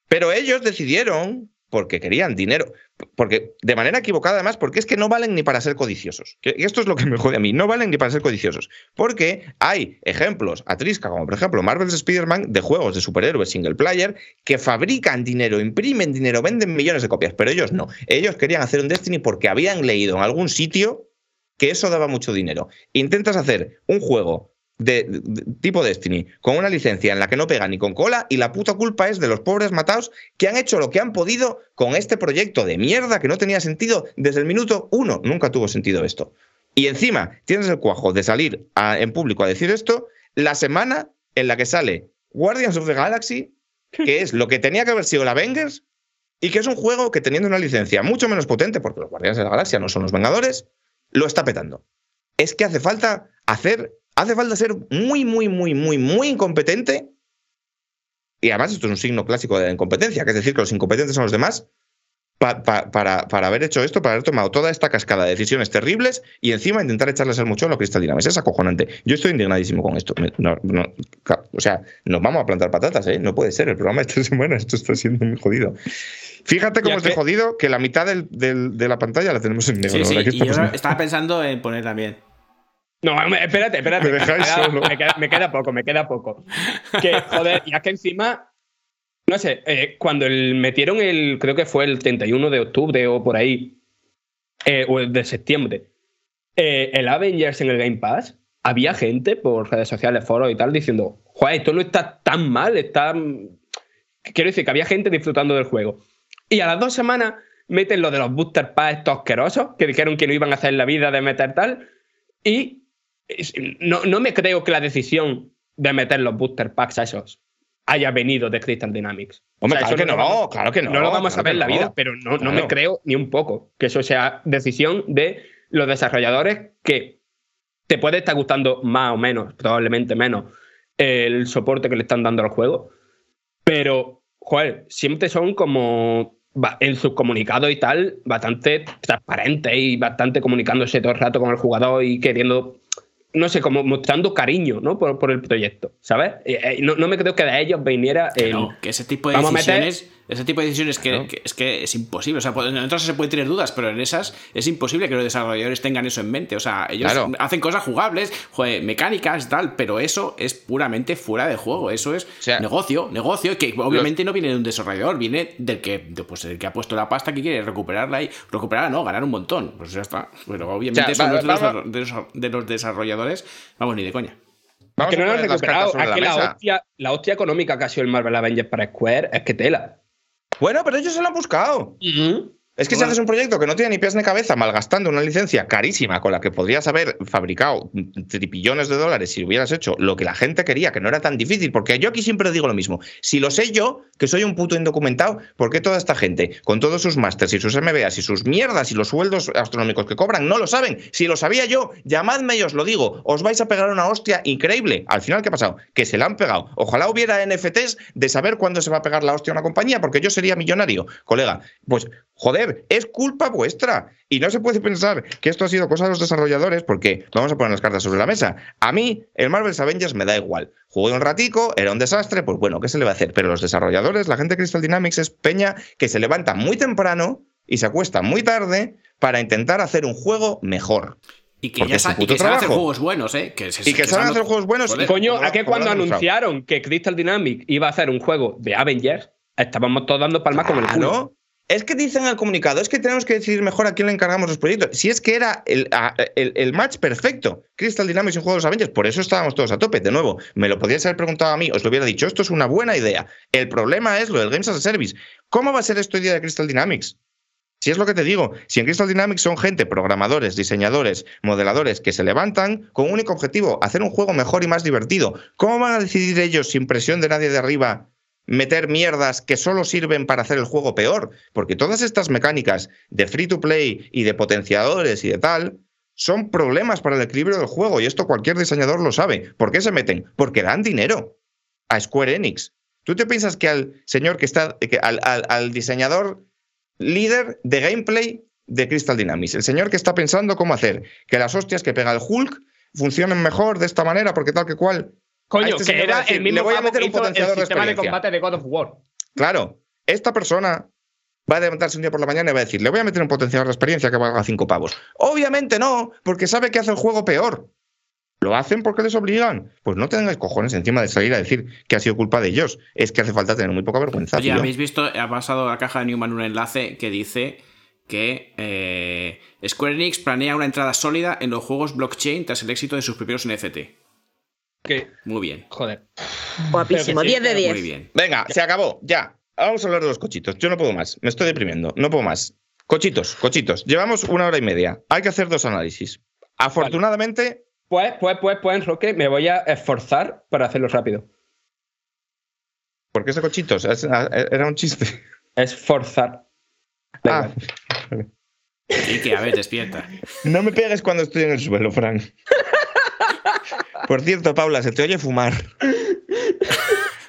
Pero ellos decidieron, porque querían dinero, porque de manera equivocada además, porque es que no valen ni para ser codiciosos. Esto es lo que me jode a mí, no valen ni para ser codiciosos. Porque hay ejemplos a trisca, como por ejemplo Marvel's Spider-Man, de juegos de superhéroes single player, que fabrican dinero, imprimen dinero, venden millones de copias, pero ellos no. Ellos querían hacer un Destiny porque habían leído en algún sitio que eso daba mucho dinero. Intentas hacer un juego de, tipo Destiny con una licencia en la que no pega ni con cola y la puta culpa es de los pobres matados que han hecho lo que han podido con este proyecto de mierda que no tenía sentido desde el minuto uno. Nunca tuvo sentido esto. Y encima tienes el cuajo de salir en público a decir esto la semana en la que sale Guardians of the Galaxy, que es lo que tenía que haber sido la Avengers, y que es un juego que teniendo una licencia mucho menos potente, porque los Guardianes de la Galaxia no son los Vengadores, lo está petando. Es que hace falta hacer, hace falta ser muy, muy, muy, muy, muy incompetente. Y además esto es un signo clásico de la incompetencia, que es decir, que los incompetentes son los demás, pa- pa- para, para haber hecho esto, para haber tomado toda esta cascada de decisiones terribles y encima intentar echarles el mucho a los Crystal Dynamics. Es acojonante. Yo estoy indignadísimo con esto. No- no, o sea, nos vamos a plantar patatas, ¿eh? No puede ser. El programa esta (laughs) semana, esto está siendo muy jodido. Fíjate cómo Ya es de que- jodido que la mitad del- del- de la pantalla la tenemos en negro. Sí, sí, ¿verdad? ¿Qué y yo estaba pensando en poner también. No, espérate, espérate. Me dejáis queda, solo. me queda- me queda poco, me queda poco. Que, joder, y es que encima, no sé, eh, cuando el- metieron el, creo que fue el 31 de octubre o por ahí, eh, o el de septiembre, eh, el Avengers en el Game Pass, había gente por redes sociales, foros y tal, diciendo, joder, esto no está tan mal, está... Quiero decir que había gente disfrutando del juego. Y a las dos semanas meten lo de los booster packs estos asquerosos, que dijeron que no iban a hacer la vida de meter tal, y no, no me creo que la decisión de meter los booster packs a esos haya venido de Crystal Dynamics. Hombre, O sea, claro que no, vamos- claro que no. no lo vamos a ver en la no. vida, pero no, no Claro. me creo ni un poco que eso sea decisión de los desarrolladores que te puede estar gustando más o menos, probablemente menos, el soporte que le están dando al juego, pero, joder, siempre son como en sus comunicados y tal, bastante transparentes y bastante comunicándose todo el rato con el jugador y queriendo, no sé, como mostrando cariño, ¿no? Por, por el proyecto, ¿sabes? Eh, eh, no, no me creo que de ellos viniera el... No, que ese tipo de meter- decisiones Ese tipo de decisiones que, Claro. que es que es imposible. O sea, en otras se pueden tener dudas, pero en esas es imposible que los desarrolladores tengan eso en mente. O sea, ellos Claro. hacen cosas jugables, joder, mecánicas, tal, pero eso es puramente fuera de juego. Eso es sea, negocio, negocio, que obviamente no viene de un desarrollador, viene del que, de, pues, del que ha puesto la pasta que quiere recuperarla y recuperarla, no, ganar un montón. Pues ya está. Pero obviamente O sea, son va- los de, los, de los- de los desarrolladores, vamos, ni de coña. Vamos que no a lo han recuperado. la hostia, la hostia económica que ha sido el Marvel Avengers para Square es que tela. Bueno, pero ellos se lo han buscado. Es que si haces un proyecto que no tiene ni pies ni cabeza, malgastando una licencia carísima con la que podrías haber fabricado tripillones de dólares si hubieras hecho lo que la gente quería, que no era tan difícil, porque yo aquí siempre digo lo mismo. Si lo sé yo, que soy un puto indocumentado, ¿por qué toda esta gente, con todos sus másters y sus MBAs y sus mierdas y los sueldos astronómicos que cobran, no lo saben? Si lo sabía yo, llamadme y os lo digo. Os vais a pegar una hostia increíble. Al final, ¿qué ha pasado? Que se la han pegado. Ojalá hubiera NFTs de saber cuándo se va a pegar la hostia a una compañía, porque yo sería millonario, colega. Pues, joder, es culpa vuestra. Y no se puede pensar que esto ha sido cosa de los desarrolladores, porque vamos a poner las cartas sobre la mesa. A mí, el Marvel's Avengers me da igual. Jugué un ratico, era un desastre, pues bueno, ¿qué se le va a hacer? Pero los desarrolladores, la gente de Crystal Dynamics es peña que se levanta muy temprano y se acuesta muy tarde para intentar hacer un juego mejor. Y que Porque ya sa- y que saben hacer juegos buenos, ¿eh? Que, se- Y que saben hacer juegos buenos Joder. y- Coño, ¿a qué cuando anunciaron que Crystal Dynamics iba a hacer un juego de Avengers, estábamos todos dando palmas como el culo? Es que dicen en el comunicado, es que tenemos que decidir mejor a quién le encargamos los proyectos. Si es que era el, match perfecto, Crystal Dynamics y juego de los Avengers, por eso estábamos todos a tope. De nuevo, me lo podríais haber preguntado a mí, os lo hubiera dicho, esto es una buena idea. El problema es lo del Games as a Service. ¿Cómo va a ser esto idea de Crystal Dynamics? Si es lo que te digo, si en Crystal Dynamics son gente, programadores, diseñadores, modeladores, que se levantan con un único objetivo, hacer un juego mejor y más divertido, ¿cómo van a decidir ellos, sin presión de nadie de arriba, meter mierdas que solo sirven para hacer el juego peor? Porque todas estas mecánicas de free to play y de potenciadores y de tal son problemas para el equilibrio del juego y esto cualquier diseñador lo sabe. ¿Por qué se meten? Porque dan dinero a Square Enix. ¿Tú te piensas que al señor que está, al- al diseñador líder de gameplay de Crystal Dynamics, el señor que está pensando cómo hacer que las hostias que pega el Hulk funcionen mejor de esta manera, porque tal que cual. Coño, este que era decir, el mismo le voy a meter que un hizo el potenciador de sistema de combate de God of War. Claro, esta persona va a levantarse un día por la mañana y va a decir, le voy a meter un potenciador de experiencia que valga cinco pavos. Obviamente no, porque sabe que hace el juego peor. ¿Lo hacen porque les obligan? Pues no tengáis cojones encima de salir a decir que ha sido culpa de ellos. Es que hace falta tener muy poca vergüenza. Oye, tío. habéis visto, ha pasado a la caja de Newman un enlace que dice que eh, Square Enix planea una entrada sólida en los juegos blockchain tras el éxito de sus primeros NFT. Muy bien, joder. Guapísimo, Pero que sí, 10 de 10. muy bien. Venga, se acabó, ya. Vamos a hablar de los cochitos. Yo no puedo más. Me estoy deprimiendo. No puedo más. Cochitos, cochitos. Llevamos una hora y media. Hay que hacer dos análisis. Afortunadamente, Pues, pues, pues, pues, Enroque, me voy a esforzar para hacerlo rápido. ¿por qué ese cochitos? Es- Era un chiste. Esforzar. Ah, Y que, a ver, despierta. no me pegues cuando estoy en el suelo, Fran. Por cierto, Paula, se te oye fumar.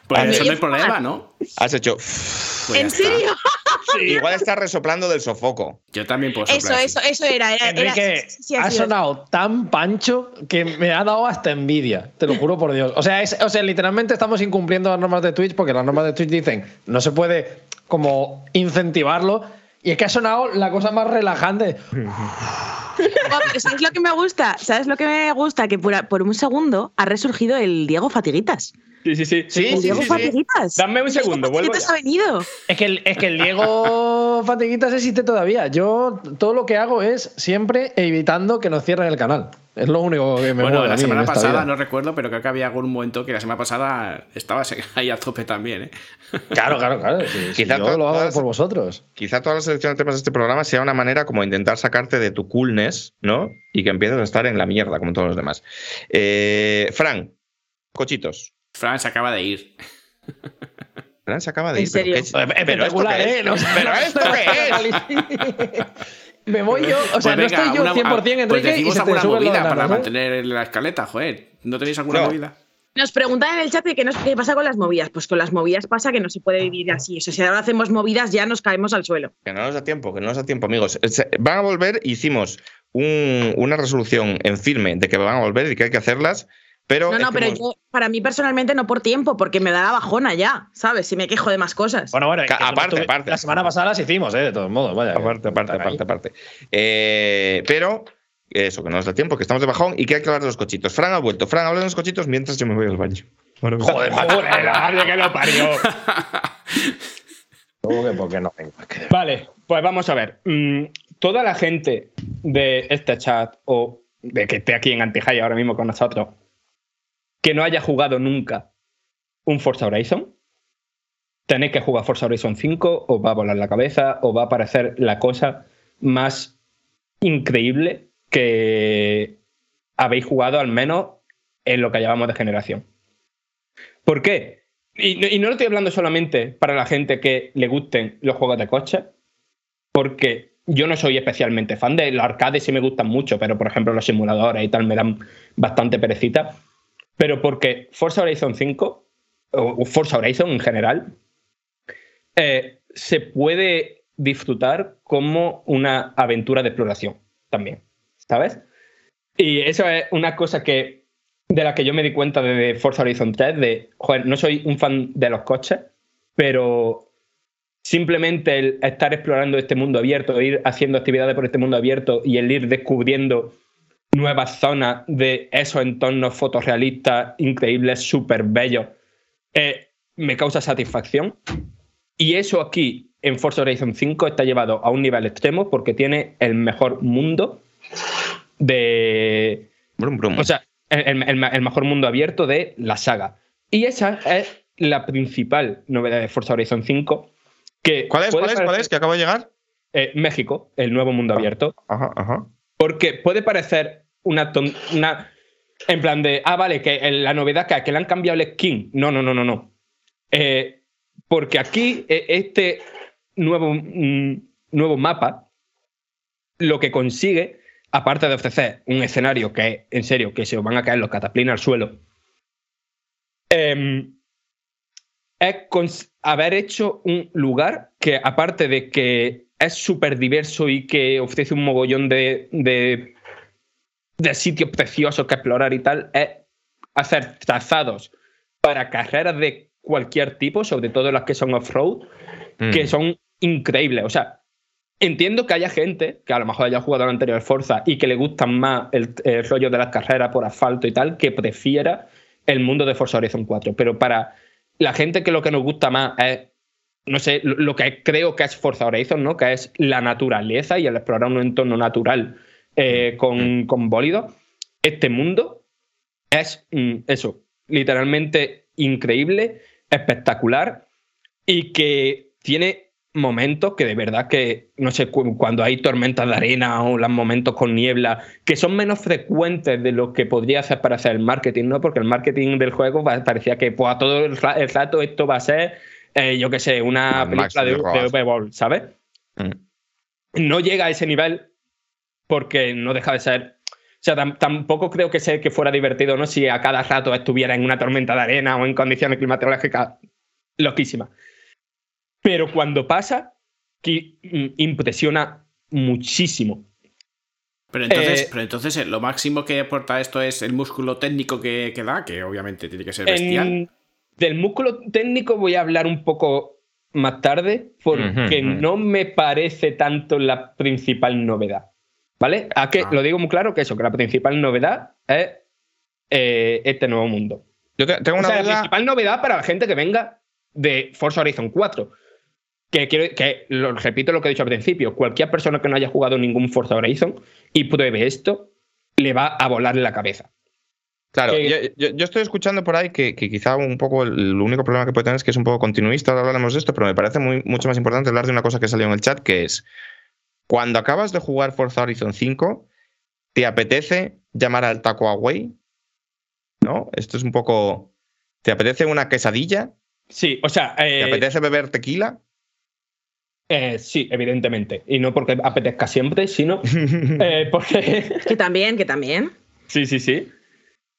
Pues eso no hay problema, ¿no? Has hecho. Pues ¿En serio? Igual estás resoplando del sofoco. Yo también puedo Eso, soplar así. eso, eso era. era, era- Enrique, sí, sí, ha sonado tan pancho que me ha dado hasta envidia, te lo juro por Dios. O sea, es- o sea, literalmente estamos incumpliendo las normas de Twitch porque las normas de Twitch dicen no se puede como incentivarlo. Y es que ha sonado la cosa más relajante. ¿Sabes lo que me gusta? ¿Sabes lo que me gusta? Que por, por un segundo ha resurgido el Diego Fatiguitas. Sí, sí, sí. Sí, sí, Diego sí. Fatiguitas. Dame un segundo, vuelvo ha venido. Es que el, es que el Diego (laughs) Fatiguitas existe todavía. Yo todo lo que hago es siempre evitando que nos cierren el canal. Es lo único que me Bueno, la semana pasada vida. no recuerdo, pero creo que había algún momento que la semana pasada estabas (laughs) ahí a tope también, ¿eh? Claro, claro, claro. sí, Quizá yo lo hago todas- por vosotros. Quizá toda la selección de temas de este programa sea una manera como intentar sacarte de tu coolness, ¿no? Y que empieces a estar en la mierda, como todos los demás. Eh, Fran, cochitos. Fran se acaba de ir. Fran se acaba de ¿En ir. pero serio? ¿qué es- pero ¿esto qué es? ¿eh? No sé- ¿Pero esto qué es? (laughs) Me voy yo, o sea, Pues venga, no estoy yo una- 100% Enrique pues y se alguna movida para nada. mantener la escaleta, joder. ¿No tenéis alguna No. movida? Nos preguntan en el chat que qué, nos- qué pasa con las movidas. Pues con las movidas pasa que no se puede vivir así. O sea, si ahora hacemos movidas ya nos caemos al suelo. Que no nos da tiempo, que no nos da tiempo, amigos. Se- Van a volver, hicimos un- una resolución en firme de que van a volver y que hay que hacerlas. Pero No, no, pero hemos- yo, para mí personalmente no por tiempo, porque me da la bajona ya, ¿sabes? Si me quejo de más cosas. Bueno, bueno, que aparte, tú- aparte. La semana pasada las hicimos, ¿eh? De todos modos, vaya. Aparte, aparte, aparte, aparte. Eh, pero eso, que no nos da tiempo, que estamos de bajón y que hay que hablar de los cochitos. Fran ha vuelto. Fran, habla de los cochitos mientras yo me voy al baño. Bueno, Joder, macho. Joder, la madre que lo parió. (laughs) ¿Cómo que por qué no? Vale, pues vamos a ver. Mm, toda la gente de este chat o de que esté aquí en Antihaya ahora mismo con nosotros, que no haya jugado nunca un Forza Horizon, tenéis que jugar Forza Horizon 5, os va a volar la cabeza, os va a parecer la cosa más increíble que habéis jugado al menos en lo que llamamos de generación. ¿Por qué? Y, y no lo estoy hablando solamente para la gente que le gusten los juegos de coche, porque yo no soy especialmente fan de los arcades, sí me gustan mucho, pero por ejemplo los simuladores y tal me dan bastante perecita. Pero porque Forza Horizon 5, o Forza Horizon en general, eh, se puede disfrutar como una aventura de exploración también, ¿sabes? Y eso es una cosa que de la que yo me di cuenta de Forza Horizon 3, de, joder, no soy un fan de los coches, pero simplemente el estar explorando este mundo abierto, ir haciendo actividades por este mundo abierto y el ir descubriendo nuevas zonas de esos entornos fotorrealistas increíbles, súper bellos, eh, me causa satisfacción. Y eso aquí en Forza Horizon 5 está llevado a un nivel extremo porque tiene el mejor mundo de, Brum, brum. o sea, el, el- el mejor mundo abierto de la saga. Y esa es la principal novedad de Forza Horizon 5. Que ¿Cuál es? ¿Cuál es? ¿Cuál es? ¿Que acaba de llegar? eh, México, el nuevo mundo Ah. abierto. Ajá, ajá. Porque puede parecer una, ton- en plan de, ah, vale, que la novedad que, que le han cambiado el skin. No, no, no, no, no. Eh, porque aquí eh, este nuevo, mm, nuevo mapa lo que consigue, aparte de ofrecer un escenario que, en serio, que se os van a caer los cataplines al suelo, em, es haber hecho un lugar que, aparte de que es súper diverso y que ofrece un mogollón de, de sitios preciosos que explorar y tal, es hacer trazados para carreras de cualquier tipo, sobre todo las que son off-road, que Mm. son increíbles. O sea, entiendo que haya gente que a lo mejor haya jugado al anterior Forza y que le gustan más el, el rollo de las carreras por asfalto y tal, que prefiera el mundo de Forza Horizon 4. Pero para la gente que lo que nos gusta más es, no sé, lo, lo que creo que es Forza Horizon, ¿no? Que es la naturaleza y el explorar un entorno natural eh, con, con bólidos. Este mundo es mm, eso, literalmente increíble, espectacular y que tiene momentos que de verdad que, no sé, cu- cuando hay tormentas de arena o los momentos con niebla, que son menos frecuentes de lo que podría hacer para hacer el marketing, ¿no? Porque el marketing del juego parecía que pues, a todo el, ra- el rato esto va a ser, eh, yo qué sé, una película de, de de ¿sabes? Mm. no llega a ese nivel porque no deja de ser. O sea, tam- tampoco creo que sea que fuera divertido, ¿no? Si a cada rato estuviera en una tormenta de arena o en condiciones climatológicas loquísimas. Pero cuando pasa, que mm, impresiona muchísimo. Pero entonces, Eh, pero entonces eh, lo máximo que aporta esto es el músculo técnico que, que da, que obviamente tiene que ser bestial. En- del músculo técnico voy a hablar un poco más tarde, porque no me parece tanto la principal novedad. ¿Vale? A que Ah. lo digo muy claro que eso, que la principal novedad es eh, este nuevo mundo. Yo te- tengo O una sea, la duda. principal novedad para la gente que venga de Forza Horizon 4. Que, quiero, que lo, repito lo que he dicho al principio, cualquier persona que no haya jugado ningún Forza Horizon y pruebe esto, le va a volar la cabeza. Claro, yo, yo- yo estoy escuchando por ahí que, que quizá un poco el, el único problema que puede tener es que es un poco continuista, ahora hablaremos de esto, pero me parece muy, mucho más importante hablar de una cosa que salió en el chat, que es, cuando acabas de jugar Forza Horizon 5, ¿te apetece llamar al taco away? ¿No? Esto es un poco... ¿Te apetece una quesadilla? Sí, o sea, ¿Te eh, apetece beber tequila? eh, sí, evidentemente. Y no porque apetezca siempre, sino (laughs) eh, porque (laughs) Que también, que también. Sí, sí, sí.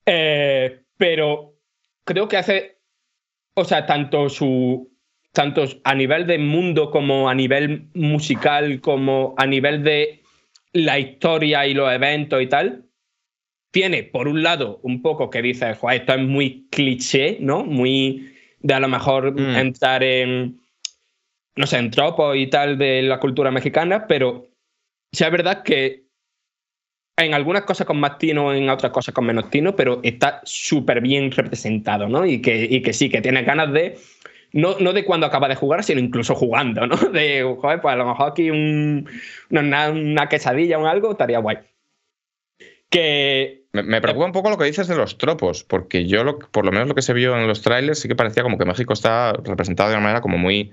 Eh, pero creo que hace, o sea, tanto su, tanto a nivel de mundo como a nivel musical, como a nivel de la historia y los eventos y tal, tiene, por un lado, un poco que dices, "Joder, esto es muy cliché, ¿no? Muy de a lo mejor Mm. entrar en, no sé, en tropos y tal de la cultura mexicana, pero sí es verdad que en algunas cosas con más tino, en otras cosas con menos tino, pero está súper bien representado, ¿no? Y que, y que sí, que tienes ganas de, no, no de cuando acaba de jugar, sino incluso jugando, ¿no? (laughs) De, joder, pues a lo mejor aquí un- una, una quesadilla o algo estaría guay. Que Me, me preocupa un poco lo que dices de los tropos, porque yo, lo, por lo menos lo que se vio en los trailers, sí que parecía como que México está representado de una manera como muy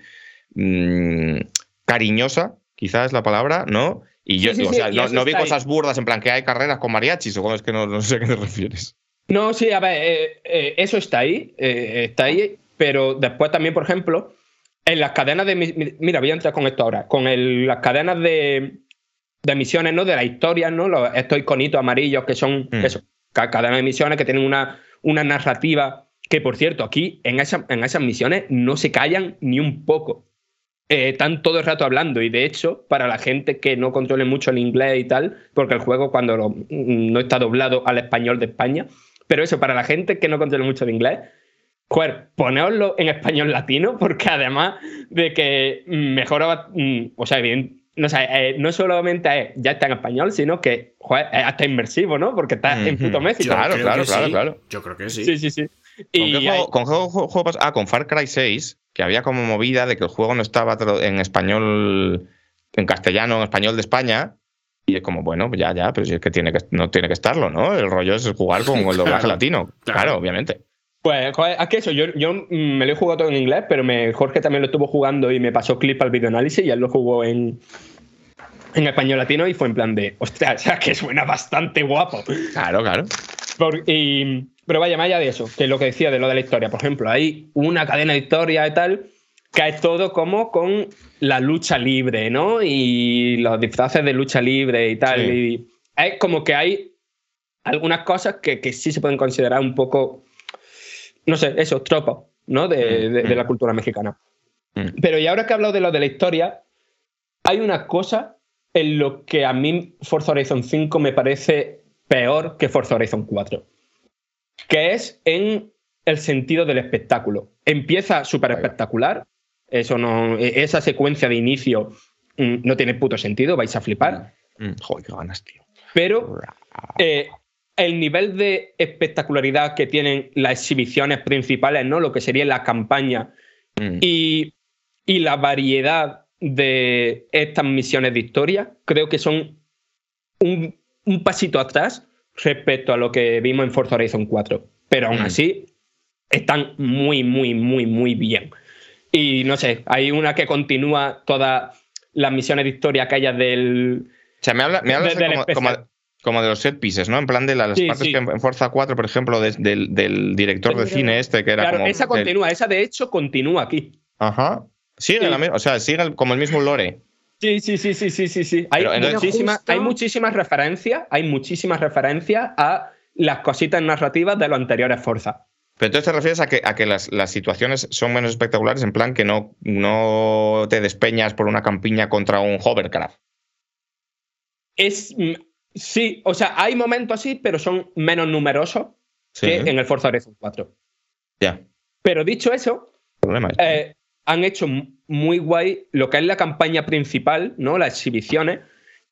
mm, cariñosa, quizás es la palabra, ¿no? Y yo, Sí, sí, o sea, no, vi cosas burdas en plan que hay carreras con mariachis o es que no, no sé a qué te refieres. No, sí, a ver, eh, eh, eso está ahí, eh, está ahí, pero después también, por ejemplo, en las cadenas de... mi- mi- Mira, voy a entrar con esto ahora, con el- las cadenas de, de misiones, ¿no? De la historia, ¿no? Los, estos iconitos amarillos que son, Mm. eso, ca- cadenas de misiones que tienen una, una narrativa que, por cierto, aquí en, esa- en esas misiones no se callan ni un poco. Eh, están todo el rato hablando y de hecho, para la gente que no controle mucho el inglés y tal, porque el juego cuando lo- no está doblado al español de España, pero eso, para la gente que no controle mucho el inglés, joder, poneoslo en español latino, porque además de que mejora, mm, o sea, bien, no, sé, eh, no solamente es, ya está en español, sino que, joder, es hasta inmersivo, ¿no? Porque está en puto México. Yo Claro, claro, claro, sí. claro. Yo creo que sí. Sí, sí, sí. ¿Con Y qué hay- juego, con qué juego- Ah, con Far Cry 6, que había como movida de que el juego no estaba en español, en castellano, en español de España. Y es como, bueno, ya, ya, pero si es que, tiene que no tiene que estarlo, ¿no? El rollo es jugar con el (laughs) doblaje Claro, latino. claro. Claro, obviamente. Pues, es que eso, yo, yo mm, me lo he jugado todo en inglés, pero me, Jorge también lo estuvo jugando y me pasó clip al videoanálisis y él lo jugó en, en español latino y fue en plan de, hostia, o sea, que suena bastante guapo. Claro, claro. Por- y- pero vaya, más allá de eso, que es lo que decía de lo de la historia. Por ejemplo, hay una cadena de historia y tal, que es todo como con la lucha libre, ¿no? Y los disfraces de lucha libre y tal. Sí. Y es como que hay algunas cosas que, que sí se pueden considerar un poco, no sé, esos tropos, ¿no? De, de- de la cultura mexicana. Mm. Pero y ahora que he hablado de lo de la historia, hay una cosa en lo que a mí Forza Horizon 5 me parece peor que Forza Horizon 4, que es en el sentido del espectáculo. Empieza súper espectacular, eso no, e- esa secuencia de inicio mm, no tiene puto sentido, vais a flipar, Mm, Joder, qué ganas, tío. pero eh, el nivel de espectacularidad que tienen las exhibiciones principales, ¿no? Lo que sería la campaña Mm. y, y la variedad de estas misiones de historia, creo que son un, un pasito atrás respecto a lo que vimos en Forza Horizon 4. Pero aún Mm. así, están muy, muy, muy, muy bien. Y no sé, hay una que continúa todas las misiones de historia que haya del. O sea, me, habla, me hablas De- como, como- como de los set pieces, ¿no? En plan de las Sí, partes sí. que en Forza 4, por ejemplo, de- del, del director de cine este, que era Claro, como. esa del- continúa, esa de hecho continúa aquí. Ajá. Sigue Sí. la misma, o sea, sigue el- como el mismo lore. Sí, sí, sí, sí, sí, sí, sí. Hay, entonces- muchísimas, justo- hay muchísimas referencias, hay muchísimas referencias a las cositas narrativas de los anteriores Forza. Pero entonces te refieres a que, a que las, las situaciones son menos espectaculares, en plan que no, no te despeñas por una campiña contra un hovercraft. Es mm, sí, o sea, hay momentos así, pero son menos numerosos Sí. que en el Forza Horizon 4. Ya. Pero dicho eso, es- eh, han hecho muy guay lo que es la campaña principal, ¿no? Las exhibiciones.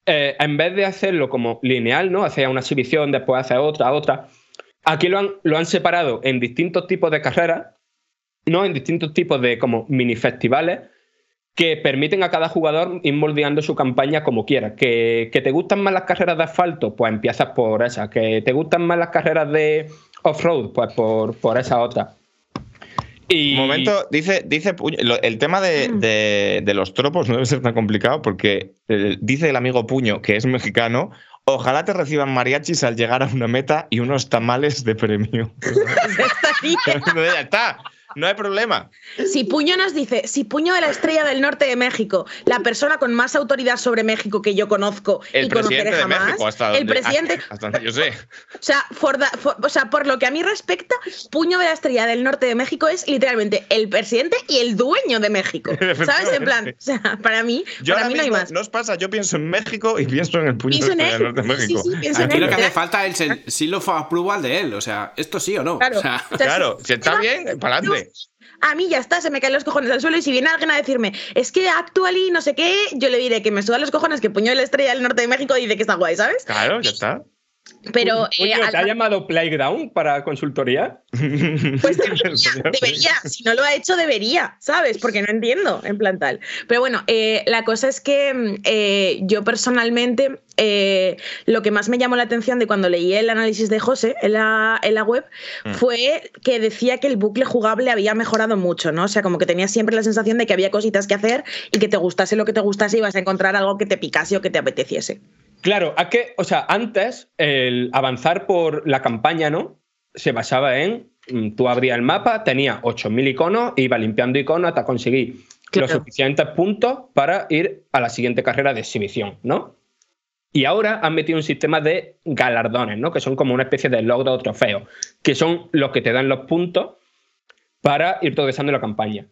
Eh, en vez de hacerlo como lineal, ¿no? Hacer una exhibición, después hacer otra, otra. Aquí lo han, lo han separado en distintos tipos de carreras, ¿no? En distintos tipos de como mini festivales que permiten a cada jugador ir moldeando su campaña como quiera. Que, que te gustan más las carreras de asfalto, pues empiezas por esa. Que te gustan más las carreras de off-road, pues por, por esa otra. Y, Un momento, dice, dice el tema de, Mm. de- de los tropos no debe ser tan complicado porque eh, dice el amigo Puño, que es mexicano, ojalá te reciban mariachis al llegar a una meta y unos tamales de premio. (laughs) (laughs) Ya está. No hay problema. Si Puño nos dice, si Puño de la Estrella del Norte de México, la persona con más autoridad sobre México que yo conozco El y conoceré presidente de jamás, México, hasta el donde, presidente, hasta donde yo sé. o sea, for the- for- o sea, por lo que a mí respecta, Puño de la Estrella del Norte de México es literalmente el presidente y el dueño de México. (laughs) ¿Sabes? En plan, o sea, para mí, Yo para mí no hay más. ¿no os pasa? Yo pienso en México y pienso en el puño Pienso en de él. Norte de México. sí, pienso en Aquí él. lo que hace falta es el seal of approval de él. O sea, esto sí o no. Claro. O sea, Claro, si está bien, para adelante. A mí ya está, se me caen los cojones al suelo y si viene alguien a decirme, es que actually no sé qué, yo le diré que me sudan los cojones que Puño de la Estrella del Norte de México dice que está guay, ¿sabes? Claro, ya está. Pero eh, ¿te al- ha llamado Playground para consultoría? Pues debería, (laughs) debería. Si no lo ha hecho, debería, ¿sabes? Porque no entiendo, en plan tal. Pero bueno, eh, la cosa es que mm, eh, yo personalmente eh, lo que más me llamó la atención de cuando leí el análisis de José en la, en la web Mm. fue que decía que el bucle jugable había mejorado mucho, ¿no? O sea, como que tenía siempre la sensación de que había cositas que hacer y que te gustase lo que te gustase y ibas a encontrar algo que te picase o que te apeteciese. Claro, es que, o sea, antes el avanzar por la campaña, ¿no? Se basaba en, mm, tú abrías el mapa, tenía 8.000 iconos, iba limpiando iconos hasta conseguir Claro. los suficientes puntos para ir a la siguiente carrera de exhibición, ¿no? Y ahora han metido un sistema de galardones, ¿no? Que son como una especie de logro o trofeo, que son los que te dan los puntos para ir progresando la campaña.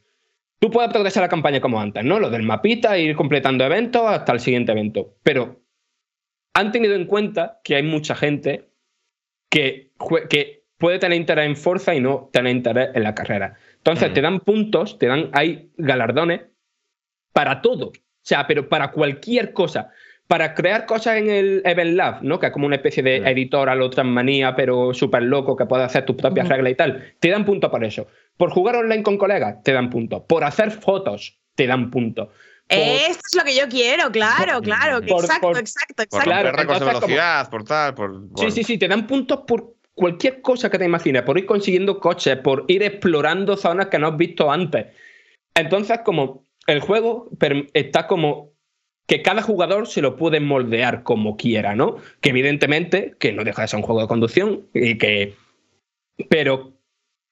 Tú puedes progresar la campaña como antes, ¿no? Lo del mapita, ir completando eventos hasta el siguiente evento. Pero han tenido en cuenta que hay mucha gente que, puede tener interés en Forza y no tener interés en la carrera. Entonces Mm. te dan puntos, te dan, hay galardones para todo. O sea, pero para cualquier cosa. Para crear cosas en el Event Lab, ¿no? Que es como una especie de Mm. editor a lo manía, pero súper loco, que puede hacer tus propias Ujú. reglas y tal. Te dan puntos por eso. Por jugar online con colegas, te dan puntos. Por hacer fotos, te dan puntos. Esto es lo que yo quiero, claro, Por- claro. por- exacto, por- exacto, Por exacto. Claro, récords de como- velocidad, por tal, por. Sí, por- sí, sí, te dan puntos por cualquier cosa que te imagines, por ir consiguiendo coches, por ir explorando zonas que no has visto antes. Entonces, como el juego está como que cada jugador se lo puede moldear como quiera, ¿no? Que evidentemente, que no deja de ser un juego de conducción, y que. Pero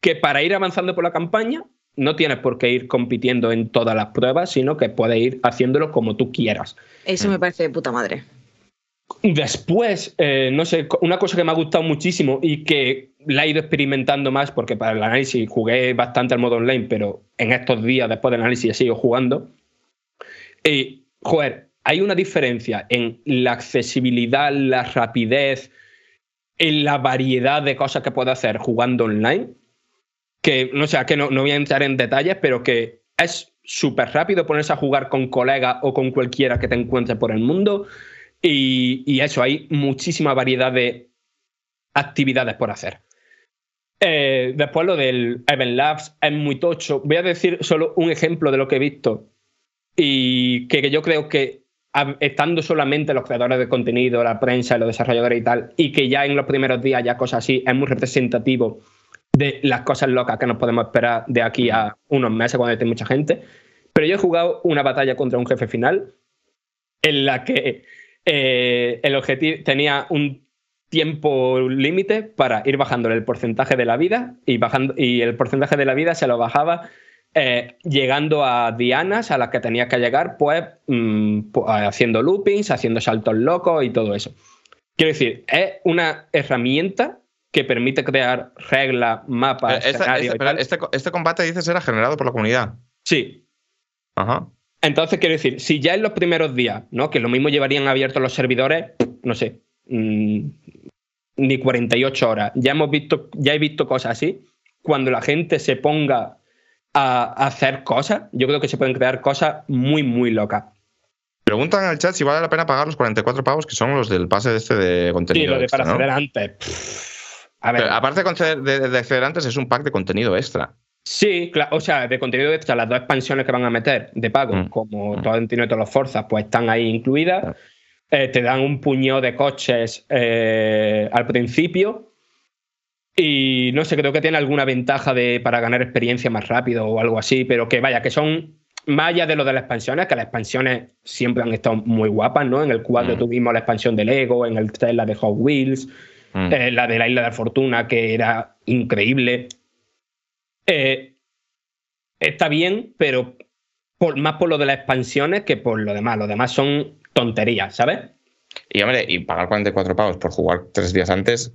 que para ir avanzando por la campaña no tienes por qué ir compitiendo en todas las pruebas, sino que puedes ir haciéndolo como tú quieras. Eso me parece de puta madre. Después, eh, no sé, una cosa que me ha gustado muchísimo y que la he ido experimentando más, porque para el análisis jugué bastante al modo online, pero en estos días, después del análisis, he seguido jugando. Y, joder, hay una diferencia en la accesibilidad, la rapidez, en la variedad de cosas que puedo hacer jugando online, que no sé, que no, no voy a entrar en detalles, pero que es súper rápido ponerse a jugar con colegas o con cualquiera que te encuentres por el mundo. Y, y eso, hay muchísima variedad de actividades por hacer. Eh, después lo del Event Labs es muy tocho. Voy a decir solo un ejemplo de lo que he visto y que, que yo creo que estando solamente los creadores de contenido, la prensa, los desarrolladores y tal, y que ya en los primeros días ya cosas así, es muy representativo de las cosas locas que nos podemos esperar de aquí a unos meses cuando esté mucha gente. Pero yo he jugado una batalla contra un jefe final en la que eh, el objetivo tenía un tiempo límite para ir bajándole el porcentaje de la vida y, bajando, y el porcentaje de la vida se lo bajaba eh, llegando a dianas a las que tenías que llegar, pues mm, haciendo loopings, haciendo saltos locos y todo eso. Quiero decir, es una herramienta que permite crear reglas, mapas, este, escenarios este- este este combate dices era generado por la comunidad. Sí, Ajá. Entonces, quiero decir, si ya en los primeros días, ¿no? Que lo mismo llevarían abiertos los servidores, no sé, mm, ni 48 horas. Ya hemos visto, ya he visto cosas así. Cuando la gente se ponga a, hacer cosas, yo creo que se pueden crear cosas muy, muy locas. Preguntan en el chat si vale la pena pagar los 44 pavos que son los del pase de este de Sí, contenido. lo de extra, para ¿no? acceder antes. pff, a ver, Pero aparte de de, de acceder antes, es un pack de contenido extra. Sí, claro, o sea, de contenido extra, las dos expansiones que van a meter de pago, Mm. como Mm. todo el todos los Forzas, pues están ahí incluidas. Eh, te dan un puñado de coches eh, al principio. Y no sé, creo que tiene alguna ventaja de, para ganar experiencia más rápido o algo así, pero que vaya, que son más allá de lo de las expansiones, que las expansiones siempre han estado muy guapas, ¿no? En el 4 Mm. tuvimos la expansión de Lego, en el 3 la de Hot Wheels, Mm. eh, la de la Isla de la Fortuna, que era increíble. Eh, está bien, pero por, más por lo de las expansiones que por lo demás. Lo demás son tonterías, ¿sabes? Y hombre, y pagar 44 pavos por jugar tres días antes.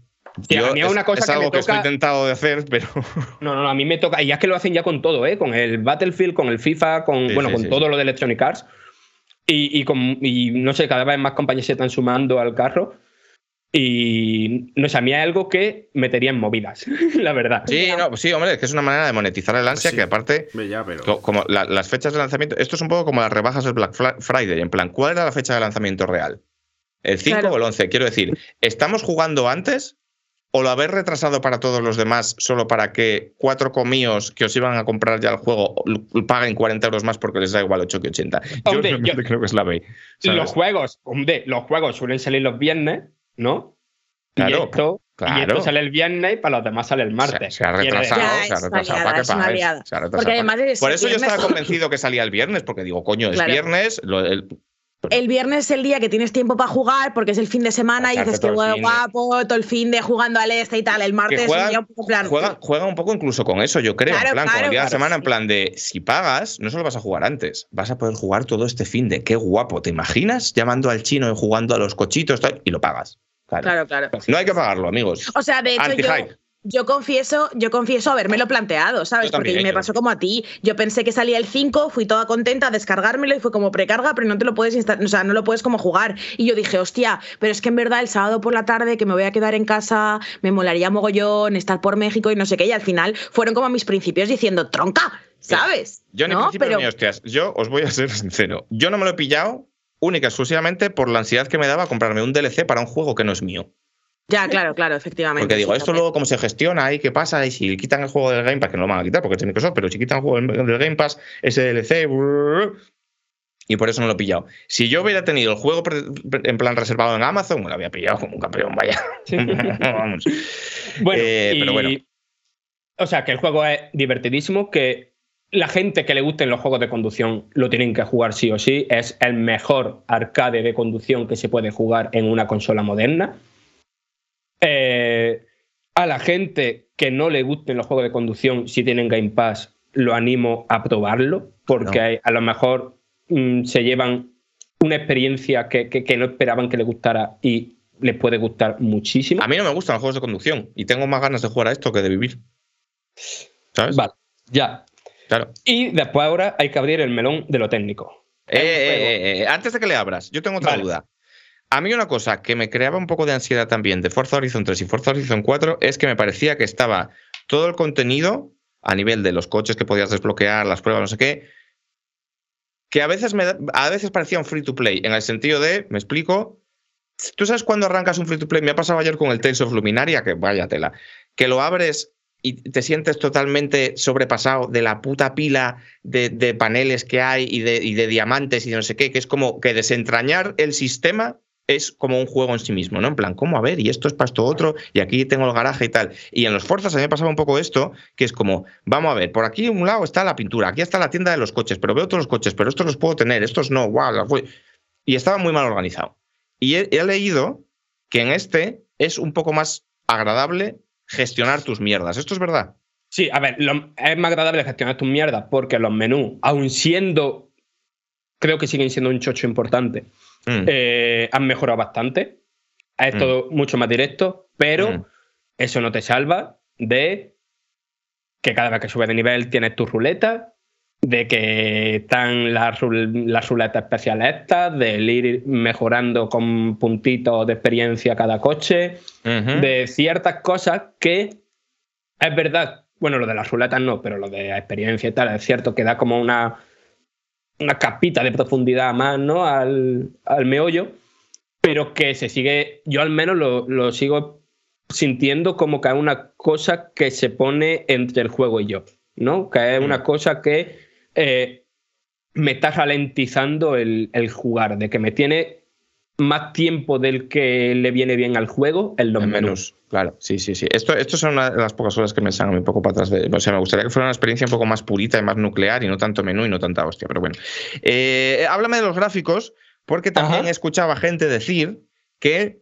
Sí, a yo- mí es una cosa que algo me que estoy intentado de hacer, pero. (laughs) No, no, no, a mí me toca. Y ya es que lo hacen ya con todo, ¿eh? Con el Battlefield, con el FIFA, con, Sí, bueno, sí, con todo lo de Electronic Arts. Y, y con, y no sé, cada vez más compañías se están sumando al carro. Y no sé, a mí es algo que metería en movidas, (laughs) la verdad. Sí, no, pues sí, hombre, es que es una manera de monetizar el ansia Sí. que aparte. Ya, pero. co- Como la- las fechas de lanzamiento, esto es un poco como las rebajas del Black Friday, en plan, ¿cuál era la fecha de lanzamiento real? ¿El 5 Claro. o el 11? Quiero decir, ¿estamos jugando antes o lo habéis retrasado para todos los demás solo para que cuatro comíos que os iban a comprar ya el juego paguen 40 euros más porque les da igual 8 que 80? Hombre, yo yo- creo que es la B. Los juegos, hombre, los juegos suelen salir los viernes, ¿no? Claro, y, esto, y claro. esto sale el viernes y para los demás sale el martes. Se, se ha retrasado, Ya, se ha retrasado para que. Se ha retrasado Porque para- además es Por eso yo estaba convencido que salía el viernes, porque digo, coño, es Claro. viernes, lo- el- El viernes es el día que tienes tiempo para jugar porque es el fin de semana y dices que guapo, todo el fin de jugando al este y tal. El martes que es un juega, día un poco plan. juega, juega un poco incluso con eso, yo creo. Claro, en plan, con el claro, día de claro, semana, en plan de si pagas, no solo vas a jugar antes, vas a poder jugar todo este fin de qué guapo. ¿Te imaginas llamando al chino y jugando a los cochitos tal, y lo pagas? Claro. Claro, claro. No hay que pagarlo, amigos. O sea, de hecho, yo, yo confieso, yo confieso habérmelo planteado, ¿sabes? Yo también, Porque me pasó como a ti. Yo pensé que salía el 5, fui toda contenta a descargármelo y fue como precarga, pero no te lo puedes instalar, o sea, no lo puedes como jugar. Y yo dije, hostia, pero es que en verdad el sábado por la tarde que me voy a quedar en casa, me molaría mogollón estar por México y no sé qué. Y al final fueron como mis principios diciendo, tronca, ¿sabes? Yo ni ¿No? principio pero, ni hostias. Yo os voy a ser sincero. Yo no me lo he pillado única y exclusivamente por la ansiedad que me daba comprarme un DLC para un juego que no es mío. Ya, claro, claro, efectivamente. Porque digo, sí, esto también. luego cómo se gestiona y qué pasa y si quitan el juego del Game Pass, que no lo van a quitar porque es de Microsoft, pero si quitan el juego del Game Pass, ese DLC, brrr, y por eso no lo he pillado. Si yo hubiera tenido el juego en plan reservado en Amazon, me lo había pillado como un campeón, vaya. (laughs) Vamos. Bueno, Eh, y- pero bueno. O sea, que el juego es divertidísimo, que la gente que le gusten los juegos de conducción lo tienen que jugar sí o sí. Es el mejor arcade de conducción que se puede jugar en una consola moderna. Eh, a la gente que no le gusten los juegos de conducción, si tienen Game Pass, lo animo a probarlo, porque No. a lo mejor mm, se llevan una experiencia que, que- que no esperaban que les gustara y les puede gustar muchísimo. A mí no me gustan los juegos de conducción y tengo más ganas de jugar a esto que de vivir. ¿Sabes? Vale, ya. Claro. Y después ahora hay que abrir el melón de lo técnico. Eh, eh, eh, antes de que le abras, yo tengo otra Vale. duda. A mí una cosa que me creaba un poco de ansiedad también de Forza Horizon 3 y Forza Horizon 4 es que me parecía que estaba todo el contenido a nivel de los coches que podías desbloquear, las pruebas, no sé qué, que a veces, me, a veces parecía un free to play, en el sentido de, me explico, tú sabes cuando arrancas un free to play, me ha pasado ayer con el Tales of Luminaria, que vaya tela, que lo abres y te sientes totalmente sobrepasado de la puta pila de, paneles que hay y de, diamantes y no sé qué, que es como que desentrañar el sistema es como un juego en sí mismo, ¿no? En plan, ¿cómo? A ver, y esto es para esto otro, y aquí tengo el garaje y tal. Y en los Forzas a mí me pasaba un poco esto, que es como, vamos a ver, por aquí a un lado está la pintura, aquí está la tienda de los coches, pero veo todos los coches, pero estos los puedo tener, estos no, guau, la Y estaba muy mal organizado. Y he, he leído que en este es un poco más agradable gestionar tus mierdas. ¿Esto es verdad? Sí, a ver, lo- es más agradable gestionar tus mierdas porque los menús, aun siendo, creo que siguen siendo un chocho importante, Mm. eh, han mejorado bastante. Es Mm. todo mucho más directo, pero Mm. eso no te salva de que cada vez que subes de nivel tienes tu ruleta, de que están las, las ruletas especiales estas, del ir mejorando con puntitos de experiencia cada coche, de ciertas cosas que es verdad. Bueno, lo de las ruletas no, pero lo de experiencia y tal, es cierto que da como una, una capita de profundidad más, ¿no? Al, al meollo, pero que se sigue, yo al menos lo, lo sigo sintiendo como que es una cosa que se pone entre el juego y yo, ¿no? Que es una Mm. cosa que eh, me está ralentizando el, el jugar, de que me tiene más tiempo del que le viene bien al juego en los En menús. menús, claro, sí, sí, sí. Esto, esto son una de las pocas cosas que me salen un poco para atrás. De, o sea, me gustaría que fuera una experiencia un poco más purita y más nuclear y no tanto menú y no tanta hostia, pero bueno. Eh, háblame de los gráficos, porque también Ajá. escuchaba gente decir que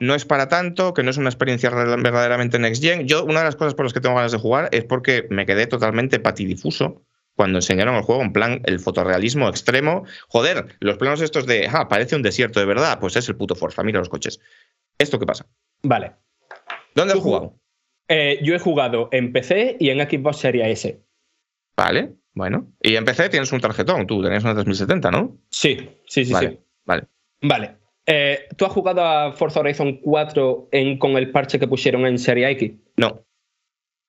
no es para tanto, que no es una experiencia verdaderamente next gen. Yo, una de las cosas por las que tengo ganas de jugar es porque me quedé totalmente patidifuso cuando enseñaron el juego en plan el fotorrealismo extremo. Joder, los planos estos de, ah, parece un desierto de verdad, pues es el puto Forza, mira los coches. ¿Esto qué pasa? Vale. ¿Dónde has jugado? Eh, yo he jugado en PC y en Xbox Series S. Vale, bueno. Y en PC tienes un tarjetón, tú tenías una 3070, ¿no? Sí, sí, sí, vale, sí. vale. Vale. Eh, ¿Tú has jugado a Forza Horizon 4 en, con el parche que pusieron en Serie X? No,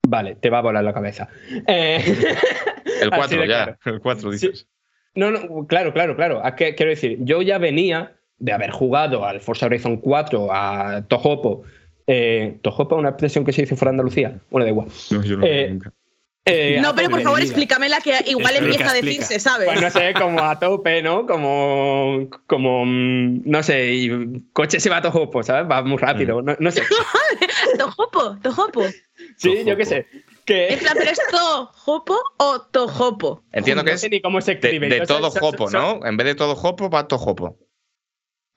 Vale, te va a volar la cabeza. Eh, (laughs) el así 4 de ya, claro. el 4 Sí. dices. No, no, claro, claro, claro. Que, quiero decir, yo ya venía de haber jugado al Forza Horizon 4, a Tohopo. Eh, ¿Tohopo es una expresión que se dice fuera de Andalucía? Bueno, da igual. No, yo no Eh, nunca. Eh, No, pero por favor explícamela que igual Explica, empieza a decirse, ¿sabes? Pues no sé, como a tope, ¿no? Como, como mm, no sé, y coche se va a Tohopo, ¿sabes? Va muy rápido, no, no sé. (laughs) Tojopo, tojopo. Sí, yo qué sé. Que En plan, ¿pero es tojopo o tojopo? Entiendo que no es sé ni cómo se de, escribe. de Yo todo jopo, so- ¿no? En vez de todo jopo, va tojopo.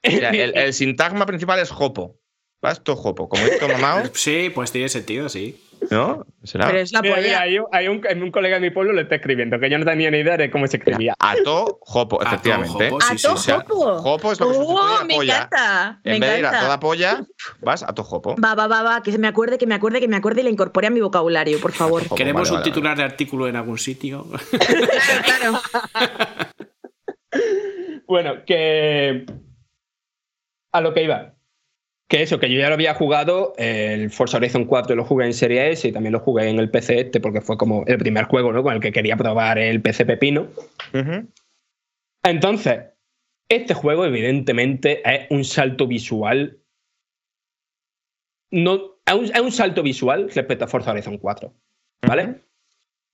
Mira, el, el sintagma principal es jopo. Vas tojopo. Como esto mamado, (laughs) Sí, pues tiene sentido, sí. ¿No? ¿Será? Pero es la Mira, polla. mira, hay, un, hay un- un colega de mi pueblo le está escribiendo, que yo no tenía ni idea de cómo se escribía. Ato jopo, efectivamente. jopo, ¿A sí, sí, O sea, tojopo? jopo es lo que ¡Oh, a me polla. encanta! Me En vez de ir a encanta. toda polla, vas a tojopo. Va, va, va, va, que se me acuerde, que me acuerde, que me acuerde y la incorpore a mi vocabulario, por favor. Jopo, Queremos vale, un vale, titular de artículo en algún sitio. (laughs) Claro. Bueno, que. A lo que iba. Que eso, que yo ya lo había jugado, el Forza Horizon 4 lo jugué en Serie S y también lo jugué en el PC este, porque fue como el primer juego ¿no? con el que quería probar el PC Pepino. Entonces, este juego, evidentemente, es un salto visual. No, es un, es un salto visual respecto a Forza Horizon 4. ¿Vale?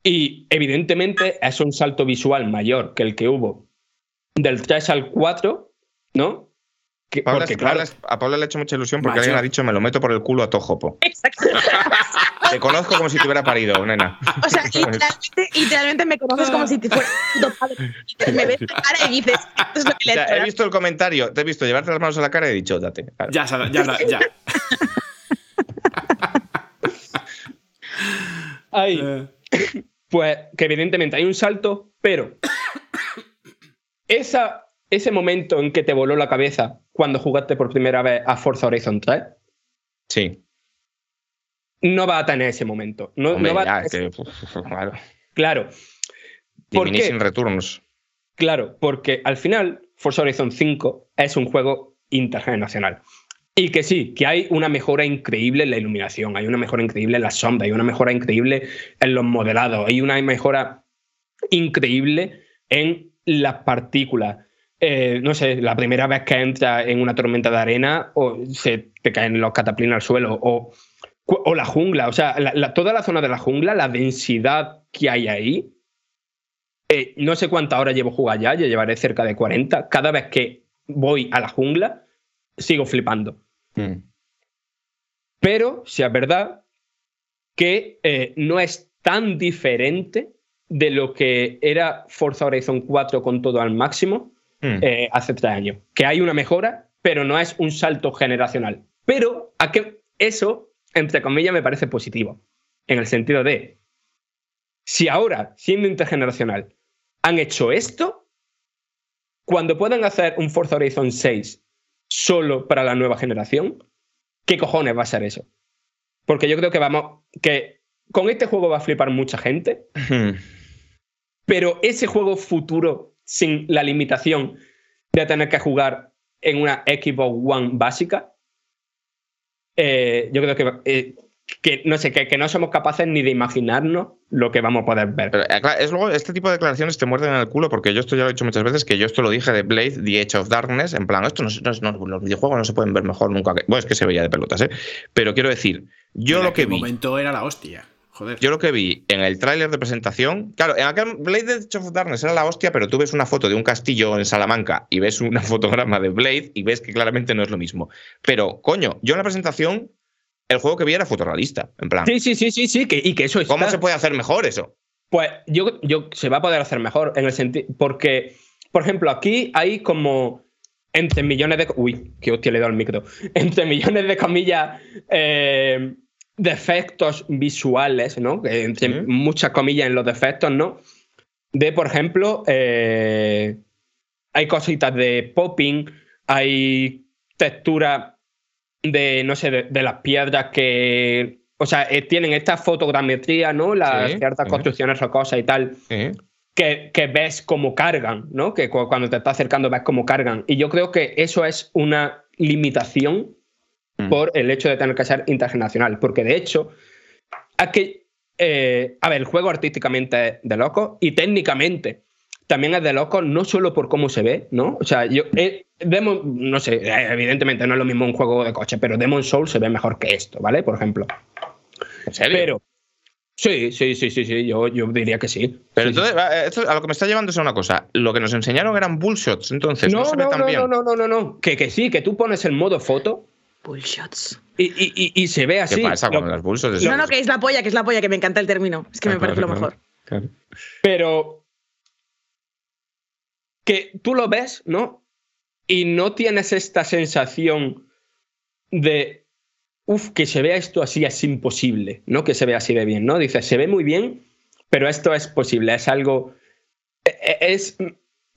Y evidentemente es un salto visual mayor que el que hubo del 3 al 4, ¿no? Que- Paula, porque, Paula- claro, a Paula le ha hecho mucha ilusión porque Macho. alguien ha dicho me lo meto por el culo a tojopo. Exacto. (laughs) Te conozco como si te hubiera parido, nena. O sea, literalmente, literalmente me conoces como si te fuera. Me ves la cara y dices, esto es lo que le he he visto el comentario, te he visto llevarte las manos a la cara y he dicho, date. Claro. ya, ya, ya. ya. (laughs) ahí, Eh, pues que evidentemente hay un salto, pero esa, ese momento en que te voló la cabeza cuando jugaste por primera vez a Forza Horizon 3, Sí. no va a tener ese momento. No, Hombre, no va a tener- que, (laughs) claro. Claro. ¿Por qué? Diminishing returns. Claro, porque al final Forza Horizon 5 es un juego intergeneracional. Y que sí, que hay una mejora increíble en la iluminación, hay una mejora increíble en la sombra, hay una mejora increíble en los modelados, hay una mejora increíble en las partículas. Eh, no sé, la primera vez que entras en una tormenta de arena o se te caen los cataplines al suelo o, o la jungla, o sea, la- la- toda la zona de la jungla, la densidad que hay ahí, eh, no sé cuántas horas llevo jugando ya, yo llevaré cerca de 40. Cada vez que voy a la jungla, sigo flipando. Mm. Pero si es verdad que eh, no es tan diferente de lo que era Forza Horizon 4 con todo al máximo Mm. eh, hace tres años. Que hay una mejora, pero no es un salto generacional. Pero a que eso, entre comillas, me parece positivo. En el sentido de, si ahora, siendo intergeneracional, han hecho esto, cuando puedan hacer un Forza Horizon 6 solo para la nueva generación, ¿qué cojones va a ser eso? Porque yo creo que vamos, que con este juego va a flipar mucha gente, Mm. pero ese juego futuro sin la limitación de tener que jugar en una Xbox One básica, eh, yo creo que, eh, que no sé, que, que no somos capaces ni de imaginarnos lo que vamos a poder ver. Pero, eh, es luego, este tipo de declaraciones te muerden en el culo porque yo esto ya lo he dicho muchas veces, que yo esto lo dije de Blade, The Edge of Darkness, en plan, esto no, no los videojuegos no se pueden ver mejor nunca. que- Bueno, es que se veía de pelotas, ¿eh? Pero quiero decir, yo en lo que vi... momento era la hostia. Joder. Yo lo que vi en el tráiler de presentación, claro, en aquel Blade Edge of Darkness era la hostia, pero tú ves una foto de un castillo en Salamanca y ves una (laughs) fotograma de Blade y ves que claramente no es lo mismo. Pero, coño, yo en la presentación, el juego que vi era fotorrealista, en plan, Sí, sí, sí, sí, sí, que, y que eso está. ¿cómo se puede hacer mejor eso? Pues yo, yo se va a poder hacer mejor en el sentido. Porque, por ejemplo, aquí hay como entre millones de. Uy, qué hostia le he dado al micro. (laughs) Entre millones de comillas eh, defectos visuales, ¿no? Entre muchas comillas en los defectos, ¿no? de, por ejemplo, eh, hay cositas de popping, hay textura de, no sé, de, de las piedras que, o sea, eh, tienen esta fotogrametría, ¿no? Las Sí, ciertas sí. construcciones rocosas y tal, Sí. que, que ves cómo cargan, ¿no? Que cu- cuando te estás acercando ves cómo cargan. Y yo creo que eso es una limitación Mm. por el hecho de tener que ser intergeneracional. Porque de hecho, que, eh, a ver, el juego artísticamente es de loco y técnicamente también es de loco, no solo por cómo se ve, ¿no? O sea, yo. eh, Demon, no sé, eh, evidentemente no es lo mismo un juego de coche, pero Demon Soul se ve mejor que esto, ¿vale? Por ejemplo. ¿En serio? Pero. Sí, sí, sí, sí, sí, yo, yo diría que sí. Pero Sí, entonces, esto a lo que me está llevando es una cosa. Lo que nos enseñaron eran bullshots, entonces no, No, se ve no, tan no, bien. no, no, no, no, no. Que, que sí, que tú pones el modo foto Bullshots. y, y- y- y se ve ¿Qué así. pasa Lo- con las bullshots? No, no, que es la polla, que es la polla, que me encanta el término. Es que me Ah, parece claro, lo mejor. Claro. Pero que tú lo ves, ¿no? Y no tienes esta sensación de, uff, que se vea esto así es imposible, ¿no? Que se vea así de bien, ¿no? Dices, se ve muy bien, pero esto es posible, es algo, e- e- es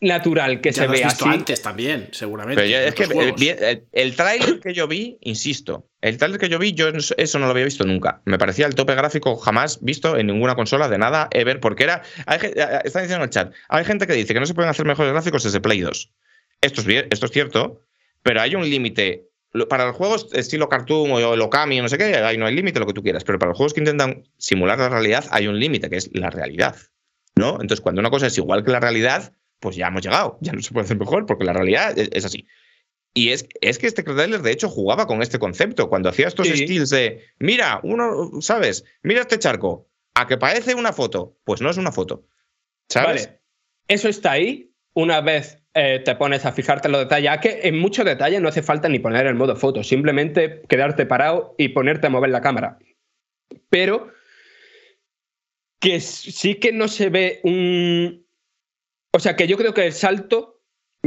natural que Ya se lo has vea visto así. antes también, seguramente. Pero ya- en es que eh, bien, el, el tráiler que yo vi, insisto, el tráiler que yo vi, yo eso no lo había visto nunca. Me parecía el tope gráfico jamás visto en ninguna consola de nada ever, porque era. Hay, eh, están diciendo en el chat, hay gente que dice que no se pueden hacer mejores gráficos desde Play 2. Esto es, bien- esto es cierto, pero hay un límite. Para los juegos estilo cartoon o el Okami o no sé qué, ahí no hay límite, lo que tú quieras. Pero para los juegos que intentan simular la realidad, hay un límite, que es la realidad. ¿No? Entonces, cuando una cosa es igual que la realidad, pues ya hemos llegado. Ya no se puede hacer mejor, porque la realidad es, es así. Y es, es que este trailer, de hecho, jugaba con este concepto. Cuando hacía estos Sí. skills de, mira, uno, ¿sabes? Mira este charco. A que parece una foto. Pues no es una foto. ¿Sabes? Vale, eso está ahí. Una vez eh, te pones a fijarte en los detalles, que en muchos detalles no hace falta ni poner el modo foto, simplemente quedarte parado y ponerte a mover la cámara. Pero que sí que no se ve un. O sea, que yo creo que el salto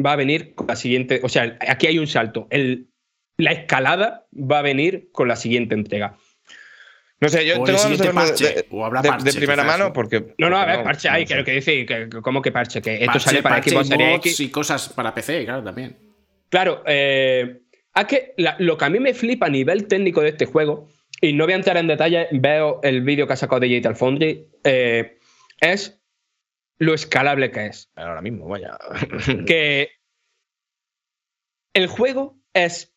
va a venir con la siguiente. O sea, aquí hay un salto. El, la escalada va a venir con la siguiente entrega. No sé, yo O el tengo verlo parche, de, o habrá de- de parche, primera quizás, mano ¿no? porque. No, no, a ver, parche no hay, sé. quiero que decir, que, ¿cómo que parche? Que esto Parche, sale para parche, Xbox Series X. y cosas para PC, claro, también. Claro, eh, es que la- lo que a mí me flipa a nivel técnico de este juego, y no voy a entrar en detalle, veo el vídeo que ha sacado Digital Foundry, eh, es lo escalable que es. Ahora mismo, vaya. (laughs) Que el juego es,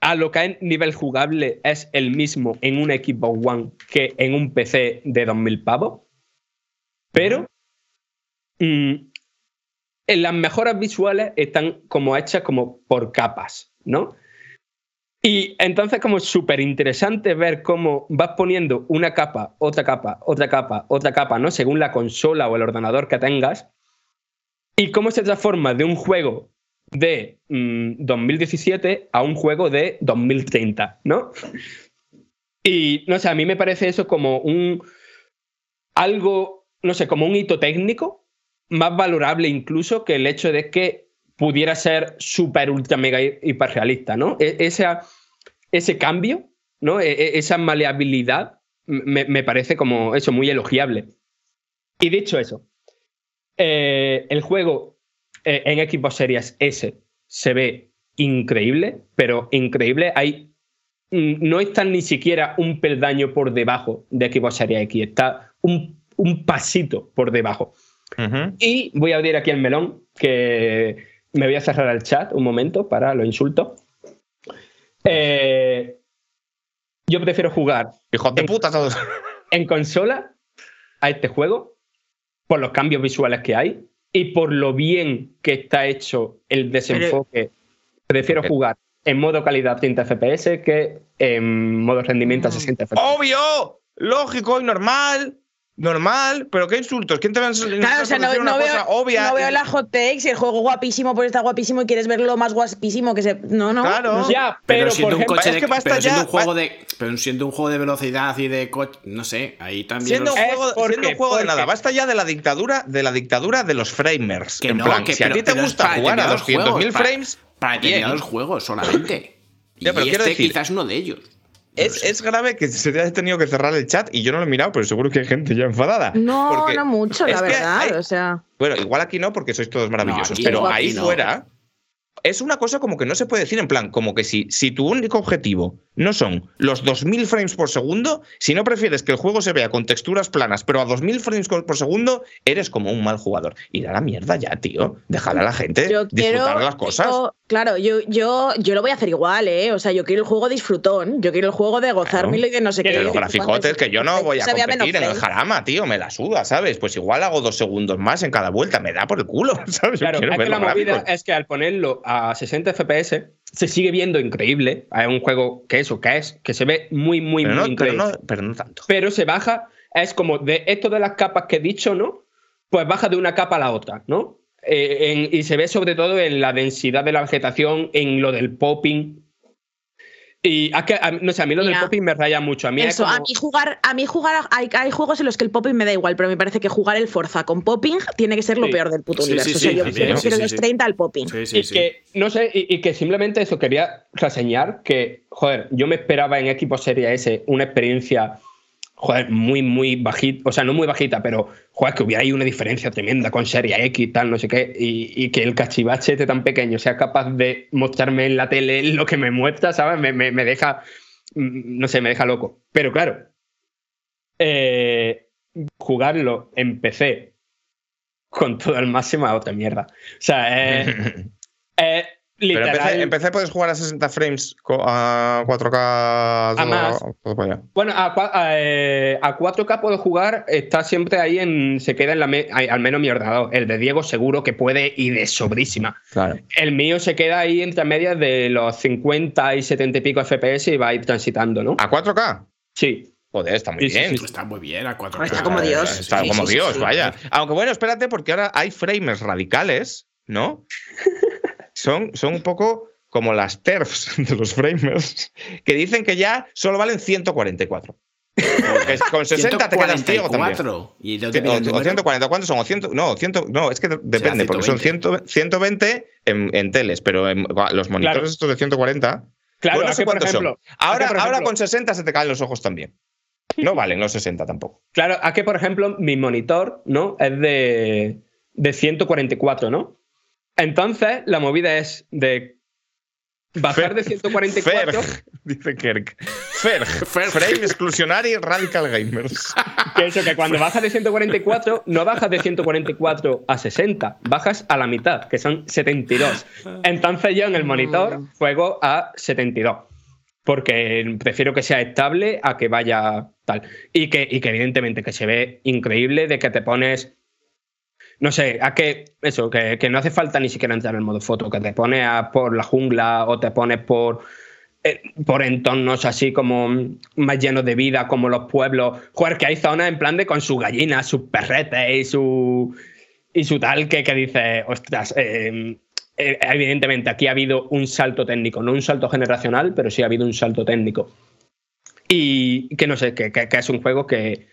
a lo que es nivel jugable, es el mismo en un Xbox One que en un PC de 2000 pavos, pero mm, en las mejoras visuales están como hechas como por capas, ¿no? Y entonces como es súper interesante ver cómo vas poniendo una capa, otra capa, otra capa, otra capa, ¿no? Según la consola o el ordenador que tengas. Y cómo se transforma de un juego de mm, 2017 a un juego de 2030, ¿no? Y no sé, a mí me parece eso como un algo, no sé, como un hito técnico más valorable incluso que el hecho de que pudiera ser súper, ultra, mega, hiperrealista, ¿no? E- esa- ese cambio, ¿no? E- e- esa maleabilidad me, me parece como eso, muy elogiable. Y dicho eso, eh, el juego eh, en Xbox Series S se ve increíble, pero increíble. Hay, mm, no está ni siquiera un peldaño por debajo de Xbox Series X, está un, un pasito por debajo. Ujú. Y voy a abrir aquí el melón, que me voy a cerrar el chat un momento para los insultos. Eh, yo prefiero jugar Hijos de puta todos. en consola a este juego por los cambios visuales que hay y por lo bien que está hecho el desenfoque. Prefiero jugar en modo calidad 30 FPS que en modo rendimiento a 60 FPS. Obvio, lógico y normal. Normal, pero qué insultos. ¿Quién te va a enseñar Claro, o sea, no, veo, obvia? no veo la hot takes y el juego guapísimo, pues está guapísimo y quieres verlo más guapísimo que se. No, no. Claro. no sé. Ya, Pero, pero, siendo por un ejemplo, coche es de, que basta pero siendo ya, un juego de pero siendo un juego de velocidad y de coche, no sé, ahí también Siendo los- un Es juego, porque- siendo un juego de nada, basta ya de la dictadura, de la dictadura de los framers. Que en no, plan, que- si a ti te es gusta para jugar a determinados 200.000 juegos, para- frames, para bien. determinados juegos solamente. Ya, pero y este decir- quizás uno de ellos. Es, es grave que se te haya tenido que cerrar el chat y yo no lo he mirado, pero seguro que hay gente ya enfadada. No, no mucho, la verdad. hay- O sea, Bueno, igual aquí no, porque sois todos maravillosos, aquí- pero ahí no. fuera es una cosa como que no se puede decir en plan, como que si, si tu único objetivo no son los 2000 frames por segundo, si no prefieres que el juego se vea con texturas planas, pero a 2000 frames por segundo, eres como un mal jugador. Y da la mierda ya, tío. Dejar a la gente yo disfrutar quiero. de las cosas. yo- claro, yo, yo, yo lo voy a hacer igual, ¿eh? O sea, yo quiero el juego disfrutón. Yo quiero el juego de gozármelo y de no sé qué. los graficotes, que yo no voy a competir en el jarama, tío, me la suda, ¿sabes? Pues igual hago dos segundos más en cada vuelta, me da por el culo, (laughs) ¿sabes? Yo Claro, quiero es que la movida es que al ponerlo a 60 FPS se sigue viendo increíble. Es un juego que eso, que es, que se ve muy, muy, Pero muy no, pero, increíble. no, pero no tanto. pero se baja, es como de esto de las capas que he dicho, ¿no? Pues baja de una capa a la otra, ¿no? Eh, en- y se ve sobre todo en la densidad de la vegetación, en lo del popping. Y que, a mí- no sé, a mí lo del popping me raya mucho. A mí es Eso, a mí jugar, a mí jugar, hay, hay juegos en los que el popping me da igual, pero me parece que jugar el Forza con popping tiene que ser lo Sí. peor del puto Sí, universo. sí, o sea, sí, yo también, prefiero sí, sí, los sí. 30 al popping. Sí, sí, y sí. que, no sé, y, y que simplemente eso quería reseñar que, joder, yo me esperaba en Equipo Serie S una experiencia, joder, muy, muy bajita, o sea, no muy bajita, pero, joder, que hubiera ahí una diferencia tremenda con Serie X y tal, no sé qué, y, y que el cachivache este tan pequeño sea capaz de mostrarme en la tele lo que me muestra, ¿sabes? Me, me- me deja, mm, no sé, me deja loco. Pero claro, eh, jugarlo en PC con todo el máximo es otra mierda. O sea, es, (laughs) es Pero empecé puedes jugar a 60 frames a 4K. A más. todo para allá. Bueno, a, a, eh, a 4K puedo jugar, está siempre ahí en. Se queda en la. me- al menos mi ordenador. El de Diego seguro que puede y de sobrísima. Claro. El mío se queda ahí entre medias de los 50 y 70 y pico FPS y va a ir transitando, ¿no? ¿A 4K? Sí. Joder, está muy Sí, bien. sí. Está muy bien a 4K. Está como Dios. Está Sí, como Dios, sí. vaya. Aunque bueno, espérate, porque ahora hay frames radicales, ¿no? (laughs) Son, son un poco como las TERFs (laughs) de los framers, que dicen que ya solo valen 144. Que con 60 te quedas ciego también. 144. ¿Y O, o número? 140, ¿cuántos son? O 100, no, 100, no, es que depende, porque son 100 120 en, en teles, pero en, los monitores Claro. estos de 140, Claro, bueno, no sé cuántos ejemplo, son. Ahora, por ahora ejemplo- con 60 se te caen los ojos también. No valen los 60 tampoco. Claro, a que por ejemplo mi monitor, ¿no? Es de, de 144, ¿no? Entonces la movida es de bajar de 144, Ferg, dice Kirk. Ferg, (laughs) Ferg. Frame Exclusionary Radical Gamers. (laughs) que eso, que cuando bajas de 144, no bajas de 144 a 60, bajas a la mitad, que son 72. Entonces yo en el monitor juego a 72. Porque prefiero que sea estable a que vaya tal. Y que, y que evidentemente que se ve increíble de que te pones. No sé, a que eso, que, que no hace falta ni siquiera entrar en modo foto, que te pones por la jungla o te pones por, eh, por entornos así como más llenos de vida, como los pueblos. Joder, que hay zonas en plan de con sus gallinas, sus perretes y su. y su tal, que, que dice, ostras, eh, eh, evidentemente aquí ha habido un salto técnico, no un salto generacional, pero sí ha habido un salto técnico. Y que no sé, que- que es un juego que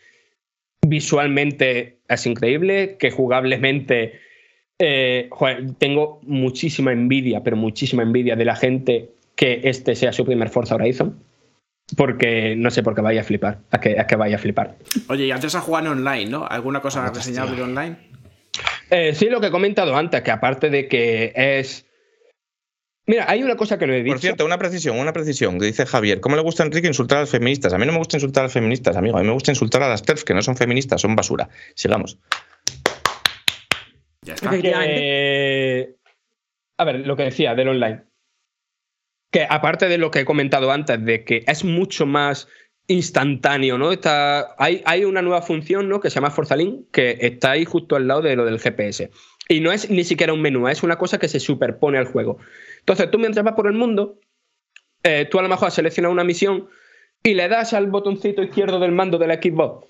visualmente es increíble, que jugablemente eh, joder, tengo muchísima envidia, pero muchísima envidia de la gente que este sea su primer Forza Horizon. Porque no sé por qué vaya a flipar, a que, a que vaya a flipar. Oye, y antes a jugar online, ¿no? ¿Alguna cosa reseñable online? Eh, sí, lo que he comentado antes, que aparte de que es. Mira, hay una cosa que no he dicho. Por cierto, una precisión, una precisión, que dice Javier. ¿Cómo le gusta a Enrique insultar a las feministas? A mí no me gusta insultar a las feministas, amigo. A mí me gusta insultar a las TERF, que no son feministas, son basura. Sigamos. Ya está. Que- A ver, lo que decía del online. Que aparte de lo que he comentado antes, de que es mucho más instantáneo, ¿no? Está, hay, hay una nueva función, ¿no? Que se llama Forza Link, que está ahí justo al lado de lo del GPS. Y no es ni siquiera un menú, es una cosa que se superpone al juego. Entonces, tú mientras vas por el mundo, eh, tú a lo mejor seleccionas una misión y le das al botoncito izquierdo del mando del Xbox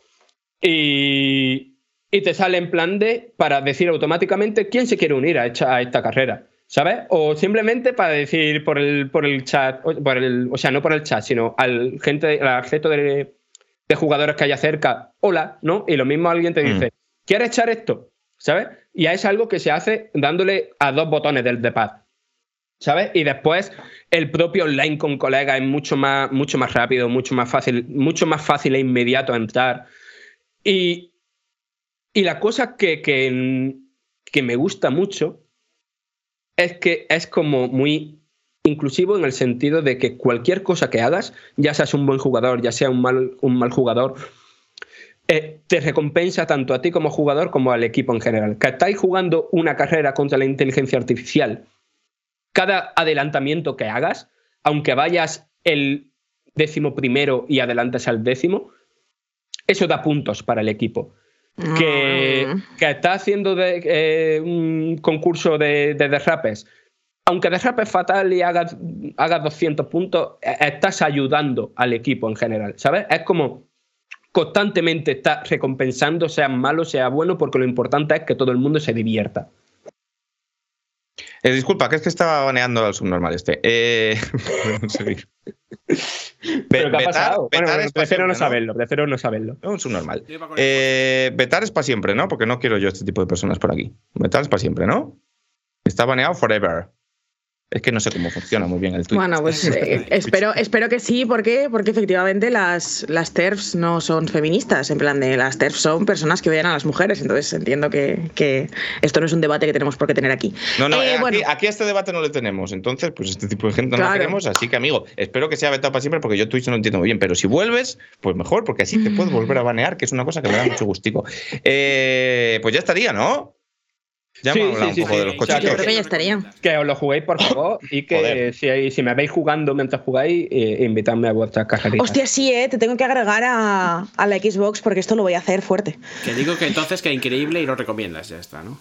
y, y te sale en plan de para decir automáticamente quién se quiere unir a esta, a esta carrera, ¿sabes? O simplemente para decir por el, por el chat, o- por el, o sea, no por el chat, sino al gente, al resto de, de jugadores que haya cerca, hola, ¿no? Y lo mismo alguien te dice, ¿quieres echar esto? ¿Sabes? Y es algo que se hace dándole a dos botones del de pad. ¿sabes? Y después el propio online con colegas es mucho más, mucho más rápido, mucho más fácil, mucho más fácil e inmediato entrar. Y, y la cosa que, que, que me gusta mucho es que es como muy inclusivo en el sentido de que cualquier cosa que hagas, ya seas un buen jugador, ya sea un mal, un mal jugador, eh, te recompensa tanto a ti como jugador como al equipo en general. Que estáis jugando una carrera contra la inteligencia artificial, cada adelantamiento que hagas, aunque vayas el décimo primero y adelantes al décimo, eso da puntos para el equipo. Que, Mm. que está haciendo de- eh, un concurso de, de derrapes, aunque derrapes fatal y hagas, hagas 200 puntos, eh, estás ayudando al equipo en general, ¿sabes? Es como constantemente está recompensando, sea malo, sea bueno, porque lo importante es que todo el mundo se divierta. Eh, disculpa, que es que estaba baneando al subnormal este. Eh. (laughs) (laughs) ¿Pero qué ha pasado? vetar Bueno, es pa' prefiero no saberlo, prefiero no saberlo. No, un subnormal. Eh, vetar es para siempre, ¿no? Porque no quiero yo este tipo de personas por aquí. Vetar es para siempre, ¿no? Está baneado forever. Es que no sé cómo funciona muy bien el Twitch. Bueno, pues eh, (laughs) espero, espero que sí, ¿por qué? Porque efectivamente las, las TERFs no son feministas, en plan de las TERFs son personas que odian a las mujeres, entonces entiendo que, que esto no es un debate que tenemos por qué tener aquí. No, no, Eh, eh, aquí, bueno, aquí este debate no le tenemos. Entonces, pues este tipo de gente no la Claro. queremos. Así que, amigo, espero que sea vetado para siempre porque yo Twitch no lo entiendo muy bien. Pero si vuelves, pues mejor, porque así te puedes volver a banear, que es una cosa que me da mucho gustico. (laughs) Eh, pues ya estaría, ¿no? Ya Sí, hemos hablado sí, un sí, poco sí. de los cochitos. yo creo que ya estaría. Que os lo juguéis, por favor, y que si, si me veis jugando mientras jugáis, eh, invitadme a vuestras carreritas. Hostia, sí, eh, te tengo que agregar a, a la Xbox porque esto lo voy a hacer fuerte. Que digo que entonces que increíble y lo recomiendas, ya está, ¿no?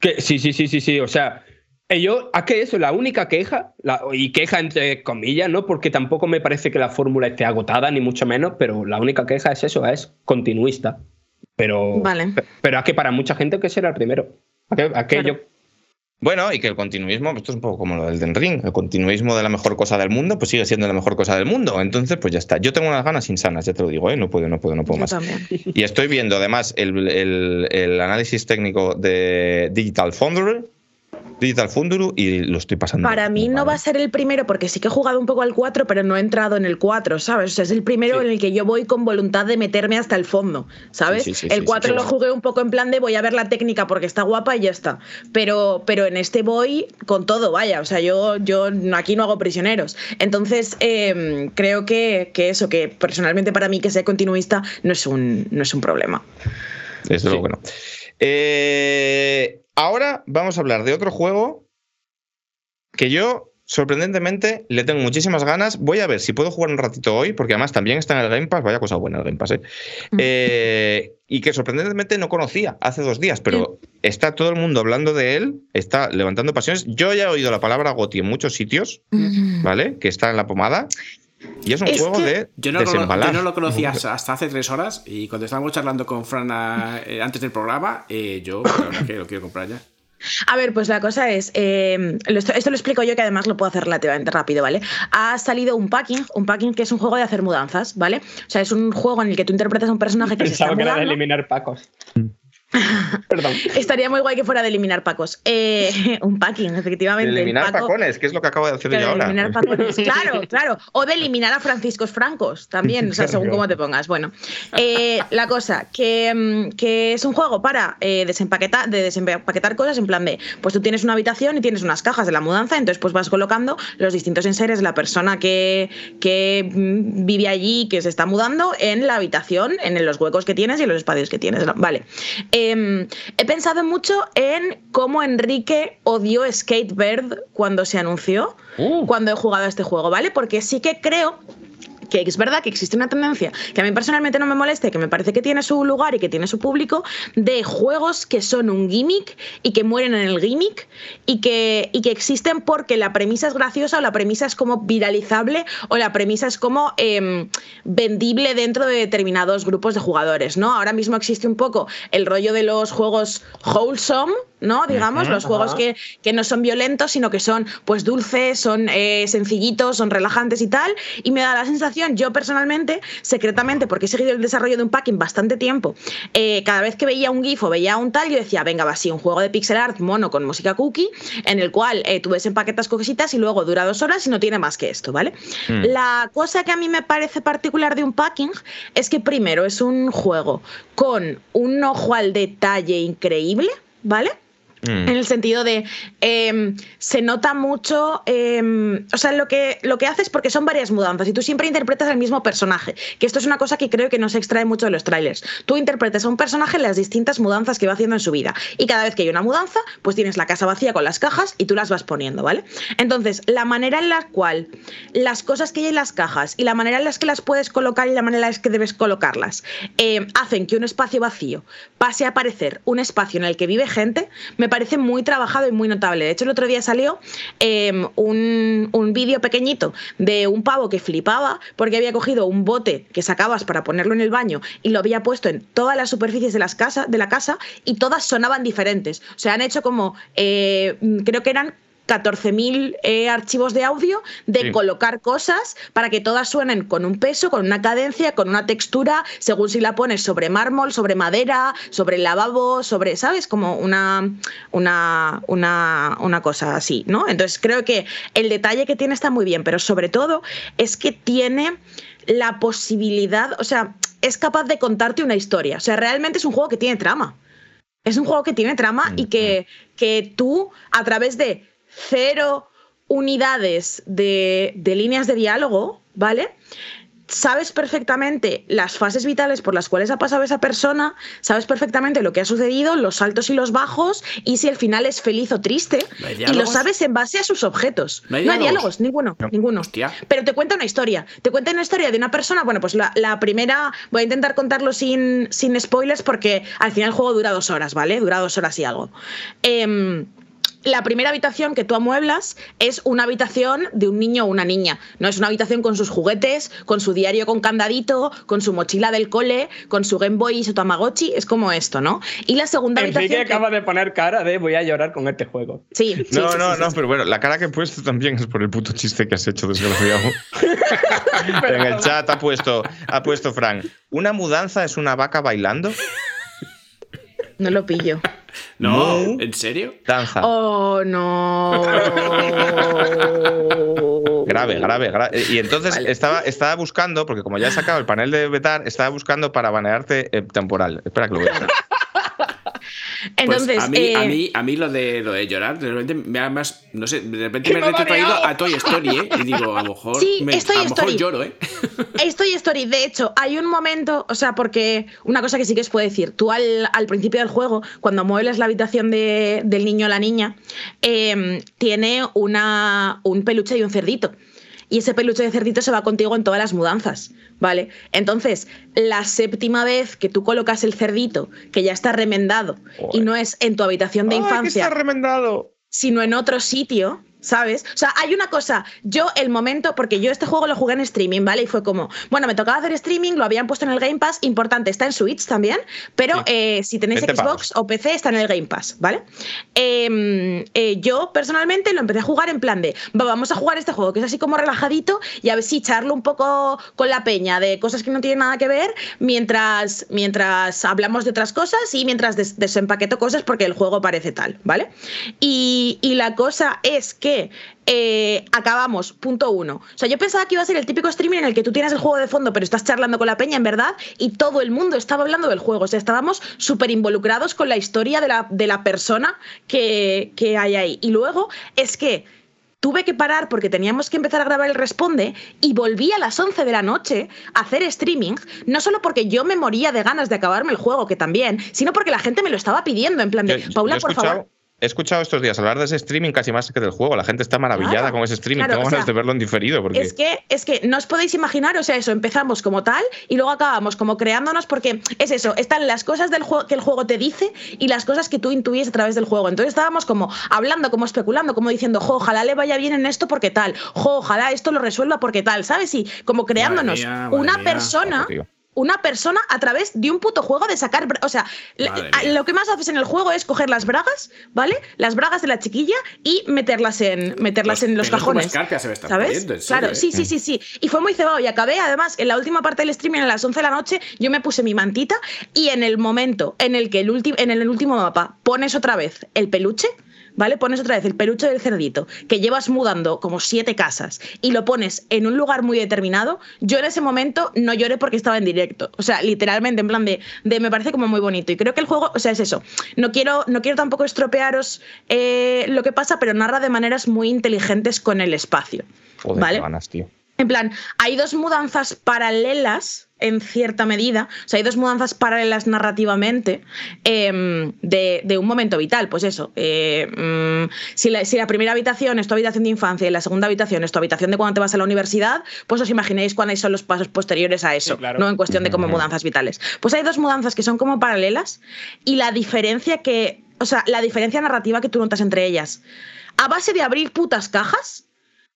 Que, sí, sí, sí, sí, sí. O sea, yo, ¿a qué eso? La única queja, la- y queja entre comillas, ¿no? Porque tampoco me parece que la fórmula esté agotada, ni mucho menos, pero la única queja es eso, es continuista. Pero, Vale. pe- pero es que para mucha gente que será el primero. ¿A qué, a qué Claro. yo- Bueno, y que el continuismo, esto es un poco como lo del Den Ring, el continuismo de la mejor cosa del mundo, pues sigue siendo la mejor cosa del mundo. Entonces, pues ya está. Yo tengo unas ganas insanas, ya te lo digo, ¿eh? No puedo, no puedo, no puedo Yo más. también. Y estoy viendo además el, el- el análisis técnico de Digital Foundry, Digital Foundry, y lo estoy pasando. Para mí no va ¿eh? a ser el primero porque sí que he jugado un poco al 4, pero no he entrado en el 4, ¿sabes? O sea, es el primero Sí. en el que yo voy con voluntad de meterme hasta el fondo, ¿sabes? Sí, sí, sí, el sí, 4 sí, lo jugué un poco en plan de voy a ver la técnica porque está guapa y ya está. Pero, pero en este voy con todo, vaya. O sea, yo, yo aquí no hago prisioneros. Entonces, eh, creo que, que eso, que personalmente para mí que sea continuista no es un, no es un problema. Desde luego que no. Eh, ahora vamos a hablar de otro juego que yo, sorprendentemente, le tengo muchísimas ganas. Voy a ver si puedo jugar un ratito hoy, porque además también está en el Game Pass. Vaya cosa buena el Game Pass, ¿eh? Mm. Eh, y que sorprendentemente no conocía hace dos días, pero está todo el mundo hablando de él, está levantando pasiones. Yo ya he oído la palabra Goti en muchos sitios, ¿vale? Que está en la pomada. Y es un Es juego que- de Yo no, lo- desembalar. yo no lo conocía (laughs) hasta hace tres horas y cuando estábamos charlando con Fran ah, eh, antes del programa, eh, yo la verdad que lo quiero comprar ya. A ver, pues la cosa es, eh, lo- esto, esto lo explico yo que además lo puedo hacer relativamente rápido, ¿vale? Ha salido un packing, un packing que es un juego de hacer mudanzas, ¿vale? O sea, es un juego en el que tú interpretas a un personaje que se está Pensaba que era de eliminar pacos. (laughs) Perdón. Estaría muy guay que fuera de eliminar pacos. Eh, (laughs) un packing, efectivamente. De eliminar Paco- pacones, que es lo que acabo de hacer que yo de ahora. eliminar pacones. (laughs) Claro, claro. O de eliminar a Franciscos Francos también, o sea, según cómo te pongas. Bueno, eh, la cosa, que, mm, que es un juego para eh, desempaquetar, de desempaquetar cosas en plan de, pues tú tienes una habitación y tienes unas cajas de la mudanza, entonces pues vas colocando los distintos enseres de la persona que, que mm, vive allí, que se está mudando, en la habitación, en los huecos que tienes y en los espacios que tienes. Vale. Em, he pensado mucho en cómo Enrique odió Skatebird cuando se anunció, Uh. cuando he jugado a este juego, ¿vale? Porque sí que creo que es verdad que existe una tendencia que a mí personalmente no me molesta que me parece que tiene su lugar y que tiene su público de juegos que son un gimmick y que mueren en el gimmick y que, y que existen porque la premisa es graciosa o la premisa es como viralizable o la premisa es como em, vendible dentro de determinados grupos de jugadores, ¿no? Ahora mismo existe un poco el rollo de los juegos wholesome, ¿no? Digamos, los juegos que, que, no son violentos, sino que son pues dulces, son eh, sencillitos, son relajantes y tal. Y me da la sensación, yo personalmente, secretamente, porque he seguido el desarrollo de un packing bastante tiempo, eh, cada vez que veía un GIF o veía un tal, yo decía, venga, va así, un juego de pixel art mono con música cookie, en el cual eh, tú ves empaquetas cositas y luego dura dos horas y no tiene más que esto, ¿vale? Mm. La cosa que a mí me parece particular de un packing es que primero es un juego con un ojo al detalle increíble, ¿vale? Mm. En el sentido de, em, se nota mucho, em, o sea, lo que, lo que haces porque son varias mudanzas y tú siempre interpretas al mismo personaje, que esto es una cosa que creo que no se extrae mucho de los trailers. Tú interpretas a un personaje las distintas mudanzas que va haciendo en su vida y cada vez que hay una mudanza, pues tienes la casa vacía con las cajas y tú las vas poniendo, ¿vale? Entonces, la manera en la cual las cosas que hay en las cajas y la manera en la que las puedes colocar y la manera en la que debes colocarlas em, hacen que un espacio vacío pase a aparecer un espacio en el que vive gente, me parece muy trabajado y muy notable. De hecho, el otro día salió em, un, un vídeo pequeñito de un pavo que flipaba porque había cogido un bote que sacabas para ponerlo en el baño y lo había puesto en todas las superficies de, las casa, de la casa y todas sonaban diferentes. O sea, han hecho como, eh, creo que eran 14.000 eh, archivos de audio de colocar cosas para que todas suenen con un peso, con una cadencia, con una textura, según si la pones sobre mármol, sobre madera, sobre el lavabo, sobre, ¿sabes? Como una, una, una, una cosa así, ¿no? Entonces creo que el detalle que tiene está muy bien, pero sobre todo es que tiene la posibilidad, o sea, es capaz de contarte una historia. O sea, realmente es un juego que tiene trama. Es un juego que tiene trama y que, que tú, a través de cero unidades de, de líneas de diálogo, ¿vale? sabes perfectamente las fases vitales por las cuales ha pasado esa persona, sabes perfectamente lo que ha sucedido, los altos y los bajos, y si el final es feliz o triste, y lo sabes en base a sus objetos. No hay diálogos, ninguno, ninguno. Pero te cuenta una historia, te cuenta una historia de una persona, bueno, pues la, primera, voy a intentar contarlo sin, sin spoilers porque al final el juego dura dos horas, ¿vale? Dura dos horas y algo. Eh, la primera habitación que tú amueblas es una habitación de un niño o una niña. No es una habitación con sus juguetes, con su diario con candadito, con su mochila del cole, con su Game Boy y su Tamagotchi. Es como esto, ¿no? Y la segunda habitación. que acaba de poner cara de voy a llorar con este juego. Sí. no, no, no, pero bueno, la cara que he puesto también es por el puto chiste que has hecho, desgraciado. (laughs) en el chat ha puesto, ha puesto Frank. ¿Una mudanza es una vaca bailando? No lo pillo. (laughs) No, ¿en serio? Danza. Oh, no. (laughs) grave, grave, grave. Y entonces estaba, estaba buscando, porque como ya he sacado el panel de vetar, estaba buscando para banearte eh, temporal. Espera que lo vea. Pues (laughs) Entonces, a, mí, a, eh, mí, a mí lo de lo de llorar, de repente me da más, no sé, de repente me he retrotraído a Toy Story, ¿eh? Y digo, a lo mejor, sí, estoy a lo mejor lloro, ¿eh? (laughs) Estoy Story. De hecho, hay un momento, o sea, porque una cosa que sí que os puedo decir, tú al, al principio del juego, cuando muebles la habitación de, del niño o la niña, eh, tiene una, un peluche y un cerdito y ese peluche de cerdito se va contigo en todas las mudanzas, ¿vale? Entonces, la séptima vez que tú colocas el cerdito, que ya está remendado, y no es en tu habitación de infancia, está remendado! sino en otro sitio, ¿sabes? O sea, hay una cosa, yo el momento, porque yo este juego lo jugué en streaming, ¿vale? Y fue como, bueno, me tocaba hacer streaming, lo habían puesto en el Game Pass, importante, está en Switch también, pero eh, si tenéis Xbox o PC está en el Game Pass, ¿vale? Em, eh, yo personalmente lo empecé a jugar en plan de, vamos a jugar este juego, que es así como relajadito, y a ver si charlo un poco con la peña de cosas que no tienen nada que ver, mientras, mientras hablamos de otras cosas y mientras desempaqueto cosas porque el juego parece tal, ¿vale? y la cosa es que eh, acabamos, punto uno. O sea, yo pensaba que iba a ser el típico streaming en el que tú tienes el juego de fondo, pero estás charlando con la peña, en verdad, y todo el mundo estaba hablando del juego. O sea, estábamos súper involucrados con la historia de la, de la persona que, que hay ahí. Y luego es que tuve que parar porque teníamos que empezar a grabar el Responde y volví a las 11 de la noche a hacer streaming, no solo porque yo me moría de ganas de acabarme el juego, que también, sino porque la gente me lo estaba pidiendo, en plan de, Paula, por favor he escuchado estos días hablar de ese streaming casi más que del juego. La gente está maravillada con ese streaming. Tengo ganas de verlo en diferido. Porque... Es, que, es que no os podéis imaginar, o sea, eso, empezamos como tal y luego acabamos como creándonos porque es eso, están las cosas del juego que el juego te dice y las cosas que tú intuyes a través del juego. Entonces estábamos como hablando, como especulando, como diciendo, jo, ojalá le vaya bien en esto porque tal, jo, ojalá esto lo resuelva porque tal, ¿sabes? Y como creándonos una persona una persona a través de un puto juego de sacar. O sea, lo que más haces en el juego es coger las bragas, ¿vale? Las bragas de la chiquilla y meterlas en, meterlas Los en los cajones. se me ¿Sabes? poniendo, claro, ¿eh? sí, sí, sí, sí. Y fue muy cebado. Y acabé, además, en la última parte del streaming, a las 11 de la noche, yo me puse mi mantita y en el momento en el que el, en el último mapa pones otra vez el peluche. ¿Vale? Pones otra vez el peluche del cerdito que llevas mudando como siete casas y lo pones en un lugar muy determinado. Yo en ese momento no lloré porque estaba en directo. O sea, literalmente, en plan de, de me parece como muy bonito. Y creo que el juego, o sea, es eso. No quiero, no quiero tampoco estropearos eh, lo que pasa, pero narra de maneras muy inteligentes con el espacio. Joder, ¿Vale? ganas, tío. En plan, hay dos mudanzas paralelas en cierta medida, o sea, hay dos mudanzas paralelas narrativamente em, de, de un momento vital. Pues eso, eh, mm, si, la, si la primera habitación es tu habitación de infancia y la segunda habitación es tu habitación de cuando te vas a la universidad, pues os imaginéis cuáles son los pasos posteriores a eso, Sí, claro. ¿no? En cuestión de como mudanzas vitales. Pues hay dos mudanzas que son como paralelas y la diferencia que, o sea, la diferencia narrativa que tú notas entre ellas, a base de abrir putas cajas,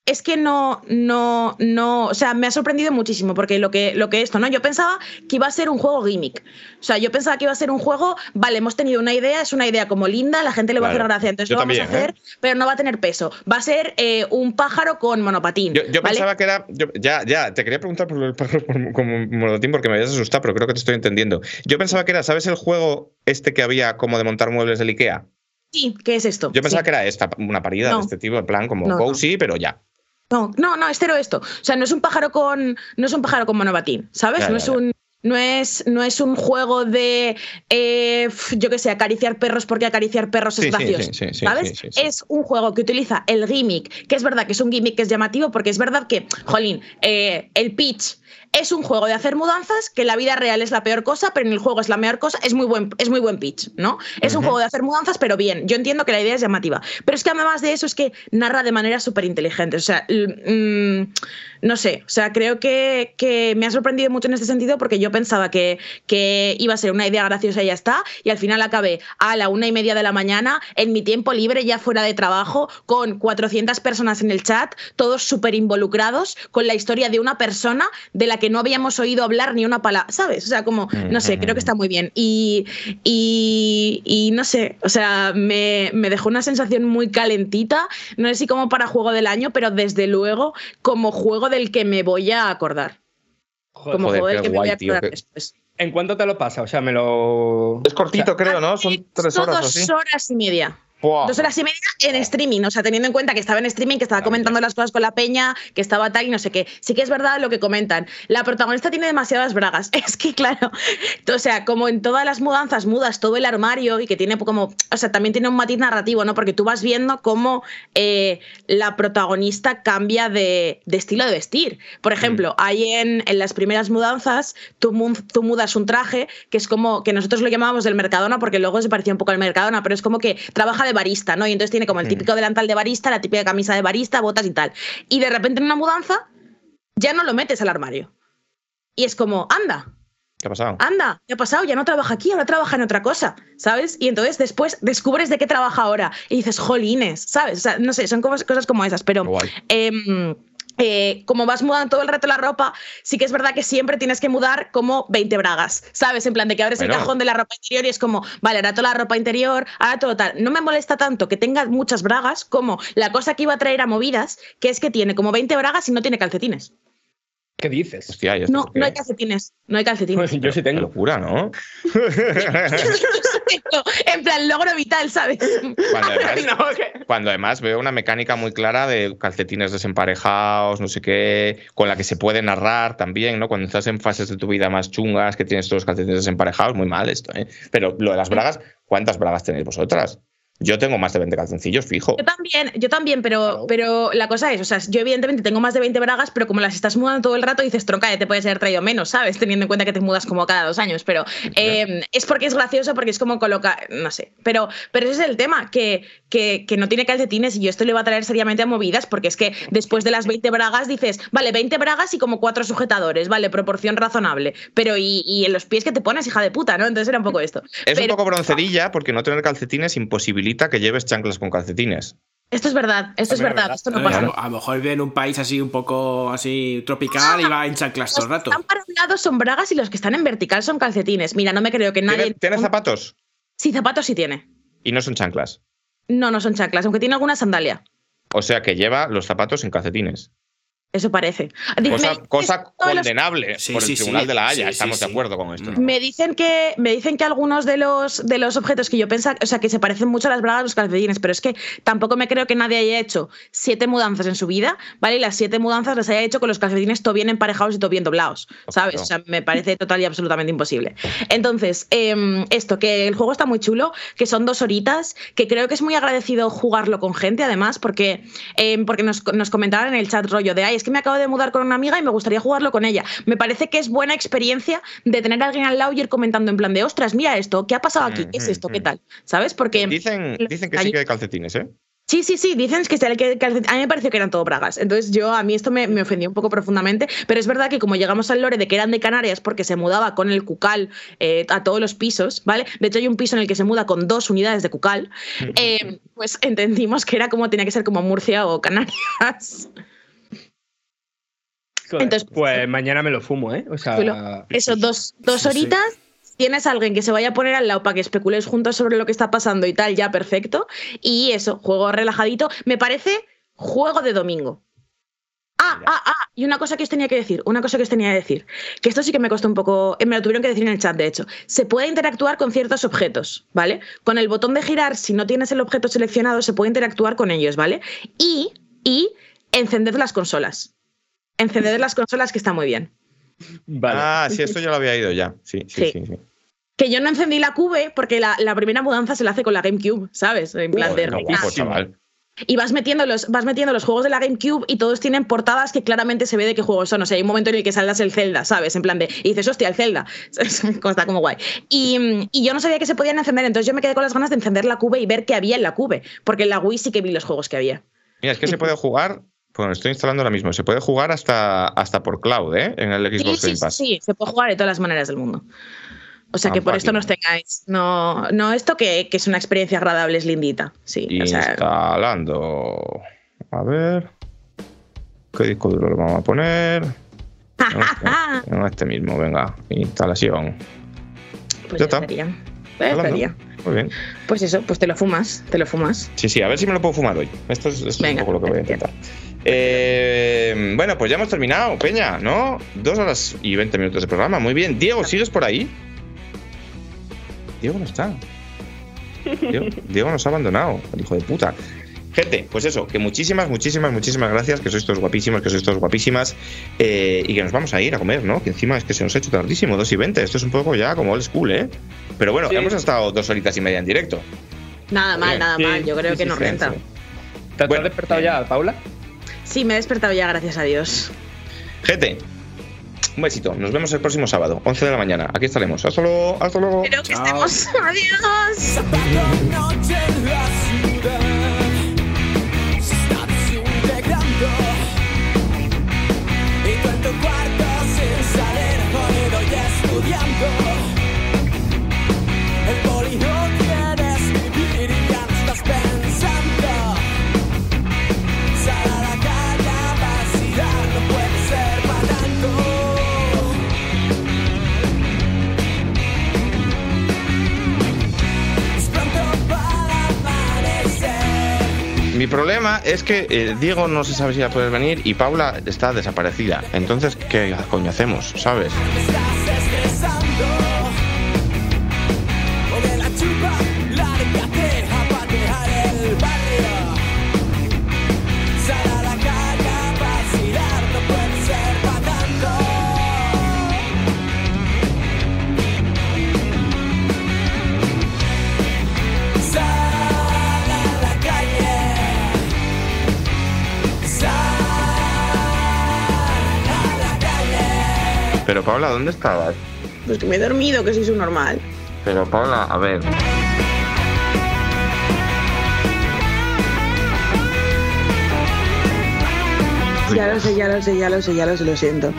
es que no, no, no, o sea, me ha sorprendido muchísimo porque lo que, lo que esto, ¿no? Yo pensaba que iba a ser un juego gimmick. O sea, yo pensaba que iba a ser un juego, vale, hemos tenido una idea, es una idea como linda, la gente le va a hacer gracia, entonces Yo lo vamos a hacer, pero no va a tener peso. Va a ser eh, un pájaro con monopatín. Yo, yo ¿vale? pensaba que era. yo- ya, ya, te quería preguntar por el pájaro como monotín porque me habías asustado, pero creo que te estoy entendiendo. Yo pensaba que era, ¿sabes el juego este que había como de montar muebles del IKEA? Sí, ¿qué es esto? Yo pensaba Sí. que era esta, una parida No. de este tipo, en plan como No, no. cozy, pero ya. No, no, no, es cero esto. O sea, no es un pájaro con. No es un pájaro con monopatín, ¿sabes? Ya, no ya, es un. No es, no es un juego de, eh, yo qué sé, acariciar perros porque acariciar perros Sí, es sí, gracioso. sí, sí, ¿Sabes? Es un juego que utiliza el gimmick, que es verdad que es un gimmick que es llamativo, porque es verdad que, jolín, eh, el pitch es un juego de hacer mudanzas, que en la vida real es la peor cosa, pero en el juego es la mejor cosa, es muy buen, es muy buen pitch, ¿no? Es un juego de hacer mudanzas, pero bien. Yo entiendo que la idea es llamativa. Pero es que además de eso es que narra de manera súper inteligente. O sea, mm, no sé. O sea, creo que, que me ha sorprendido mucho en este sentido porque yo pensaba que, que iba a ser una idea graciosa y ya está. Y al final acabé a la una y media de la mañana, en mi tiempo libre, ya fuera de trabajo, con 400 personas en el chat, todos súper involucrados con la historia de una persona de la que no habíamos oído hablar ni una palabra, ¿sabes? O sea, como, no sé, creo que está muy bien. Y, y, y no sé, o sea, me, me dejó una sensación muy calentita, no sé si como para juego del año, pero desde luego como juego del que me voy a acordar. Joder, Como Joder, juego del que me voy a acordar después. ¿En cuánto te lo pasa? O sea, me lo. Es cortito, creo, ¿no? Son tres horas o dos así. horas y media. Buah. Dos horas y media en streaming, o sea, teniendo en cuenta que estaba en streaming, que estaba comentando las cosas con la peña, que estaba tal y no sé qué. Sí que es verdad lo que comentan. La protagonista tiene demasiadas bragas. (laughs) Es que, claro, o sea, como en todas las mudanzas mudas todo el armario y que tiene como, o sea, también tiene un matiz narrativo, ¿no? Porque tú vas viendo cómo eh, la protagonista cambia de, de estilo de vestir. Por ejemplo, hay en, en las primeras mudanzas, tú, mu- tú mudas un traje que es como, que nosotros lo llamábamos del Mercadona porque luego se parecía un poco al Mercadona, pero es como que trabaja de barista, ¿no? Y entonces tiene como el típico delantal de barista, la típica camisa de barista, botas y tal. Y de repente en una mudanza ya no lo metes al armario. Y es como, anda, ¿Qué ha pasado? anda, ¿qué ha pasado? Ya no trabaja aquí, ahora trabaja en otra cosa, ¿sabes? Y entonces después descubres de qué trabaja ahora y dices, jolines, ¿sabes? O sea, no sé, son cosas, cosas como esas, pero eh, como vas mudando todo el rato la ropa, sí que es verdad que siempre tienes que mudar como 20 bragas, ¿sabes? En plan de que abres el cajón de la ropa interior y es como, vale, ahora toda la ropa interior, ahora todo tal. No me molesta tanto que tenga muchas bragas como la cosa que iba a traer a movidas, que es que tiene como 20 bragas y no tiene calcetines. ¿Qué dices? Hostia, ¿y esto No, qué? no hay calcetines, no hay calcetines. (laughs) Yo sí tengo. locura, ¿no? (laughs) en plan, logro vital, ¿sabes? Cuando (laughs) además, No, cuando además veo una mecánica muy clara de calcetines desemparejados, no sé qué, con la que se puede narrar también, ¿no? Cuando estás en fases de tu vida más chungas, que tienes todos los calcetines desemparejados, muy mal esto, ¿eh? Pero lo de las bragas, ¿cuántas bragas tenéis vosotras? Yo tengo más de 20 calzoncillos, fijo. Yo también, yo también, pero, pero la cosa es, o sea, yo evidentemente tengo más de 20 bragas, pero como las estás mudando todo el rato, dices, tronca, ya te puedes haber traído menos, ¿sabes? Teniendo en cuenta que te mudas como cada dos años, pero eh, es porque es gracioso, porque es como colocar, no sé, pero, pero ese es el tema, que, que, que no tiene calcetines y yo esto le va a traer seriamente a movidas, porque es que después de las 20 bragas dices, vale, 20 bragas y como cuatro sujetadores, vale, proporción razonable, pero y, y en los pies que te pones, hija de puta, ¿no? Entonces era un poco esto. Es un poco broncerilla porque no tener calcetines imposibilita facilita que lleves chanclas con calcetines. Esto es verdad, esto es También es verdad, verdad. esto no A, pasa. lo- a lo mejor vive en un país así un poco así tropical y va en chanclas todo el Los rato. que están para un lado son bragas y los que están en vertical son calcetines. Mira, no me creo que ¿Tiene, nadie. tiene zapatos? Sí, zapatos sí tiene. Y no son chanclas. No, no son chanclas, aunque tiene alguna sandalia. O sea que lleva los zapatos en calcetines. Eso parece. Cosa, me- cosa todos los- condenable Sí, por sí, el Tribunal sí. de la Haya. Sí, Estamos sí, de sí. acuerdo con esto. Mm. ¿no? Me dicen que me dicen que algunos de los de los objetos que yo pensaba, o sea, que se parecen mucho a las bragas, los calcetines, pero es que tampoco me creo que nadie haya hecho siete mudanzas en su vida, ¿vale? Y las siete mudanzas las haya hecho con los calcetines todo bien emparejados y todo bien doblados, ¿sabes? Claro. O sea, me parece total y absolutamente imposible. Entonces, em, esto, que el juego está muy chulo, que son dos horitas, que creo que es muy agradecido jugarlo con gente, además, porque, em, porque nos, nos comentaban en el chat rollo de, ay, es que me acabo de mudar con una amiga y me gustaría jugarlo con ella. Me parece que es buena experiencia de tener a alguien al lado y ir comentando en plan de, ostras, mira esto, ¿qué ha pasado aquí? ¿Qué es esto? ¿Qué tal? ¿Sabes? Porque... Dicen, dicen que sí que hay calcetines, ¿eh? Sí, sí, sí, dicen que, que calcet- a mí me pareció que eran todo bragas. Entonces yo, a mí esto me, me ofendió un poco profundamente, pero es verdad que como llegamos al lore de que eran de Canarias porque se mudaba con el cucal eh, a todos los pisos, ¿vale? De hecho hay un piso en el que se muda con dos unidades de cucal, eh, pues entendimos que era como tenía que ser como Murcia o Canarias. Joder, Entonces, pues mañana me lo fumo, ¿eh? O sea, Chulo. Eso, dos, dos Sí, sí. horitas. Tienes a alguien que se vaya a poner al lado para que especuléis juntos sobre lo que está pasando y tal, ya perfecto. Y eso, juego relajadito. Me parece juego de domingo. Ah, ah, ah, y una cosa que os tenía que decir, una cosa que os tenía que decir, que esto sí que me costó un poco, eh, me lo tuvieron que decir en el chat, de hecho. Se puede interactuar con ciertos objetos, ¿vale? Con el botón de girar, si no tienes el objeto seleccionado, se puede interactuar con ellos, ¿vale? Y, y encended las consolas. Encended las consolas, que está muy bien. vale. Ah, sí, esto ya lo había ido ya. Sí, sí, Sí. sí. sí. Que yo no encendí la Cube porque la, la primera mudanza se la hace con la GameCube, ¿sabes? En plan de guapo, chaval. Y vas metiendo, los, vas metiendo los juegos de la GameCube y todos tienen portadas que claramente se ve de qué juegos son. O sea, hay un momento en el que saldas el Zelda, ¿sabes? En plan de. Y dices, hostia, el Zelda. (laughs) Está como guay. Y, y yo no sabía que se podían encender, entonces yo me quedé con las ganas de encender la Cube y ver qué había en la Cube. Porque en la Wii sí que vi los juegos que había. Mira, es que se (laughs) puede jugar. Bueno, estoy instalando ahora mismo. Se puede jugar hasta, hasta por cloud, ¿eh? En el Sí, Xbox sí, Game sí, Pass. sí, se puede jugar de todas las maneras del mundo. O sea Ah, que por esto nos tengáis. No, no esto que, que es una experiencia agradable, es lindita. Sí, o sea, Instalando. A ver. ¿Qué disco duro le vamos a poner? En (laughs) este, en este mismo, venga. Instalación. Pues Ya ya está. estaría. Ya estaría. Muy bien. Pues eso, pues te lo fumas, te lo fumas. Sí, sí, a ver si me lo puedo fumar hoy. Esto es, esto es Venga, un poco lo que voy a intentar. Eh, bueno, pues ya hemos terminado, Peña, ¿no? Dos horas y 20 minutos de programa. Muy bien. Diego, ¿sigues por ahí? Diego no está. Diego, Diego nos ha abandonado, el hijo de puta. Gente, pues eso, que muchísimas, muchísimas, muchísimas gracias, que sois todos guapísimos, que sois todos guapísimas, eh, y que nos vamos a ir a comer, ¿no? Que encima es que se nos ha hecho tardísimo, 2 y 20, esto es un poco ya como old school, ¿eh? Pero bueno, Sí. hemos estado dos horitas y media en directo. Nada mal, Bien. nada Sí, mal. Yo creo sí, que sí, no sí, renta. sí. ¿Te has Bueno, despertado bien. ya, Paula? Sí, me he despertado ya, gracias a Dios. Gente, un besito. Nos vemos el próximo sábado, 11 de la mañana. Aquí estaremos. Hasta luego. Hasta luego. Espero que Chao. estemos. (laughs) Adiós. Mi problema es que eh, Diego no se sabe si va a poder venir y Paula está desaparecida. Entonces, ¿qué coño hacemos? ¿Sabes? Pero Paula, ¿dónde estabas? Pues que me he dormido, que soy su normal. Pero Paula, a ver. Ya lo sé, ya lo sé, ya lo sé, ya lo sé, lo siento.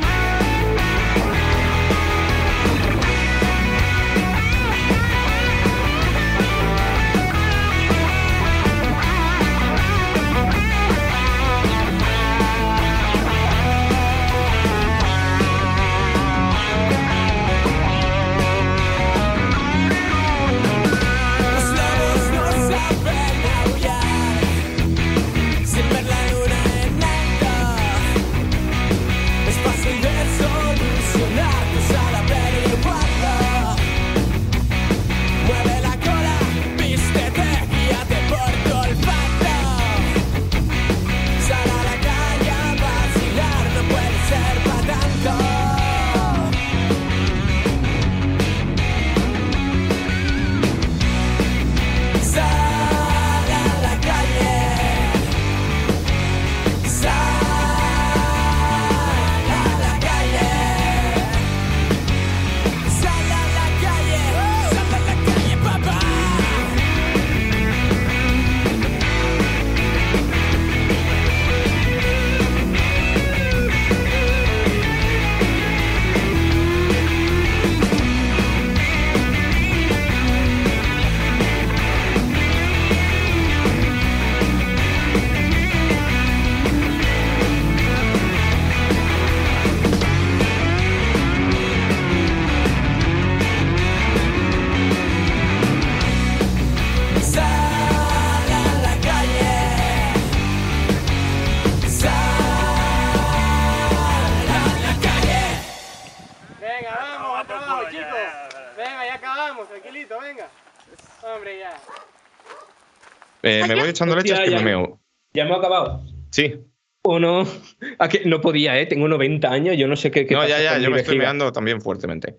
Eh, me voy echando leches que ya. me meo. ¿Ya hemos acabado? Sí. ¿O no? (laughs) ¿A? No podía, ¿eh? Tengo 90 años, yo no sé qué, qué No, pasa ya, ya, yo me estoy meando también fuertemente.